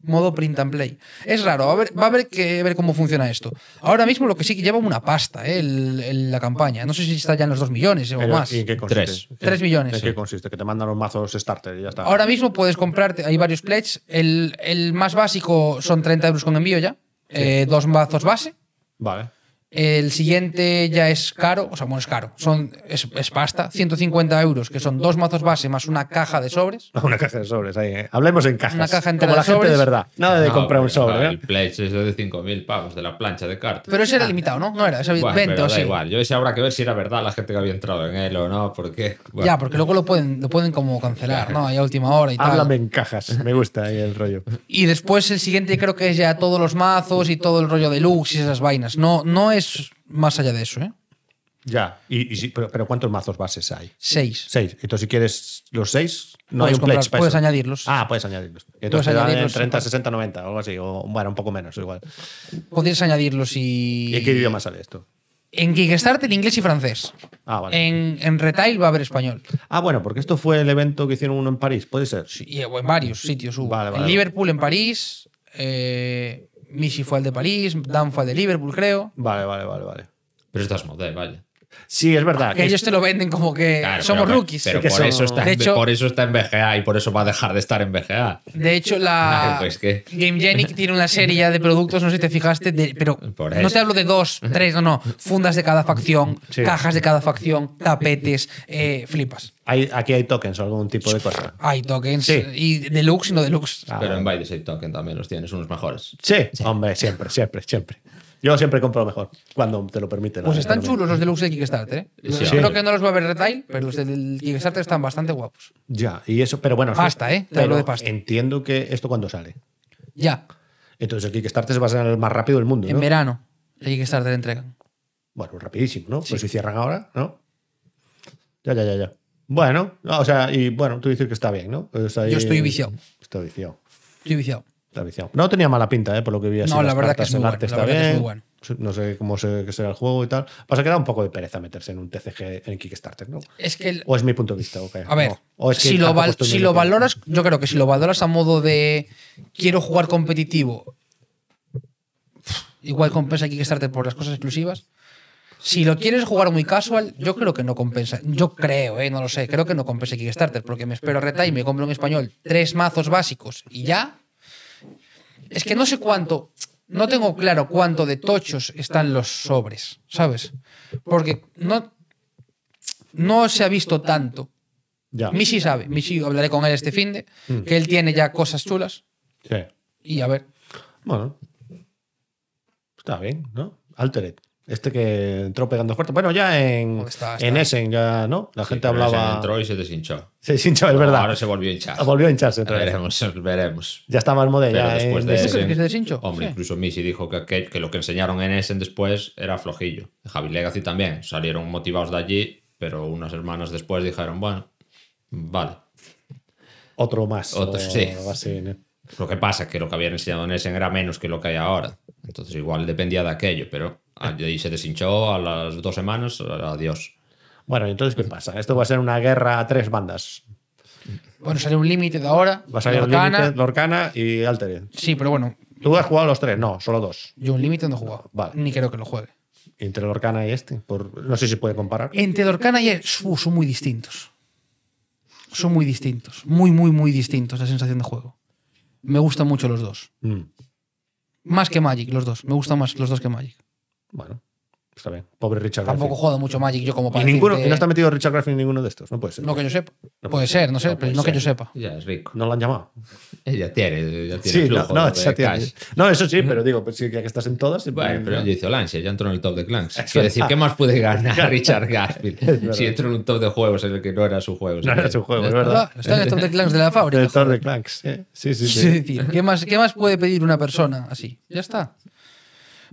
modo print and play. Es raro, va a haber, va a haber que ver cómo funciona esto. Ahora mismo lo que sí que lleva una pasta, ¿eh? el- el- la campaña. No sé si está ya en los 2 millones o Pero, más. ¿Y en qué consiste? Tres. Tres millones, ¿En qué consiste? Que te mandan los mazos starter y ya está. Ahora mismo puedes comprarte, hay varios pledges. El, el más básico son 30 euros con envío ya. eh, dos mazos base. Vale. El siguiente ya es caro, o sea, bueno, es caro. Son, es, es pasta, 150 euros, que son dos mazos base más una caja de sobres. Una caja de sobres ahí. ¿eh? Hablemos en cajas. Una caja entera Como la de gente de sobres. verdad. Nada de No, comprar un sobre. ¿eh? El pledge es de 5.000 pavos de la plancha de cartas. Pero ese era limitado, ¿no? No era, ese Bueno, 20 pero o da así. igual. Yo ese habrá que ver si era verdad la gente que había entrado en él o no, porque. bueno, Ya, porque luego lo pueden, lo pueden como cancelar, ¿no? Ahí a última hora y tal. Háblame en cajas. Me gusta ahí el rollo. Y después el siguiente creo que es ya todos los mazos y todo el rollo deluxe y esas vainas. No, no es más allá de eso, ¿eh? Ya. Y, y sí, pero, pero ¿cuántos mazos bases hay? Seis. Seis. Entonces, si quieres los seis, no Puedes hay un pledge comprar- para puedes eso. añadirlos. Ah, puedes añadirlos. Puedes entonces te dan en añadirlos, 30, sí. 60, 90 o algo así. O bueno, un poco menos igual. Podrías añadirlos y. ¿Y en qué idioma sale esto? En Kickstarter, inglés y francés. Ah, vale. En, en retail va a haber español. Ah, bueno, porque esto fue el evento que hicieron uno en París, ¿puede ser? Sí. Y o en varios sitios hubo. Vale, vale, en vale. Liverpool, en París. Eh, Michi fue al de París. Dan fue al de Liverpool, creo. Vale, vale, vale, vale. Pero estás modé, vale. Sí, es verdad. Que que ellos te lo venden como que Claro, somos pero- rookies. Pero que por, eso está De en, hecho- por eso está en BGA y por eso va a dejar de estar en BGA. De hecho, la Pues GameGenic tiene una serie ya de productos, no sé si te fijaste, de- pero no te hablo de dos, tres, no, no. Fundas de cada facción, Sí. cajas de cada facción, tapetes, eh, flipas. hay, aquí hay tokens o algún tipo de cosa. Hay tokens Sí. y deluxe y no deluxe. Ah, pero en vale. Baile Save Token también los tienes, unos mejores. Sí, hombre, siempre, siempre, siempre. Yo siempre compro mejor, cuando te lo permite. la Pues están economía. chulos los deluxe de Kickstarter, ¿eh? Sí. Creo que no los va a ver retail, pero los del Kickstarter están bastante guapos. Ya, y eso, pero bueno. Pasta, sí, ¿eh? Te hablo de pasta. Entiendo que esto cuando sale. Ya, Entonces el Kickstarter se va a ser el más rápido del mundo, en ¿no? verano el Kickstarter entregan. Bueno, rapidísimo, ¿no? Pues si cierran ahora, ¿no? Ya, ya, ya, ya. Bueno, no, o sea, y bueno, tú dices que está bien, ¿no? Pues ahí- Yo estoy viciado. Está viciado. Estoy viciado. Viciado. No tenía mala pinta, ¿eh? Por lo que vi así. No, la verdad que es muy el arte está es muy bueno. No sé cómo se, será el juego y tal. Pasa que da un poco de pereza meterse en un TCG en Kickstarter, ¿no? Es que el- O es mi punto de vista. A ver, No. O es que si, lo, val- si lo valoras, yo creo que si lo valoras a modo de quiero jugar competitivo, igual compensa Kickstarter por las cosas exclusivas. Si lo quieres jugar muy casual, yo creo que no compensa. Yo creo, eh, no lo sé. Creo que no compensa Kickstarter, porque me espero a reta y me compro en español tres mazos básicos y ya. Es que no sé cuánto. No tengo claro cuánto de tochos están los sobres, ¿sabes? Porque no, no se ha visto tanto. Ya. Mishi sabe, Mishi hablaré con él este fin de, que él tiene ya cosas chulas Sí. y a ver. Bueno. Está bien, ¿no? Altered. Este que entró pegando fuerte. Bueno, ya en, está- está- en Essen ya, ¿no? La gente hablaba. Entró y se deshinchó. Se hinchó, es verdad. Ahora se volvió a hinchar. Volvió a hincharse otra vez. Veremos, veremos. Ya está más Pero modella. después en de ¿Tú Essen. que se deshinchó? Hombre, Sí. incluso Missy dijo que, que, que lo que enseñaron en Essen después era flojillo. Javi Legacy también. Salieron motivados de allí, pero unas semanas después dijeron, bueno, vale. Otro más. Otro, o sí. algo así, ¿no? Lo que pasa es que lo que habían enseñado en Essen era menos que lo que hay ahora. Entonces igual dependía de aquello, pero allí se deshinchó a las dos semanas, adiós. Bueno, entonces, ¿qué pasa? Esto va a ser una guerra a tres bandas. Bueno, sale un límite de ahora. Va a salir Lorcana. Limited, Lorcana y Altered. Sí, pero bueno, ¿Tú has jugado los tres? No, solo dos. yo un límite no he jugado. Vale. Ni creo que lo juegue. Entre Lorcana y este. Por, no sé si puede comparar. Entre Lorcana y él, uh, son muy distintos. Son muy distintos. Muy, muy, muy distintos la sensación de juego. Me gustan mucho los dos. Mm. Más que Magic, los dos. Me gustan más los dos que Magic. Bueno, está bien. Pobre Richard Tampoco Garfield. juego mucho Magic yo como Y, para ninguno, decirte- y no está metido Richard Garfield en ninguno de estos. No puede ser. No que yo sepa. Puede ser, no sé, No pero no que yo sepa. Ya es rico. No lo han llamado. Ella tiene, ya tiene Sí, no, flujo no, de tiene. cash. no, eso sí, pero digo, pues sí, ya que estás en todas. Bueno, pero ya hizo Lancia, ya entró en el top de clans. Quiero decir. ¿qué más puede ganar Richard Garfield verdad. si entró en un top de juegos en el que no era su juego? No era su juego, es verdad. Ah, está en el top de clans de la fábrica. Joder. de Clanks. ¿eh? Sí, sí, Es sí. decir, ¿qué más, ¿qué más puede pedir una persona así? Ya está.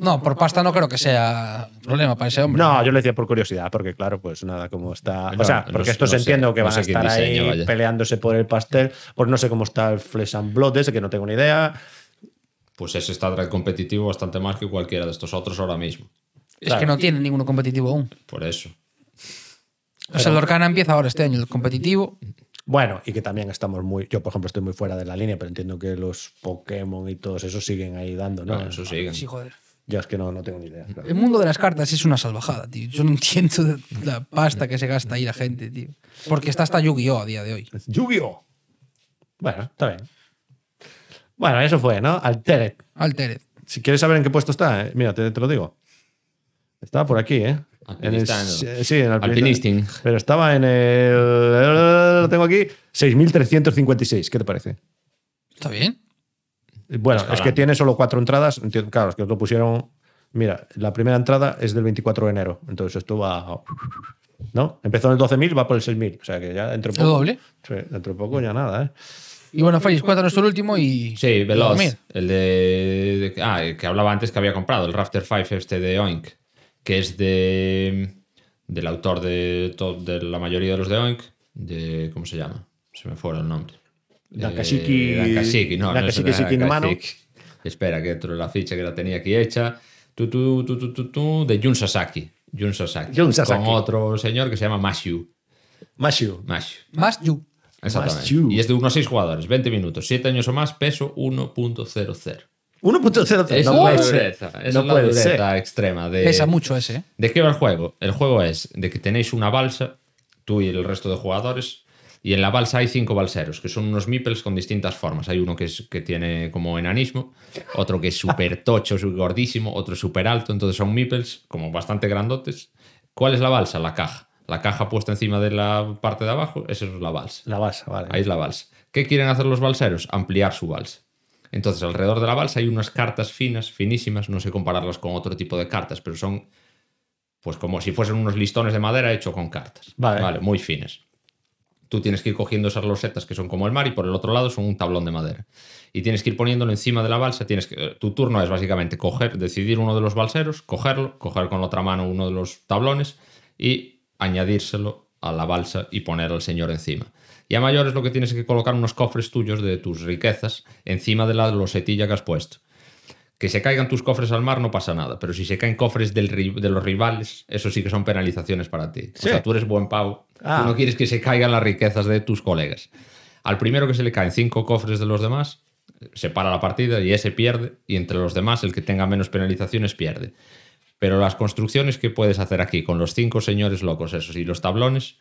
No, por pasta no creo que sea problema para ese hombre. No, yo le decía por curiosidad, porque claro, pues nada, como está. O sea, porque estos no sé- entiendo que no van sé a estar ahí vaya. peleándose por el pastel. Pues no sé cómo está el Flesh and Blood ese, que no tengo ni idea. Pues ese está competitivo bastante más que cualquiera de estos otros ahora mismo. es que no tiene ninguno competitivo aún. Por eso. O sea, el Orcana empieza ahora este año, el competitivo. Bueno, y que también estamos muy. Yo, por ejemplo, estoy muy fuera de la línea, pero entiendo que los Pokémon y todos esos siguen ahí dando, ¿no? Bueno, eso siguen. Sí, joder. Yo es que no, no tengo ni idea. claro. El mundo de las cartas es una salvajada, tío. Yo no entiendo la pasta que se gasta ahí la gente, tío. Porque está hasta Yu-Gi-Oh! a día de hoy. ¡Yu-Gi-Oh! Bueno, está bien. Bueno, eso fue, ¿no? Altered. Altered. Si quieres saber en qué puesto está, eh, mira, te, te lo digo. Estaba por aquí, ¿eh? En el, sí, en el Alpinisting. Pero estaba en el. Lo tengo aquí. 6.356. ¿Qué te parece? ¿Está bien? Bueno, es que tiene solo cuatro entradas. Claro, es que lo pusieron. Mira, la primera entrada es del 24 de enero. Entonces esto va. ¿No? Empezó en el 12.000, va por el 6.000. O sea que ya dentro de ¿El poco. doble? Sí, dentro de poco ya nada, ¿eh? Y bueno, Félix, cuéntanos tú el último y. Sí, Veloz. El de, de- Ah, el que hablaba antes que había comprado, el Rafter 5 este de Oink, que es de del autor de, to- de la mayoría de los de Oink, de ¿cómo se llama? Se me fue el nombre. Nakashiki- Eh, Nakashiki, no, no es Nakashiki Shikinmano. Nakashiki. Espera, que entro en la ficha que la tenía aquí hecha. Tu, tu, tu, tu, tu, tu, de Jun Sasaki. Jun Sasaki. Jun Sasaki. Con otro señor que se llama Mashu. Mashu. Mashu. Exactamente. Mashu. Y es de unos 6 jugadores, 20 minutos, 7 años o más, peso 1.00. 1.03. Es No la puede ser. dureza, es No la puede dureza ser. extrema de... Pesa mucho ese, ¿eh? ¿De qué va el juego? El juego es de que tenéis una balsa, tú y el resto de jugadores, y en la balsa hay cinco balseros, que son unos meeples con distintas formas. Hay uno que, es, que tiene como enanismo, otro que es súper tocho, súper gordísimo, otro súper alto, entonces son meeples como bastante grandotes. ¿Cuál es la balsa? La caja. La caja puesta encima de la parte de abajo, esa es la balsa. La base, vale. Ahí es la balsa. ¿Qué quieren hacer los balseros? Ampliar su balsa. Entonces, alrededor de la balsa hay unas cartas finas, finísimas, no sé compararlas con otro tipo de cartas, pero son pues como si fuesen unos listones de madera hecho con cartas. Vale. muy finas. Tú tienes que ir cogiendo esas losetas que son como el mar y por el otro lado son un tablón de madera. Y tienes que ir poniéndolo encima de la balsa. Tienes que, eh, tu turno es básicamente coger, decidir uno de los balseros, cogerlo, coger con la otra mano uno de los tablones y añadírselo a la balsa y poner al señor encima. Y a mayores lo que tienes es que colocar unos cofres tuyos de tus riquezas encima de la losetilla que has puesto. Que se caigan tus cofres al mar no pasa nada, pero si se caen cofres del de los rivales, eso sí que son penalizaciones para ti. Sí. O sea, tú eres buen pavo, Ah. tú no quieres que se caigan las riquezas de tus colegas. Al primero que se le caen cinco cofres de los demás, se para la partida y ese pierde, y entre los demás el que tenga menos penalizaciones pierde. Pero las construcciones que puedes hacer aquí con los cinco señores locos esos y los tablones,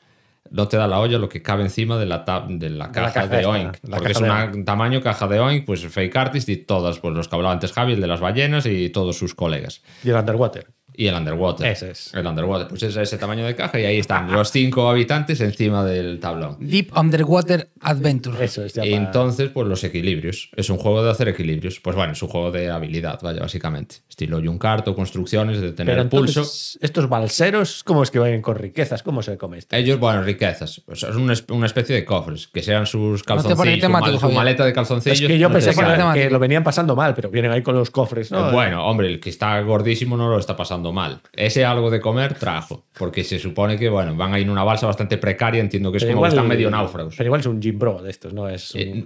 no te da la olla lo que cabe encima de la, de la caja caja de Oink. la porque es de un tamaño caja de Oink, pues fake artist y todas, pues los que hablaba antes Javi, el de las ballenas y todos sus colegas. Y el Underwater. Y el Underwater. Ese es. El Underwater, pues es ese tamaño de caja y ahí están los cinco habitantes encima del tablón. Deep Underwater Adventure. Eso es Y para- entonces, pues los equilibrios. Es un juego de hacer equilibrios. Pues bueno, es un juego de habilidad, vaya, básicamente. Estilo Junkarto, construcciones, de tener Pero el pulso. estos balseros, ¿cómo es que vayan con riquezas? ¿Cómo se come esto? Ellos, bueno, riquezas. O sea, es una, espe- una especie de cofres, que sean sus calzoncillos, su, temático, mal- su Javier. maleta de calzoncillos. Es que yo no pensé que, que lo venían pasando mal, pero vienen ahí con los cofres, ¿no? Eh, Bueno, hombre, el que está gordísimo no lo está pasando mal. Ese algo de comer trajo, porque se supone que, bueno, van a ir en una balsa bastante precaria, entiendo que es Pero como que están medio náufragos. Pero igual es un gym bro de estos, no es. un- Eh,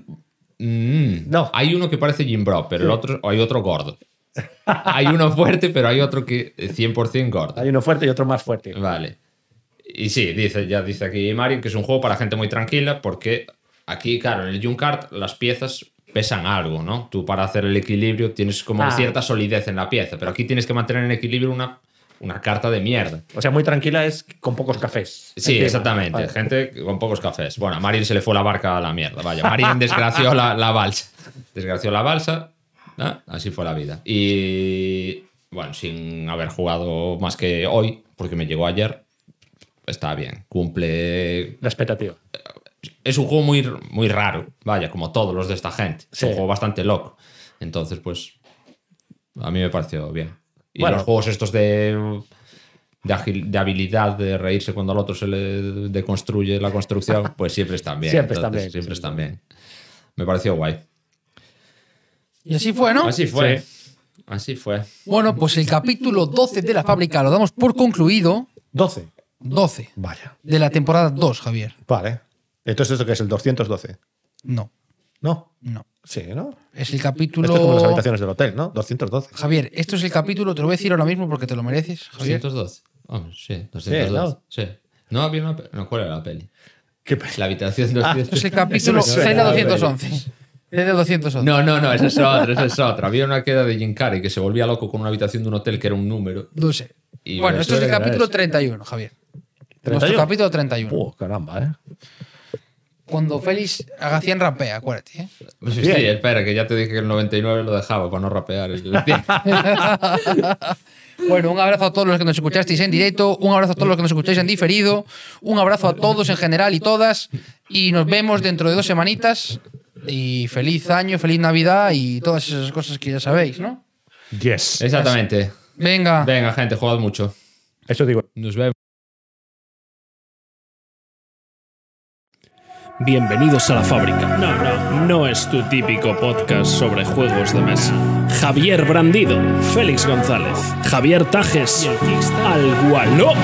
mm, No. Hay uno que parece Jim Bro, pero el otro, hay otro gordo. hay uno fuerte, pero hay otro que es 100% gordo. Hay uno fuerte y otro más fuerte. Vale. Y sí, dice, ya dice aquí Mario que es un juego para gente muy tranquila porque aquí, claro, en el Junkart las piezas pesan algo, ¿no? Tú para hacer el equilibrio tienes como Ah. cierta solidez en la pieza, pero aquí tienes que mantener en equilibrio una, una carta de mierda. O sea, muy tranquila es con pocos cafés. Sí, Encima. exactamente. Vale. Gente con pocos cafés. Bueno, a Marin se le fue la barca a la mierda. Vaya, Marin desgració la, la balsa. Desgració la balsa. ¿ah? Así fue la vida. Y bueno, sin haber jugado más que hoy, porque me llegó ayer, está bien. Cumple. La expectativa. Es un juego muy, muy raro. Vaya, como todos los de esta gente. Es un juego bastante loco. Entonces, pues. A mí me pareció bien. Y Bueno. los juegos estos de de, agil- de habilidad de reírse cuando al otro se le deconstruye la construcción, pues siempre están bien. Siempre están bien, Siempre sí, están bien. Me pareció guay. Y así fue, ¿no? Así fue. Sí. Así fue. Bueno, pues el capítulo 12 de la fábrica lo damos por concluido. 12. 12 Vaya. de la temporada 2, Javier. Vale. Entonces, ¿esto qué es? ¿El 212? No, No. no. Sí, ¿no? Es el capítulo. Esto es como las habitaciones del hotel, ¿no? 212. Javier, esto es el capítulo, te lo voy a decir ahora mismo porque te lo mereces, Javier. 212. Hombre, sí, 212. Sí, ¿no? había una pe- No, ¿cuál era la peli? ¿Qué pe- La habitación Esto 212. es el capítulo Eso me suena, Zelda a ver. 211. Zelda 211. No, no, no, esa es otra, esa es otra. Había una queda de Jim Carrey que se volvía loco con una habitación de un hotel que era un número. No sé. Y bueno, esto es el capítulo ese. 31, Javier. Nuestro 31. capítulo 31. Oh, caramba, ¿eh? Cuando Félix haga 100 rapea, acuérdate. ¿eh? Sí, sí, espera, que ya te dije que el 99 lo dejaba para no rapear. el 100. Bueno, un abrazo a todos los que nos escuchasteis en directo, un abrazo a todos los que nos escucháis en diferido, un abrazo a todos en general y todas, y nos vemos dentro de dos semanitas. Y feliz año, feliz Navidad y todas esas cosas que ya sabéis, ¿no? Yes. Exactamente. Venga. Venga, gente, jugad mucho. Eso digo. Nos vemos. Bienvenidos a la fábrica. No, no, no es tu típico podcast sobre juegos de mesa. Javier Brandido, Félix González, Javier Tajes y el Kickstarter al Gualop.